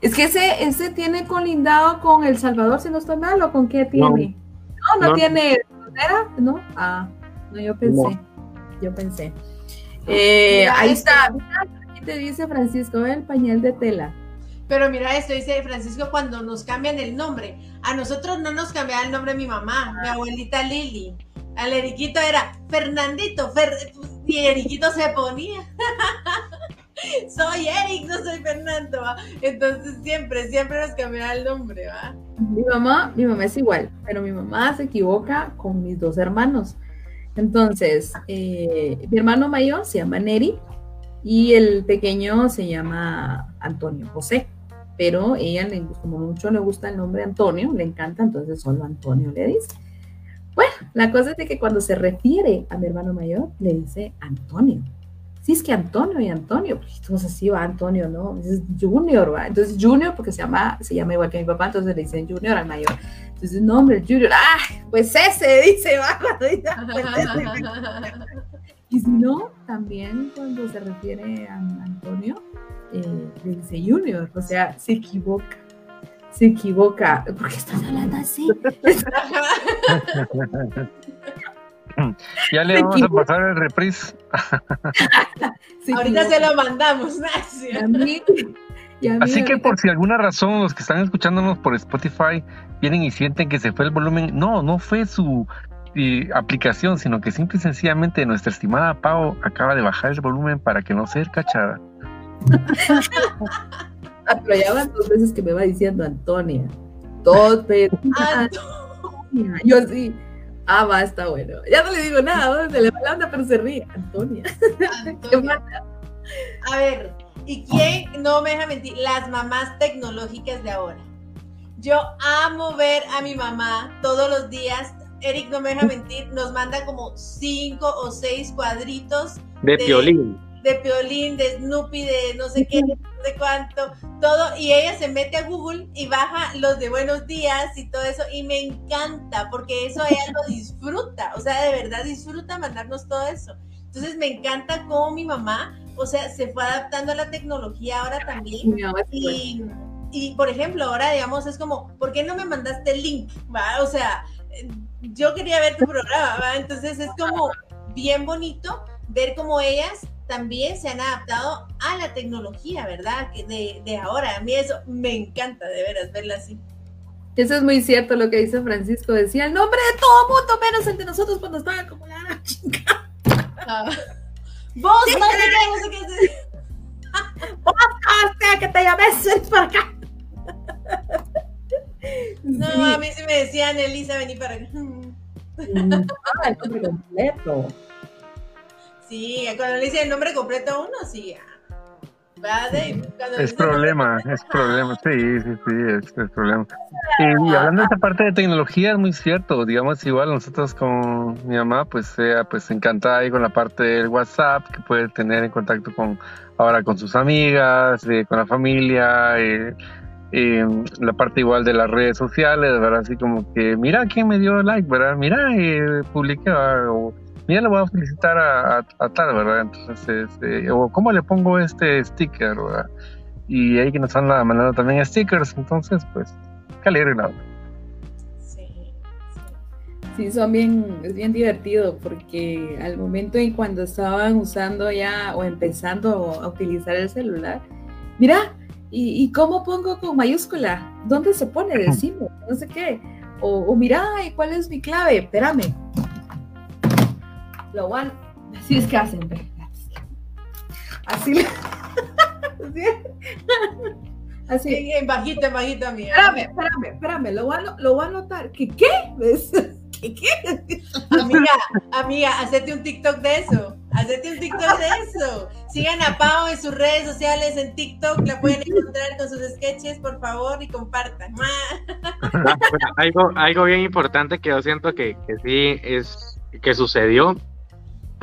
Es que ese, ese tiene colindado con El Salvador, si no estoy mal, o con qué tiene. No, no, No. tiene frontera, ¿no? Ah, no, yo pensé. Yo pensé. Eh, Mira ahí esto. está. Mira, aquí te dice Francisco, el pañal de tela. Pero mira esto, dice Francisco, cuando nos cambian el nombre. A nosotros no nos cambiaba el nombre mi mamá, mi abuelita Lili. Al Eriquito era Fernandito, Fer- y Eriquito se ponía. *laughs* *laughs* soy Eric, no soy Fernando. Entonces siempre, siempre nos cambiaba el nombre, ¿va? Mi mamá, mi mamá es igual, pero mi mamá se equivoca con mis dos hermanos. Entonces, eh, mi hermano mayor se llama Neri y el pequeño se llama Antonio José. Pero ella, le, como mucho le gusta el nombre Antonio, le encanta, entonces solo Antonio le dice. Bueno, la cosa es de que cuando se refiere a mi hermano mayor, le dice Antonio. Sí, es que Antonio y Antonio, pues entonces así va Antonio, ¿no? Es Junior, ¿va? Entonces Junior, porque se llama, se llama igual que mi papá, entonces le dicen Junior al mayor. Entonces, no, hombre, Junior, ¡ah! Pues ese, dice, va, *laughs* cuando dice, "Ah, pues ese". Y si no, también cuando se refiere a Antonio, eh, le dice Junior, o sea, se equivoca. Se equivoca. ¿Por qué estás hablando así? *laughs* *clears throat* Ya le vamos a pasar el reprise. *laughs* Se Ahorita se lo mandamos, Nancy. Y a mí- y a mí Así que por si alguna razón los que están escuchándonos por Spotify vienen y sienten que se fue el volumen, no, no fue su eh, aplicación, sino que simple y sencillamente nuestra estimada Pau acaba de bajar el volumen para que no sea cachada. *laughs* Ah, pero ya van dos veces que me va diciendo Antonia. Dos veces. *laughs* Antonia. Yo así. Ah, va, está bueno. Ya no le digo nada, ¿no? se le va la onda, pero se ríe. Antonia. ¿Qué Antonio. pasa? A ver, ¿y quién no me deja mentir? Las mamás tecnológicas de ahora. Yo amo ver a mi mamá todos los días. Eric no me deja mentir, nos manda como cinco o seis cuadritos De De- piolín. De Piolín, de Snoopy, de no sé qué, no sé cuánto, todo, y ella se mete a Google y baja los de buenos días y todo eso, y me encanta, porque eso ella lo disfruta, o sea, de verdad disfruta mandarnos todo eso. Entonces me encanta cómo mi mamá, o sea, se fue adaptando a la tecnología ahora también. Mi mamá es igual. Y, y, por ejemplo, ahora digamos, es como, ¿por qué no me mandaste el link? ¿Va? O sea, yo quería ver tu programa, ¿va? Entonces es como bien bonito ver cómo ellas también se han adaptado a la tecnología, ¿verdad? Que de, de ahora. A mí eso me encanta, de veras, verla así. Eso es muy cierto lo que dice Francisco. Decía el nombre de todo mundo, menos el de nosotros cuando estaba como la *laughs* chica. Ah. Vos. ¡Hasta *laughs* que te llames *laughs* para acá! No, Sí. a mí sí me decían, Elisa, vení para acá. Ah, el nombre completo. Sí, cuando le dicen el nombre completo a uno, sí. ah. Es nombre problema, es problema, sí, sí, sí, es, es problema. Y, y hablando de esa parte de tecnología, es muy cierto, digamos, igual nosotros con mi mamá, pues sea pues encantada ahí con la parte del WhatsApp, que puede tener en contacto con ahora con sus amigas, eh, con la familia, eh, eh, la parte igual de las redes sociales, ¿verdad? Así como que, mira quién me dio like, ¿verdad? Mira, eh, publiqué, ¿verdad? o mira, le voy a felicitar a, a- a tal, ¿verdad? Entonces, este, o cómo le pongo este sticker, ¿verdad? Y ahí que nos anda mandando también stickers, entonces, pues, qué alegre la Sí, Sí, son bien, es bien divertido porque al momento en cuando estaban usando ya o empezando a utilizar el celular, mira, ¿y, y cómo pongo con mayúscula? ¿Dónde se pone? *laughs* Decimos, no sé qué. o, o mira, ¿y ¿cuál es mi clave? Espérame. Lo van, así es que hacen. Así le- Así. En, en bajita, en bajita, amiga. Espérame, espérame, espérame, lo voy a, lo voy a anotar. ¿Qué qué? ¿Ves? ¿Qué qué? Amiga, amiga, hacete un TikTok de eso. Hacete un TikTok de eso. Sigan a Pau en sus redes sociales, en TikTok, la pueden encontrar con sus sketches, por favor, y compartan. Bueno, algo, algo bien importante que yo siento que, que sí es que sucedió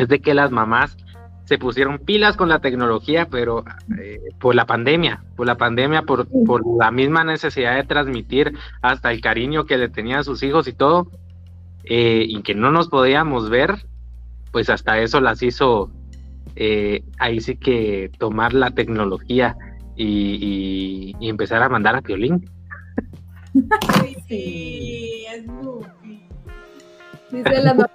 es de que las mamás se pusieron pilas con la tecnología, pero eh, por la pandemia, por la pandemia, por, por la misma necesidad de transmitir hasta el cariño que le tenían a sus hijos y todo, eh, y que no nos podíamos ver, pues hasta eso las hizo eh, ahí sí que tomar la tecnología y, y- y empezar a mandar a violín. *laughs* Sí, es. Dice la mamá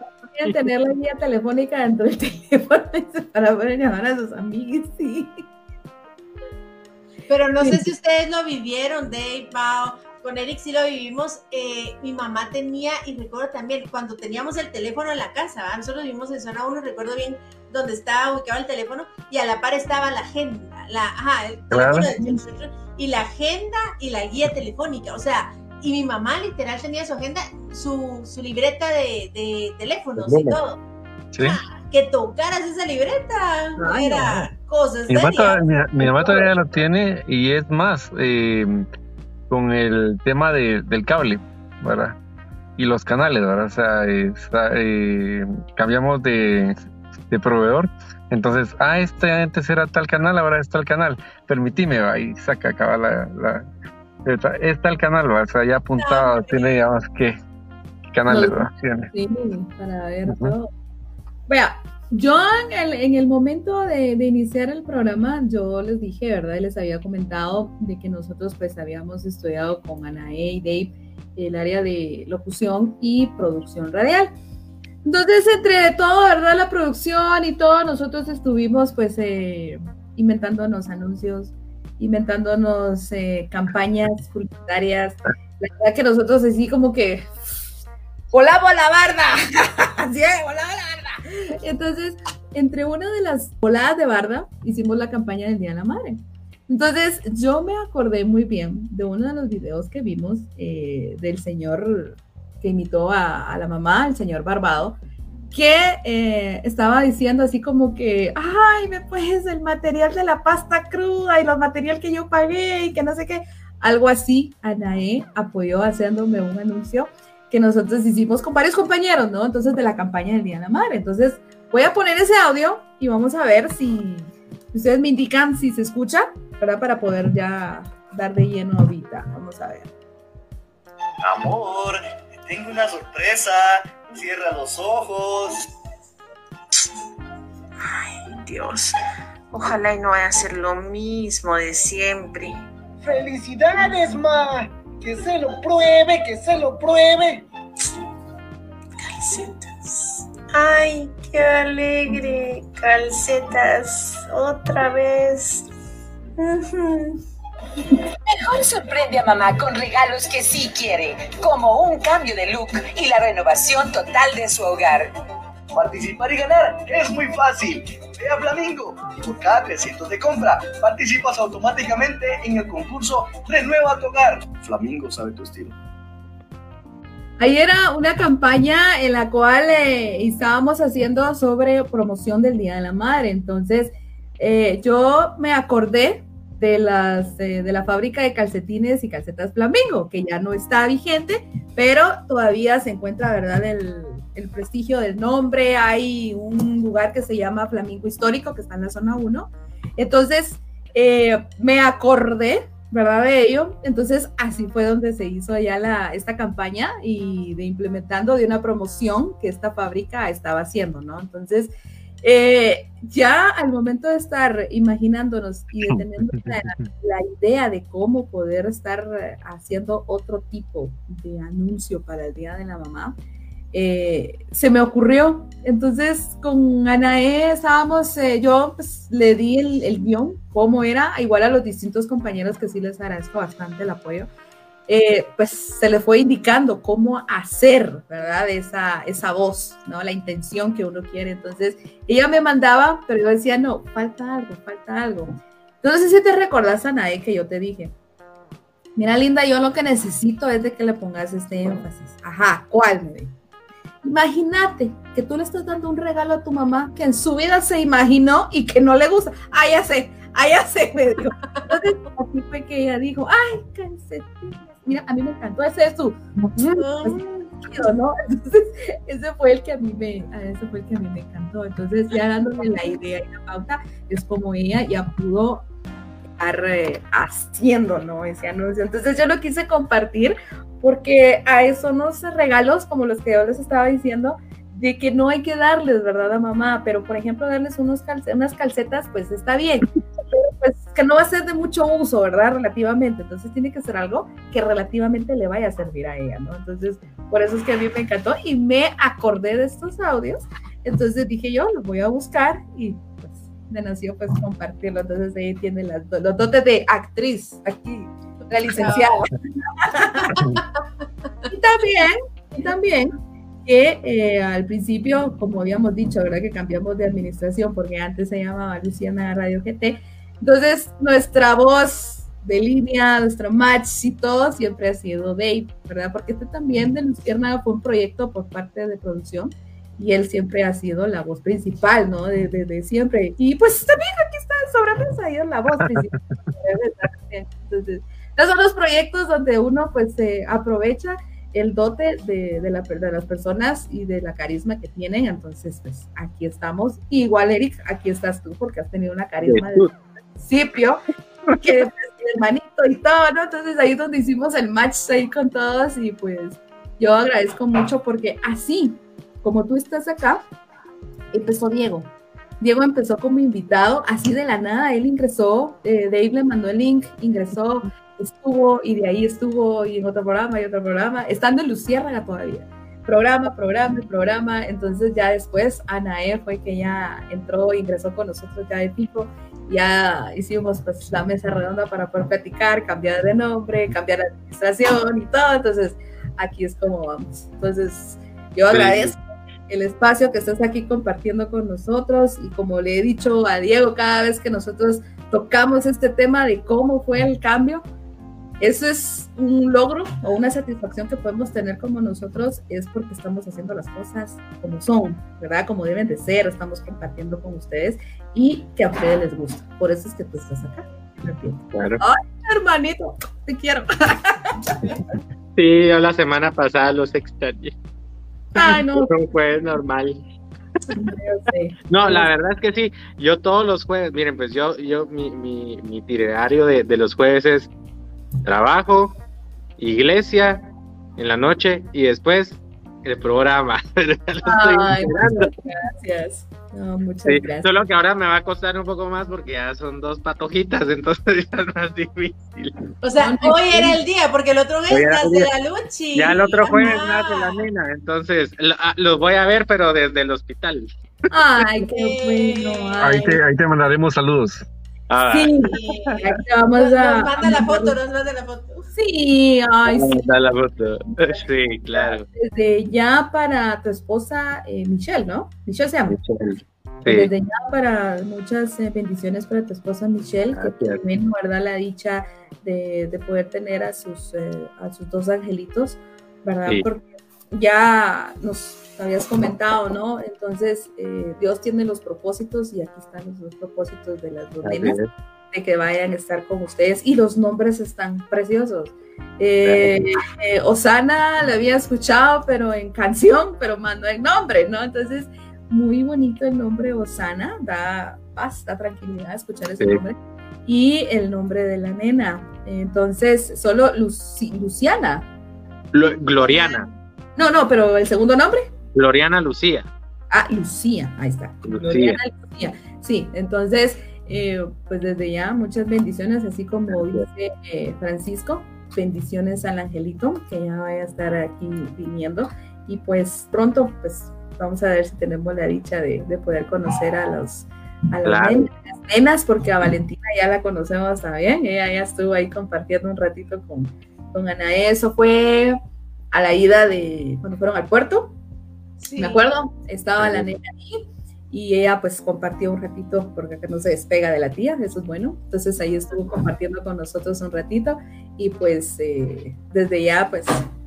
tener la guía telefónica dentro del *laughs* teléfono para poder llamar a sus amigos, sí. Pero no sé si ustedes lo vivieron, Dave, Pau. Con Eric sí lo vivimos. eh, mi mamá tenía, y recuerdo también, cuando teníamos el teléfono en la casa, ¿verdad? nosotros vivimos en zona 1, recuerdo bien donde estaba ubicado el teléfono, y a la par estaba la agenda, la, ajá, el Claro. teléfono de- y la agenda y la guía telefónica. O sea, y mi mamá literal tenía su agenda, su, su libreta de, de teléfonos y todo. Sí. Que tocaras esa libreta Ay, era cosas Mi mamá, todavía, mi, mi mamá todavía lo tiene y es más, eh, con el tema de- del cable, ¿verdad? Y los canales, ¿verdad? O sea, está, eh, cambiamos de, de proveedor. Entonces, ah, este antes era tal canal, ahora es tal canal. Permitime, va, y saca acaba la, la letra. es tal canal, ¿va? o sea, ya apuntado, tiene, digamos, qué canales, No. Sí, para ver Ujú. todo. Vea, yo en el, en el momento de, de iniciar el programa, yo les dije, ¿verdad? Les había comentado de que nosotros pues habíamos estudiado con Anae y Dave el área de locución y producción radial. Entonces, entre todo, ¿verdad? La producción y todo, nosotros estuvimos pues eh, inventándonos anuncios, inventándonos eh, campañas publicitarias. La verdad que nosotros así como que volamos la barda. *laughs* Es, volamos la barda. Entonces, entre una de las voladas de barda, hicimos la campaña del Día de la Madre. Entonces, yo me acordé muy bien de uno de los videos que vimos eh, del señor que imitó a, a la mamá, el señor Barbado, que eh, estaba diciendo así como que, ay, me pues el material de la pasta cruda y los material que yo pagué y que no sé qué, algo así. Anae apoyó haciéndome un anuncio que nosotros hicimos con varios compañeros, ¿no? Entonces, de la campaña del Día de la Madre. Entonces, voy a poner ese audio y vamos a ver si ustedes me indican si se escucha, ¿verdad? Para poder ya dar de lleno ahorita. Vamos a ver. Amor, te tengo una sorpresa. Cierra los ojos. Ay, Dios. Ojalá y no vaya a ser lo mismo de siempre. ¡Felicidades, ma! ¡Que se lo pruebe, que se lo pruebe! Calcetas. Ay, qué alegre. Calcetas. Otra vez. Ujú. Mejor sorprende a mamá con regalos que sí quiere, como un cambio de look y la renovación total de su hogar. Participar y ganar es muy fácil. Ve a Flamingo. Por cada 300 de compra, participas automáticamente en el concurso Renueva tu hogar. Flamingo sabe tu estilo. Ahí era una campaña en la cual eh, estábamos haciendo sobre promoción del Día de la Madre. Entonces, eh, yo me acordé de, las, eh, de la fábrica de calcetines y calcetas Flamingo, que ya no está vigente, pero todavía se encuentra, ¿verdad?, el, el prestigio del nombre. Hay un lugar que se llama Flamingo Histórico, que está en la zona 1. Entonces, eh, me acordé ¿verdad? De ello. Entonces, así fue donde se hizo ya la, esta campaña y de implementando de una promoción que esta fábrica estaba haciendo, ¿no? Entonces, eh, ya al momento de estar imaginándonos y *laughs* de tener la, la, idea de cómo poder estar haciendo otro tipo de anuncio para el Día de la Mamá, eh, se me ocurrió. Entonces, con Anae estábamos, eh, yo pues, le di el, el, guion, cómo era, igual a los distintos compañeros que sí les agradezco bastante el apoyo. Eh, pues se le fue indicando cómo hacer, ¿verdad? Esa, esa voz, ¿no? La intención que uno quiere. Entonces, ella me mandaba, pero yo decía, no, falta algo, falta algo. Entonces, si te recordás, Anae, que yo te dije, mira, Linda, yo lo que necesito es de que le pongas este énfasis. Ajá, ¿cuál? Me dijo. Imagínate que tú le estás dando un regalo a tu mamá que en su vida se imaginó y que no le gusta. Ah, ya sé, ah, ya sé, *laughs* me dijo. Entonces, así fue que ella dijo, ay, calcetines. Mira, a mí me encantó ese es su. ¿no? *laughs* Entonces, ese fue el que a mí me, ese fue el que a mí me encantó. Entonces, ya dándole la idea y la pauta, es como ella ya pudo estar eh, haciendo, ¿no? Ese anuncio. Entonces, yo lo quise compartir porque a eso nos regalos como los que yo les estaba diciendo, de que no hay que darles, ¿verdad? A mamá, pero por ejemplo, darles unos unas calcetas, pues está bien, que no va a ser de mucho uso, ¿verdad? Relativamente, entonces tiene que ser algo que relativamente le vaya a servir a ella, ¿no? Entonces, por eso es que a mí me encantó y me acordé de estos audios, entonces dije yo, los voy a buscar y pues me nació pues compartirlo, entonces ahí tiene las, los dotes de actriz, aquí, la licenciada. *laughs* y también, y también que eh, al principio, como habíamos dicho, ¿verdad? Que cambiamos de administración porque antes se llamaba Luciana Radio GT. Entonces, nuestra voz de línea, nuestro match y todo siempre ha sido Dave, ¿verdad? Porque este también de Luciana fue un proyecto por parte de producción y él siempre ha sido la voz principal, ¿no? De, de, siempre. Y pues también aquí está sobre mesa, ahí es la voz principal. *laughs* Entonces, esos son los proyectos donde uno pues se aprovecha el dote de, de, la, de, las personas y de la carisma que tienen. Entonces, pues aquí estamos. Igual, Eric, aquí estás tú porque has tenido una carisma desde el principio, porque *laughs* pues, hermanito y todo, ¿no? Entonces ahí es donde hicimos el match ahí con todos y pues yo agradezco mucho porque así como tú estás acá, empezó Diego. Diego empezó como invitado, así de la nada, él ingresó, eh, Dave le mandó el link, ingresó, estuvo y de ahí estuvo y en otro programa y otro programa, estando en Luciérnaga todavía. Programa, programa, programa. Entonces ya después Anae fue que ya entró, ingresó con nosotros ya de pico. Ya hicimos pues la mesa redonda para poder platicar, cambiar de nombre, cambiar administración y todo. Entonces aquí es como vamos. Entonces yo agradezco el espacio que estás aquí compartiendo con nosotros y como le he dicho a Diego cada vez que nosotros tocamos este tema de cómo fue el cambio, eso es un logro o una satisfacción que podemos tener como nosotros, es porque estamos haciendo las cosas como son, ¿verdad? Como deben de ser, estamos compartiendo con ustedes y que a ustedes les gusta. Por eso es que tú estás acá. Claro. Ay, hermanito, te quiero. *laughs* Sí, yo la semana pasada los extrañé. Ay, no. Fue normal. No, la verdad es que sí. Yo todos los jueves, miren, pues yo, yo, mi, mi, mi itinerario de, de los jueves es trabajo, iglesia en la noche y después el programa. *laughs* Ay, muchas gracias. No, muchas gracias. Solo que ahora me va a costar un poco más porque ya son dos patojitas, *laughs* entonces ya es más difícil. O sea, hoy era el día, porque el otro mes nace la Luchi. Ya el otro jueves nace la nena, entonces ah, los voy a ver, pero desde el hospital. Ay, qué bueno. Ahí, te, ahí te mandaremos saludos. Ah, sí, vamos a. Nos manda la foto, nos manda la foto. Sí, ay, sí. la foto. *laughs* Sí, claro. Desde ya para tu esposa eh, Michelle, ¿no? Michelle se llama. Michelle. Desde ya para muchas eh, bendiciones para tu esposa Michelle, que también guarda la dicha de, de poder tener a sus, eh, a sus dos angelitos, ¿verdad? Sí. Porque ya nos habías comentado, ¿no? Entonces, eh, Dios tiene los propósitos y aquí están los dos propósitos de las dos nenas, de que vayan a estar con ustedes y los nombres están preciosos. Eh, eh, Osana la había escuchado, pero en canción, pero mandó el nombre, ¿no? Entonces, muy bonito el nombre Osana, da paz, da tranquilidad escuchar ese Sí. nombre. Y el nombre de la nena. Entonces, solo Luci- Luciana. Glo- Gloriana. No, no, pero el segundo nombre. Gloriana Lucía. Ah, Lucía, ahí está. Lucía. Gloriana Lucía. Sí, entonces, eh, pues desde ya muchas bendiciones, así como dice eh, Francisco, bendiciones al angelito que ya vaya a estar aquí viniendo y pues pronto, pues vamos a ver si tenemos la dicha de, de poder conocer a los a las Claro. nenas, las nenas, porque a Valentina ya la conocemos también, ella ya estuvo ahí compartiendo un ratito con, con Anaé. Eso fue a la ida de cuando fueron al puerto. Me acuerdo, estaba la nena ahí y ella pues compartió un ratito porque acá no se despega de la tía, eso es bueno. Entonces ahí estuvo compartiendo con nosotros un ratito y pues eh, desde ya pues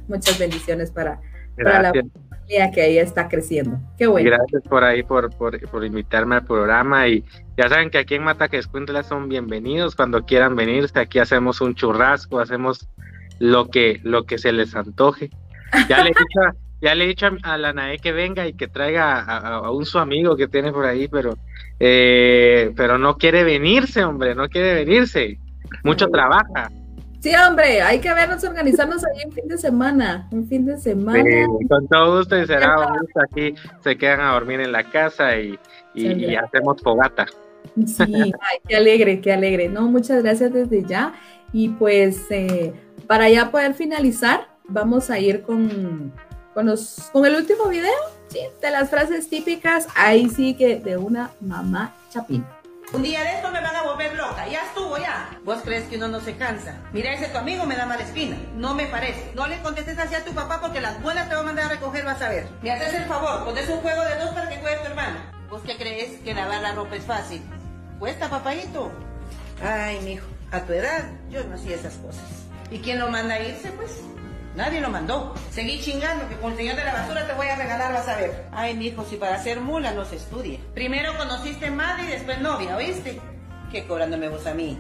muchas bendiciones para, para la familia que ahí está creciendo. Qué bueno. Gracias por ahí, por, por, por invitarme al programa y ya saben que aquí en Mata que Escuintla son bienvenidos cuando quieran venirse. Aquí hacemos un churrasco, hacemos lo que, lo que se les antoje. Ya le *laughs* dicho, ya le he dicho a, la NAE que venga y que traiga a, un su amigo que tiene por ahí, pero, eh, pero no quiere venirse, hombre, no quiere venirse. Mucho trabaja. Sí, hombre, hay que vernos, organizarnos ahí un fin de semana, un fin de semana. con todo gusto y será gusto aquí, se quedan a dormir en la casa y, y, hacemos fogata. Sí, ay, qué alegre, qué alegre. No, muchas gracias desde ya. Y pues eh, para ya poder finalizar, vamos a ir con, con, los, con el último video, ¿sí? De las frases típicas, ahí sí que de una mamá chapina. Un día de esto me van a volver loca, ya estuvo ya. ¿Vos crees que uno no se cansa? Mira, ese tu amigo me da mala espina, no me parece. No le contestes así a tu papá porque las buenas te va a mandar a recoger, vas a ver. Me haces el favor, pones un juego de dos para que juegue tu hermano. ¿Vos qué crees que lavar la ropa es fácil? Cuesta, papadito. Ay, mijo, a tu edad yo no hacía esas cosas. ¿Y quién lo manda a irse, pues? Nadie lo mandó. Seguí chingando que con el señor de la basura te voy a regalar, vas a ver. Ay, mijo, si para ser mula no se estudia. Primero conociste madre y después novia, ¿oíste? ¿Qué cobrándome vos a mí?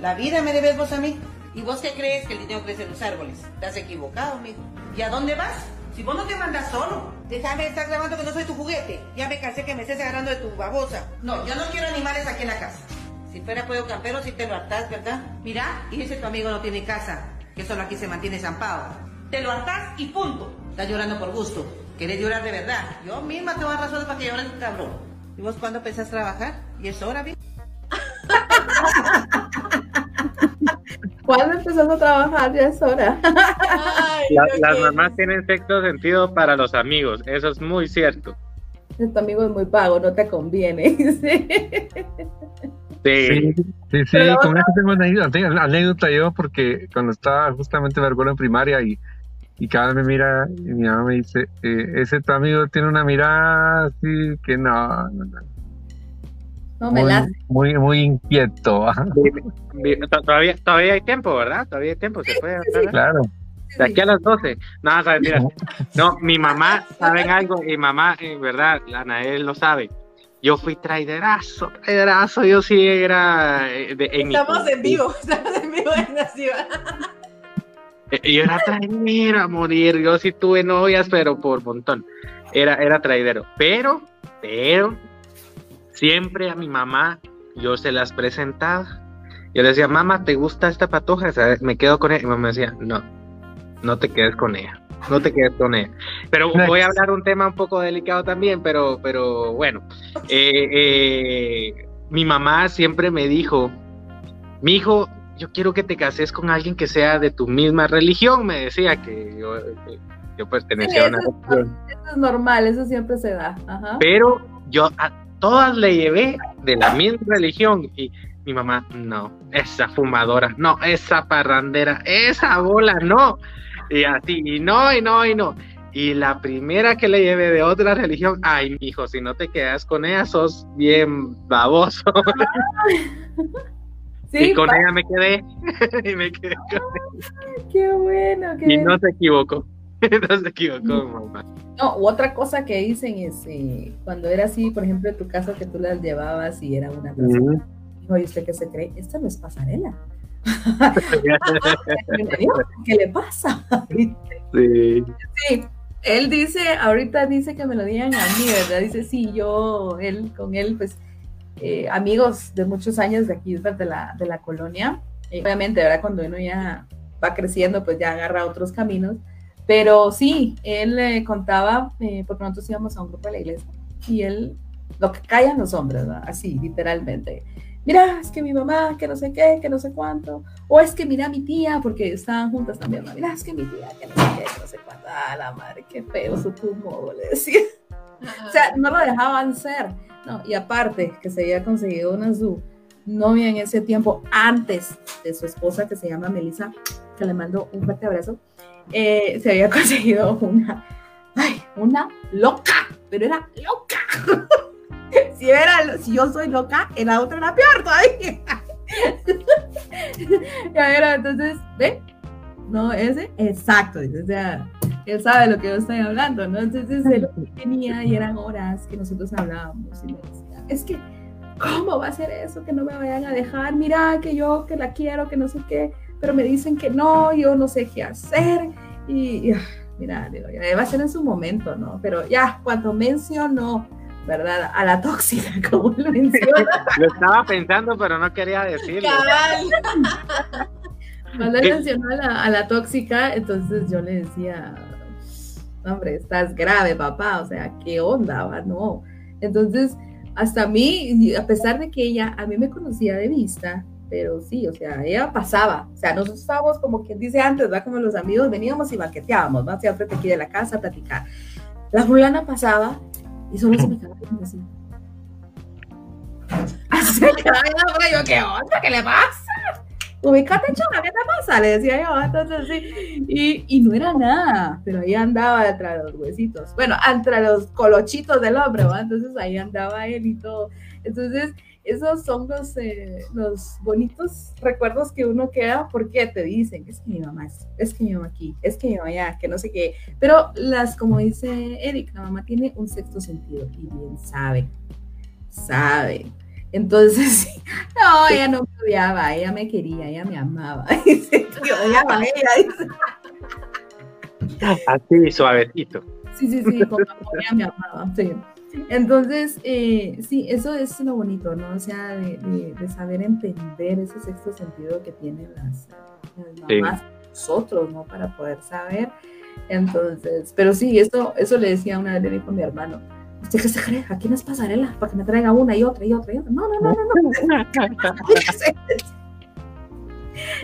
¿La vida me debes vos a mí? ¿Y vos qué crees que el dinero crece en los árboles? Has equivocado, mijo. ¿Y a dónde vas? Si vos no te mandas solo, déjame estar grabando que no soy tu juguete. Ya me cansé que me estés agarrando de tu babosa. No, yo no quiero animales aquí en la casa. Si fuera puedo campero, si te lo hartás, ¿verdad? Mira, y ese tu amigo no tiene casa que solo aquí se mantiene zampado. Te lo hartás y punto. Estás llorando por gusto. Querés llorar de verdad. Yo misma te voy a razón para que llores, cabrón. ¿Y vos cuándo pensás trabajar? ¿Y es hora, bien? *laughs* ¿Cuándo empezás a trabajar? Ya es hora. *laughs* las mamás tienen sexto sentido para los amigos, eso es muy cierto. Este amigo es muy pago, no te conviene. *laughs* Sí, sí, sí, con eso tengo una anécdota, anécdota yo porque cuando estaba justamente Vergolo en primaria y, y cada vez me mira y mi mamá me dice, eh, ese tu amigo tiene una mirada así que no, no, no. muy, muy, muy, inquieto. todavía, todavía hay tiempo, ¿verdad? Todavía hay tiempo, se puede hablar. Claro. De aquí a las 12. No, mira. No, mi mamá, ¿saben algo? Mi mamá, en verdad, Anael lo sabe yo fui traiderazo, traiderazo, yo sí era... Eh, estamos en vivo, *laughs* estamos en vivo en la ciudad. Eh, yo era traidero a morir, yo sí tuve novias, pero por montón. Era, era traidero. Pero, pero, siempre a mi mamá yo se las presentaba. Yo le decía, mamá, ¿te gusta esta patoja? me quedo con ella. Y mamá me decía, no, no te quedes con ella no te quedes con él. Pero voy a hablar un tema un poco delicado también, pero, pero bueno. Eh, eh, mi mamá siempre me dijo, mi hijo, yo quiero que te cases con alguien que sea de tu misma religión, me decía que yo, yo pertenecía a una religión. Eso es normal, eso siempre se da. Pero yo a todas le llevé de la misma religión y mi mamá, no, esa fumadora, no, esa parrandera, esa bola, no. Y así, y no, y no, y no. Y la primera que le llevé de otra religión, ay, hijo, si no te quedas con ella, sos bien baboso. *laughs* y con ella me quedé. *laughs* y me quedé con ella. Qué bueno. y *laughs* no se equivocó. no se equivocó, mamá. No, otra cosa que dicen es eh, cuando era así, por ejemplo, en tu caso que tú las llevabas y era una persona. Oye, ¿usted qué se cree? Esta no es pasarela. *laughs* ¿Qué le pasa? Sí. sí. Él dice, ahorita dice que me lo digan a mí, ¿verdad? Dice, sí, yo, él, con él, pues, eh, amigos de muchos años de aquí, de la, de la colonia. obviamente, ¿verdad? Cuando uno ya va creciendo, pues ya agarra otros caminos. Pero sí, él le contaba, eh, porque nosotros íbamos a un grupo de la iglesia, y él, lo que callan los hombres, ¿verdad? Así, literalmente mira, es que mi mamá, que no sé qué, que no sé cuánto, o es que mira mi tía, porque estaban juntas también, mira, es que mi tía, que no sé qué, que no sé cuánto, ah, la madre, qué feo su modo, le decía. O sea, no lo dejaban ser, no, y aparte, que se había conseguido una su novia en ese tiempo, antes de su esposa, que se llama Melissa, que le mando un fuerte abrazo, eh, se había *laughs* conseguido una, ay, una loca, pero era loca. *laughs* *laughs* si, era, si yo soy loca, la otra era peor todavía. *laughs* ya era, entonces, ¿ve? No, ese, exacto, o sea, él sabe lo que yo estoy hablando, ¿no? Entonces él *laughs* venía y eran horas que nosotros hablábamos y me decía, es que, ¿cómo va a ser eso? Que no me vayan a dejar, mira, que yo que la quiero, que no sé qué, pero me dicen que no, yo no sé qué hacer y, ah, mira, digo, ya va a ser en su momento, ¿no? Pero ya, cuando mencionó, ¿verdad? A la tóxica, *laughs* como lo menciona. Lo estaba pensando, pero no quería decirlo. Cuando él mencionó a la, a la tóxica, entonces yo le decía, hombre, estás grave, papá, o sea, ¿qué onda? Va? No. Entonces, hasta a mí, a pesar de que ella a mí me conocía de vista, pero sí, o sea, ella pasaba, o sea, nosotros estábamos como quien dice antes, va como los amigos veníamos y banqueteábamos, ¿no? Hacia frente aquí de la casa a platicar. La fulana pasaba y solo se me *laughs* quedaba así. Así *laughs* se quedaba yo, ¿qué onda? ¿Qué le pasa? ubícate chona, ¿qué te pasa? Le decía yo, entonces sí, y, y, no era nada, pero ahí andaba entre los huesitos, bueno, entre los colochitos del hombre, ¿va? entonces ahí andaba él y todo, entonces esos son los, eh, los bonitos recuerdos que uno queda porque te dicen, es que mi mamá es, es que mi mamá aquí, es que mi mamá allá, que no sé qué, pero las, como dice Eric, la mamá tiene un sexto sentido y bien sabe, sabe, entonces, *laughs* no, ella no me odiaba, ella me quería, ella me amaba. *laughs* odiaba ella. Así, suavecito. Sí, sí, sí, como ella me amaba, sí. Entonces, eh, sí, eso es lo bonito, ¿no? O sea, de, de, saber entender ese sexto sentido que tienen las, las mamás, nosotros, ¿no? Para poder saber. Entonces, pero sí, eso, eso le decía una vez, le dijo mi hermano, ¿Usted qué se cree? Aquí no es pasarela para que me traiga una y otra y otra y otra. No, no, no, no. no. *laughs*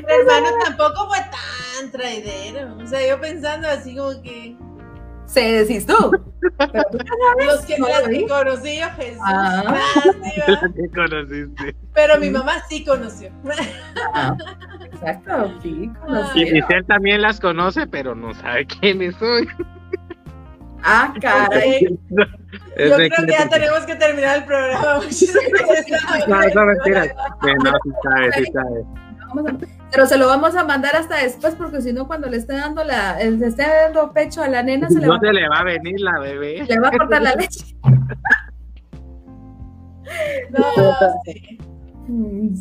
Mi hermano tampoco fue tan traidero. O sea, yo pensando así como que. Se decís tú. Pero tú sabes, Los que, no las conocí yo, Jesús. Ah. Las que conociste. Pero mi mamá sí conoció. Ah, exacto, sí conoció. Y Giselle también las conoce, pero no sabe quiénes soy. Ah, caray. Yo creo que ya tenemos que terminar el programa. *laughs* no, no, mentira. No, sí sabe, sí sabe. Pero se lo vamos a mandar hasta después porque si no cuando le esté dando la, le esté dando pecho a la nena se le no va, se le va a venir la bebé. Le va a cortar la leche. *laughs* no, sí.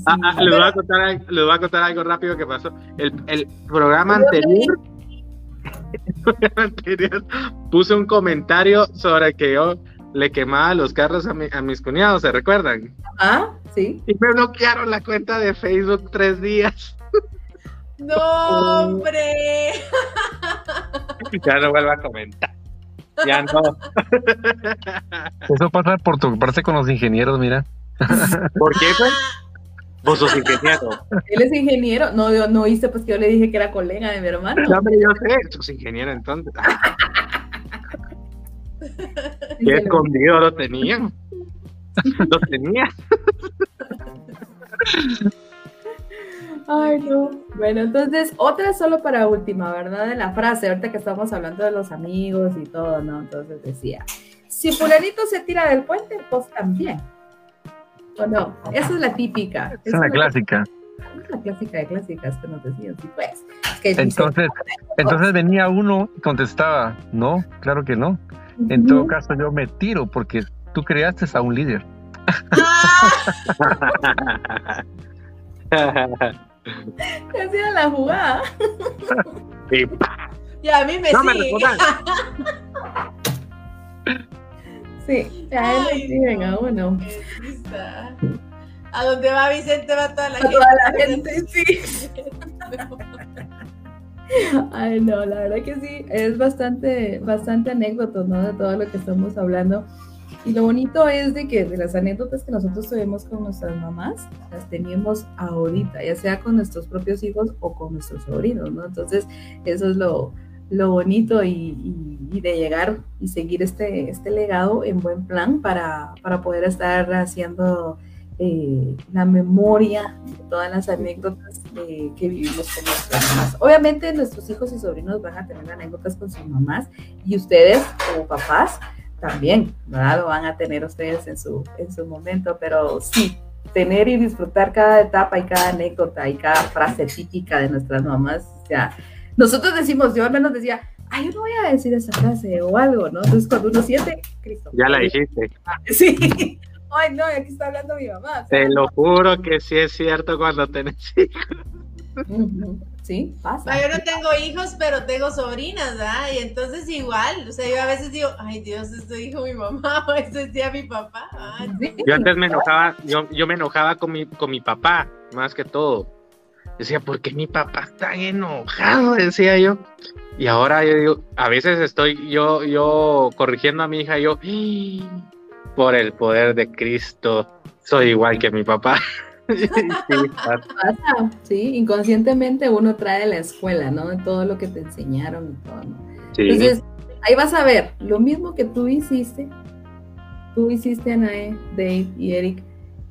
Ah, ah, les, voy a contar, les voy a contar algo rápido que pasó. El, el programa anterior *laughs* anterior puse un comentario sobre que yo le quemaba los carros a, mi, a mis cuñados, ¿se recuerdan? Ah, sí. Y me bloquearon la cuenta de Facebook tres días. No, hombre. *laughs* Ya no vuelvo a comentar. Ya no. Eso pasa por tu parte con los ingenieros, mira. *laughs* ¿Por qué, pues? Vos sos ingeniero. Él es ingeniero. No, no oíste pues que yo le dije que era colega de mi hermano. No, hombre, yo sé, sos ingeniero entonces. *laughs* Qué escondido lo tenía. Lo tenía. Ay, no. Bueno, entonces, otra solo para última, ¿verdad? De la frase, ahorita que estamos hablando de los amigos y todo, ¿no? Entonces decía, si fulanito se tira del puente, pues también. ¿O no? Esa es la típica. Esa es la clásica. Es la clásica de clásicas que nos decían, sí, pues. entonces, entonces venía uno y contestaba, no, claro que no. En todo caso, yo me tiro porque tú creaste a un líder. *laughs* *laughs* *laughs* Hacía la jugada. y a mí me no sigue. *laughs* Sí, a él le siguen a uno. A donde va Vicente va toda la a gente. Toda la gente, sí. *laughs* Ay, no, la verdad que sí, es bastante, bastante anécdota, ¿no? De todo lo que estamos hablando. Y lo bonito es de que de las anécdotas que nosotros tuvimos con nuestras mamás, las teníamos ahorita, ya sea con nuestros propios hijos o con nuestros sobrinos, ¿no? Entonces, eso es lo, lo bonito y, y, de llegar y seguir este, este legado en buen plan para, para poder estar haciendo eh, la memoria de todas las anécdotas eh, que vivimos con nuestras mamás. Obviamente nuestros hijos y sobrinos van a tener anécdotas con sus mamás y ustedes como papás también, ¿verdad? Lo van a tener ustedes en su, en su momento, pero sí, tener y disfrutar cada etapa y cada anécdota y cada frase típica de nuestras mamás. O sea, nosotros decimos, yo al menos decía, ay, yo no voy a decir esa frase o algo, ¿no? Entonces cuando uno siente, Cristo. Ya la dijiste. *laughs* Sí. Ay, no, aquí está hablando mi mamá. Te lo juro que sí es cierto cuando tenés hijos. Sí, pasa. yo no tengo hijos, pero tengo sobrinas, ¿verdad? Y entonces igual, o sea, yo a veces digo, ay Dios, esto dijo mi mamá, *laughs* o esto decía mi papá. Yo antes me enojaba, yo, yo me enojaba con mi, con mi papá, más que todo. Decía, ¿por qué mi papá está enojado? Decía yo. Y ahora yo digo, a veces estoy yo, yo corrigiendo a mi hija, yo, por el poder de Cristo, soy igual que mi papá. *laughs* sí, *laughs* pasa, sí, inconscientemente uno trae la escuela, ¿no? De todo lo que te enseñaron y todo. Entonces, ahí vas a ver, lo mismo que tú hiciste, tú hiciste, Anae, Dave y Eric,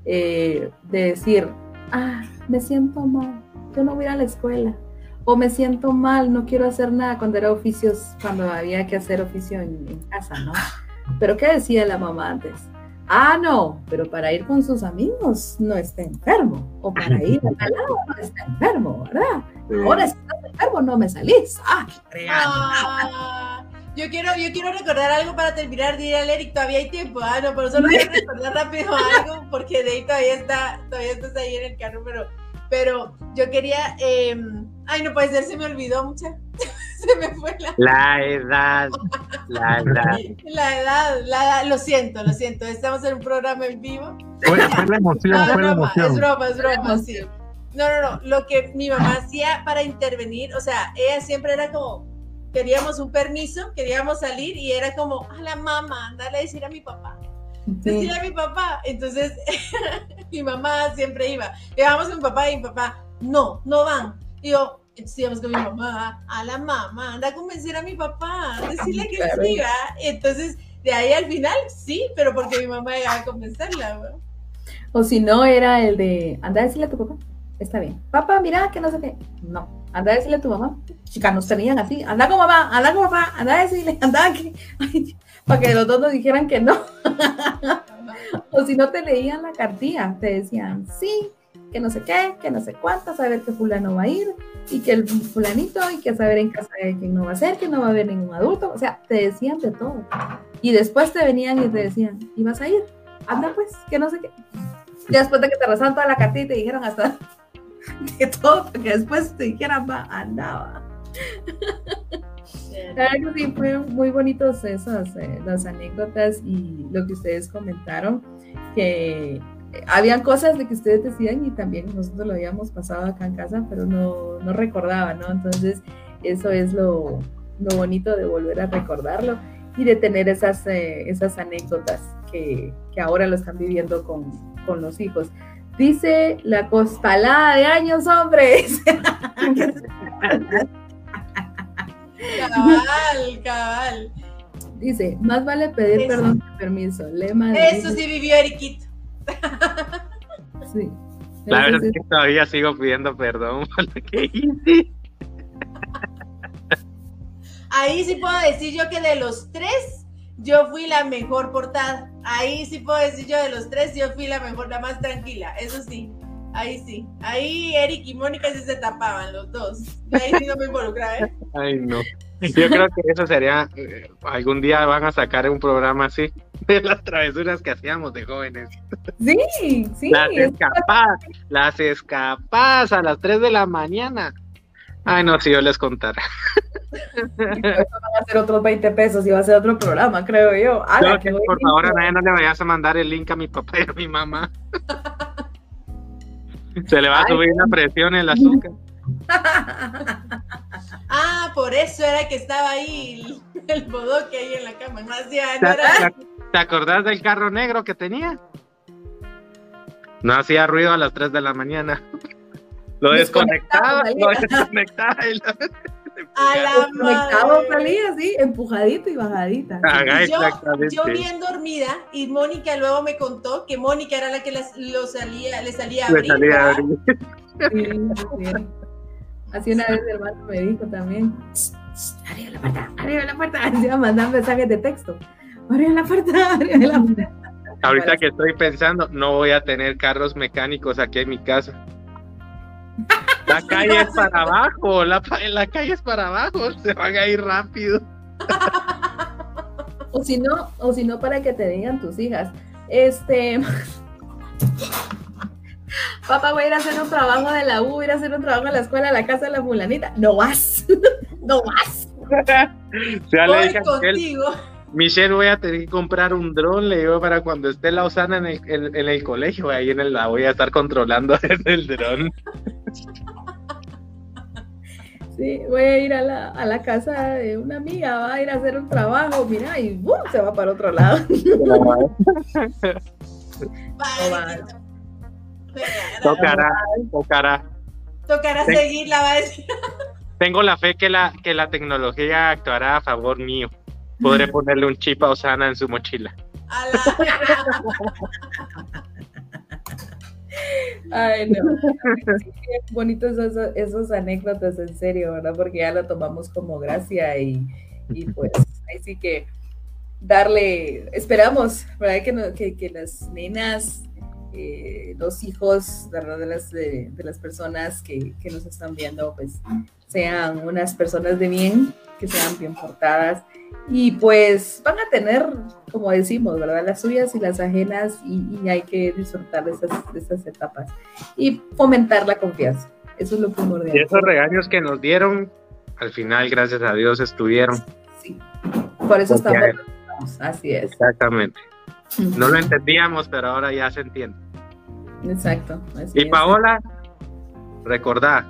eh, de decir, ah, me siento mal, yo no voy a la escuela, o me siento mal, no quiero hacer nada cuando era oficios, cuando había que hacer oficio en casa, ¿no? Pero ¿qué decía la mamá antes? Ah, no, pero para ir con sus amigos no está enfermo. O para ir a tal *laughs* lado no está enfermo, ¿verdad? Ahora si estás enfermo no me salís. Ah, ah, yo quiero, yo quiero recordar algo para terminar. Diré al Eric, todavía hay tiempo. Ah, no, pero solo quiero *laughs* recordar rápido algo porque de ahí todavía está, todavía estás ahí en el carro, pero, pero yo quería, eh, ay, no puede ser, se me olvidó mucha. *laughs* se me fue la... La edad, la edad. *laughs* La edad, la edad, lo siento, lo siento, estamos en un programa en vivo. Fue, la emoción, no, fue la emoción. Es broma, es broma, sí. No, no, no, lo que mi mamá hacía para intervenir, o sea, ella siempre era como, queríamos un permiso, queríamos salir y era como, a la mamá, andale a decir a mi papá. Decirle a mi papá. Entonces, *laughs* mi mamá siempre iba. Llevamos a mi papá y mi papá, no, no van. Y yo, entonces íbamos con mi mamá, a la mamá, anda a convencer a mi papá, decirle que siga. Entonces, de ahí al final, sí, pero porque mi mamá iba a convencerla. O si no, era el de, anda a decirle a tu papá, está bien. Papá, mira, que no sé qué. No, anda a decirle a tu mamá. Chicas, nos tenían así, anda con mamá, anda con papá, anda a decirle, anda aquí. *laughs* para que los dos nos dijeran que no. o si no te leían la cartilla, te decían, sí, que no sé qué, que no sé cuántas, saber que fulano va a ir, y que el fulanito, y que saber en casa de quién no va a ser, que no va a haber ningún adulto, o sea, te decían de todo. Y después te venían y te decían, ¿y vas a ir? Anda pues, que no sé qué. Y después de que te rezaban toda la cartita y te dijeron hasta *laughs* de todo, porque después te dijeran, va, andaba. *laughs* La verdad que sí, fue muy bonitos esas, eh, las anécdotas y lo que ustedes comentaron, que habían cosas de que ustedes decían y también nosotros lo habíamos pasado acá en casa, pero no, no recordaba, ¿no? Entonces, eso es lo, lo, bonito de volver a recordarlo y de tener esas, eh, esas anécdotas que, que, ahora lo están viviendo con, con, los hijos. Dice la costalada de años, hombres. cabal, cabal. Dice, más vale pedir perdón que permiso. Lema Eso sí vivió Eriquito. Sí. La verdad es que todavía sigo pidiendo perdón por lo que *laughs* hice. Ahí sí puedo decir yo que de los tres, yo fui la mejor portada. Ahí sí puedo decir yo de los tres, yo fui la mejor, la más tranquila. Eso sí, ahí sí. Ahí Eric y Mónica sí se tapaban los dos. ahí sí no me involucraba, ¿eh? Ay, no. Yo creo que eso sería, eh, algún día van a sacar un programa así de las travesuras que hacíamos de jóvenes. Sí, sí. Las escapadas, las escapadas a las 3 de la mañana. Ay, no, si yo les contara. van a ser otros 20 pesos y va a ser otro programa, creo yo. por favor, a nadie no le vayas a mandar el link a mi papá y a mi mamá. *laughs* Se le va a subir la presión el azúcar. *laughs* ah, por eso era que estaba ahí el, bodoque ahí en la cama. ¿Te, acordás del carro negro que tenía? No hacía ruido a las 3 de la mañana. *laughs* Lo desconectaba, lo desconectaba y lo *laughs* A la madre. salía así, empujadito y bajadita. Haga Yo, yo bien dormida y Mónica luego me contó que Mónica era la que les- lo salía, le salía a Le abrir. salía a abrir. Sí, sí. Así una vez mi hermano me dijo también, "Tss, tss, arriba la puerta, arriba la puerta. Se iba a mandar mensajes de texto. Arriba la puerta, *laughs* arriba la puerta. Ahorita que estoy pensando, no voy a tener carros mecánicos aquí en mi casa. La *laughs* calle es para abajo, la, la calle es para abajo, se van a ir rápido. O si no, o si no para que te digan tus hijas, este, *laughs* papá voy a ir a hacer un trabajo de la U, voy a ir a hacer un trabajo en la escuela, a la casa de la fulanita. No vas, no vas. Ya le Voy dije a Michelle, voy a tener que comprar un dron, le digo, para cuando esté la Osana en el, en, en el colegio, ahí en el, la voy a estar controlando *laughs* desde el dron. Sí, voy a ir a la, a la casa de una amiga, va a ir a hacer un trabajo, mira, y ¡bum! se va para otro lado. *laughs* *laughs* Vale, Tocará, tocará. Tocará Sí. seguirla, va a decir. Tengo la fe que la, que la tecnología actuará a favor mío. Podré ponerle un chip a Osana en su mochila. Ay, no. Sí, bonitos esos, esos anécdotas, en serio, ¿verdad? Porque ya lo tomamos como gracia y, y pues ahí sí que darle, esperamos, ¿verdad? Que, no- que, que las nenas, eh, los hijos, ¿verdad? De las, de, de las personas que, que nos están viendo, pues sean unas personas de bien, que sean bien portadas y pues van a tener, como decimos, ¿verdad? Las suyas y las ajenas y, y hay que disfrutar de esas, de esas etapas y fomentar la confianza. Eso es lo primordial. Y esos regaños que nos dieron, al final, gracias a Dios, estuvieron. Por eso Porque- estamos, estamos, así es. Exactamente. No lo entendíamos, pero ahora ya se entiende. Exacto. Y. Paola, recordá,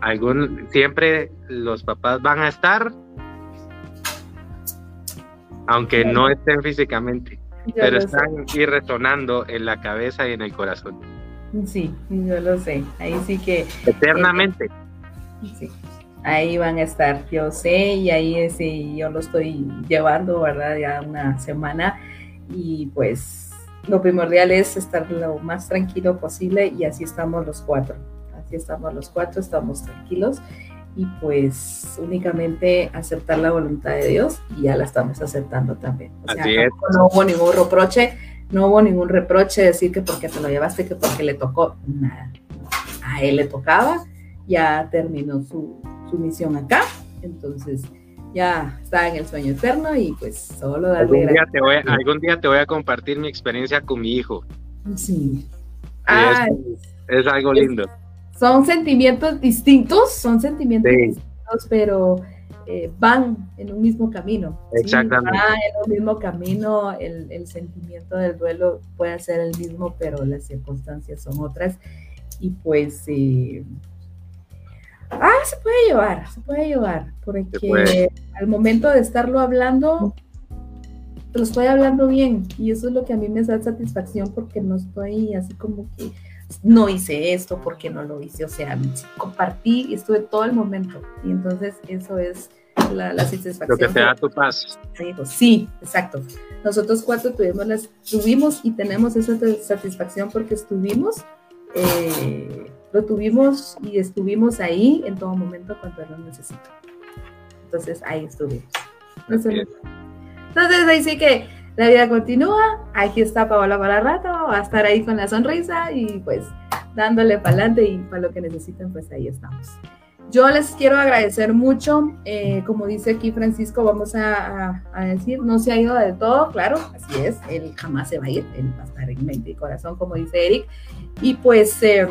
algún, siempre los papás van a estar, aunque no estén físicamente, Yo pero sé. están y resonando en la cabeza y en el corazón, Sí, yo lo sé. Ahí sí que eternamente. Sí, ahí van a estar, yo sé, y ahí es, y yo lo estoy llevando, ¿verdad? Ya una semana, y pues lo primordial es estar lo más tranquilo posible, y así estamos los cuatro, así estamos los cuatro, estamos tranquilos, y pues únicamente aceptar la voluntad de Dios, y ya la estamos aceptando también. O sea, Así es. tampoco no hubo ningún reproche, no hubo ningún reproche decir que porque te lo llevaste, que porque le tocó, nada. A él le tocaba, ya terminó su, su misión acá, entonces ya está en el sueño eterno y pues solo darle Algún día, te voy, a- algún día te voy a compartir mi experiencia con mi hijo. Sí. Es, es algo lindo. Son sentimientos distintos, son sentimientos Sí. distintos, pero eh, van en un mismo camino. ¿sí? Exactamente. Van en un mismo camino, el, el sentimiento del duelo puede ser el mismo, pero las circunstancias son otras. Y pues, eh, ah, se puede llevar, se puede llevar, porque puede. al momento de estarlo hablando, lo estoy hablando bien y eso es lo que a mí me da satisfacción porque no estoy así como que no hice esto, porque no lo hice, o sea, compartí y estuve todo el momento y entonces eso es la, la satisfacción. Lo que te da tu paz. Sí, exacto. Nosotros cuatro tuvimos, las, tuvimos y tenemos esa satisfacción porque estuvimos, eh, lo tuvimos y estuvimos ahí en todo momento cuando lo necesitó. Entonces ahí estuvimos. Eso es lo- Entonces ahí sí que la vida continúa, aquí está Paola para rato, va a estar ahí con la sonrisa y pues dándole para adelante y para lo que necesiten, pues ahí estamos. Yo les quiero agradecer mucho, eh, como dice aquí Francisco, vamos a, a- a decir, no se ha ido del todo, claro, así es, él jamás se va a ir, él va a estar en mente y corazón, como dice Eric, y pues eh,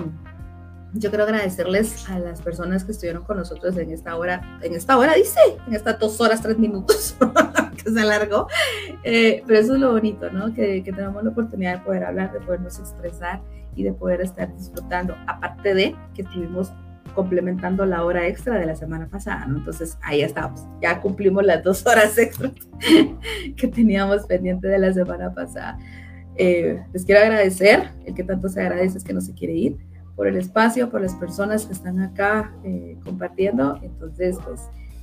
yo quiero agradecerles a las personas que estuvieron con nosotros en esta hora, en esta hora dice, en estas dos horas, tres minutos *laughs* que se alargó, Eh, pero eso es lo bonito, ¿no? Que, que tenemos la oportunidad de poder hablar, de podernos expresar y de poder estar disfrutando, aparte de que estuvimos complementando la hora extra de la semana pasada, ¿no? Entonces ahí estamos, ya cumplimos las dos horas extras *laughs* que teníamos pendiente de la semana pasada. Eh, les quiero agradecer, el que tanto se agradece es que no se quiere ir, por el espacio, por las personas que están acá eh, compartiendo. Entonces, pues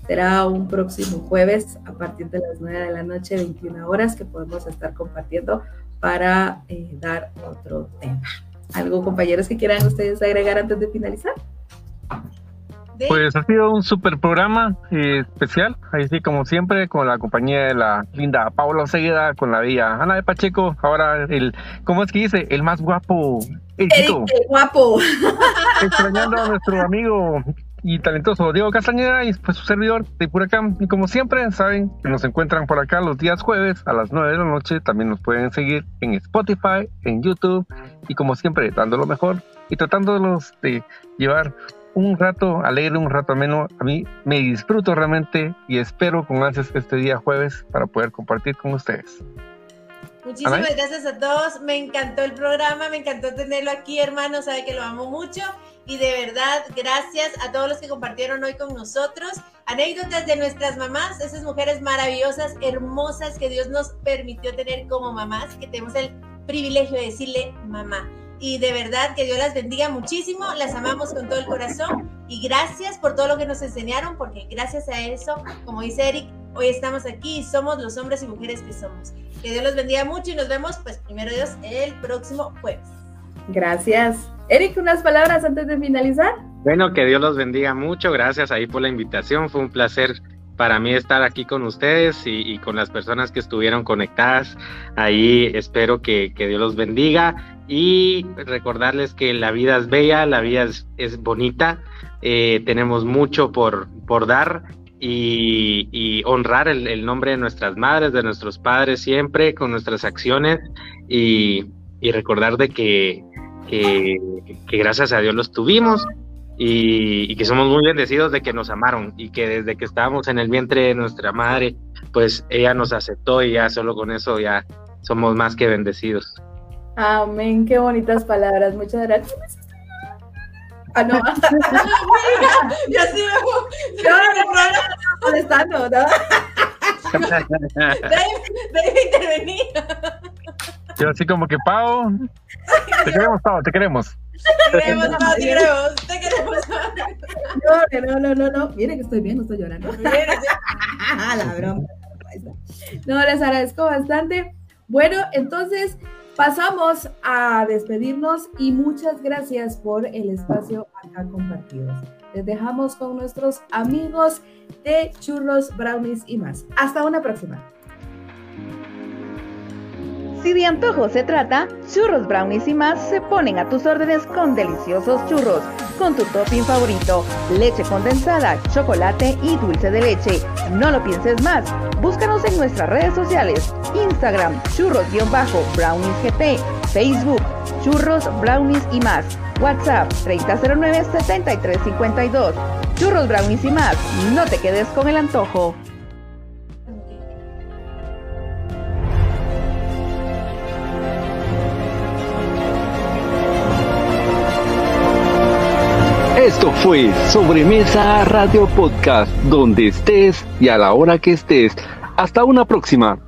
será un próximo jueves a partir de las 9 de la noche, 21 horas, que podemos estar compartiendo para eh, dar otro tema. ¿Algo, compañeros, que quieran ustedes agregar antes de finalizar? Pues ha sido un super programa eh, especial, ahí sí como siempre, con la compañía de la linda Paula Seguida, con la vía Ana de Pacheco, ahora el, ¿cómo es que dice? El más guapo, el, guapo. *laughs* Extrañando a nuestro amigo y talentoso Diego Castañeda y pues su servidor de Puracán. Y como siempre, saben que nos encuentran por acá los días jueves a las 9 de la noche. También nos pueden seguir en Spotify, en YouTube y como siempre, dando lo mejor y tratándolos de llevar un rato alegre, un rato ameno. A mí me disfruto realmente y espero con ansias este día jueves para poder compartir con ustedes. Muchísimas gracias a todos. Me encantó el programa, me encantó tenerlo aquí, hermano. Sabe que lo amo mucho. Y de verdad, gracias a todos los que compartieron hoy con nosotros. Anécdotas de nuestras mamás, esas mujeres maravillosas, hermosas que Dios nos permitió tener como mamás, que tenemos el privilegio de decirle mamá y de verdad que Dios las bendiga muchísimo, las amamos con todo el corazón y gracias por todo lo que nos enseñaron, porque gracias a eso, como dice Eric, hoy estamos aquí y somos los hombres y mujeres que somos. Que Dios los bendiga mucho y nos vemos, pues primero Dios, el próximo jueves. Gracias. Eric, unas palabras antes de finalizar. Bueno, que Dios los bendiga mucho, gracias ahí por la invitación, fue un placer para mí estar aquí con ustedes y, con las personas que estuvieron conectadas. Ahí espero que, Dios los bendiga y recordarles que la vida es bella, la vida es, bonita, eh, tenemos mucho por, por dar y, honrar el, nombre de nuestras madres, de nuestros padres siempre con nuestras acciones y, recordar de que, que, que gracias a Dios los tuvimos y, que somos muy bendecidos de que nos amaron y que desde que estábamos en el vientre de nuestra madre, pues ella nos aceptó y ya solo con eso ya somos más que bendecidos. Amén, qué bonitas palabras, muchas gracias. Ah, no. ¿no? *laughs* Debe intervenir. Yo así como que, Pau, te queremos, Pau, te queremos. Te queremos, te queremos, te queremos. No, no, no, no, Miren que estoy bien, no estoy llorando. *laughs* La broma. No, les agradezco bastante. Bueno, entonces pasamos a despedirnos y muchas gracias por el espacio acá compartido. Les dejamos con nuestros amigos de churros, brownies y más. Hasta una próxima. Si de antojo se trata, churros, brownies y más se ponen a tus órdenes con deliciosos churros, con tu topping favorito, leche condensada, chocolate y dulce de leche. No lo pienses más, búscanos en nuestras redes sociales, Instagram, churros-browniesgp, Facebook, churros, brownies y más, WhatsApp 3009-7352. Churros, brownies y más, no te quedes con el antojo. Esto fue Sobremesa Radio Podcast, donde estés y a la hora que estés. Hasta una próxima.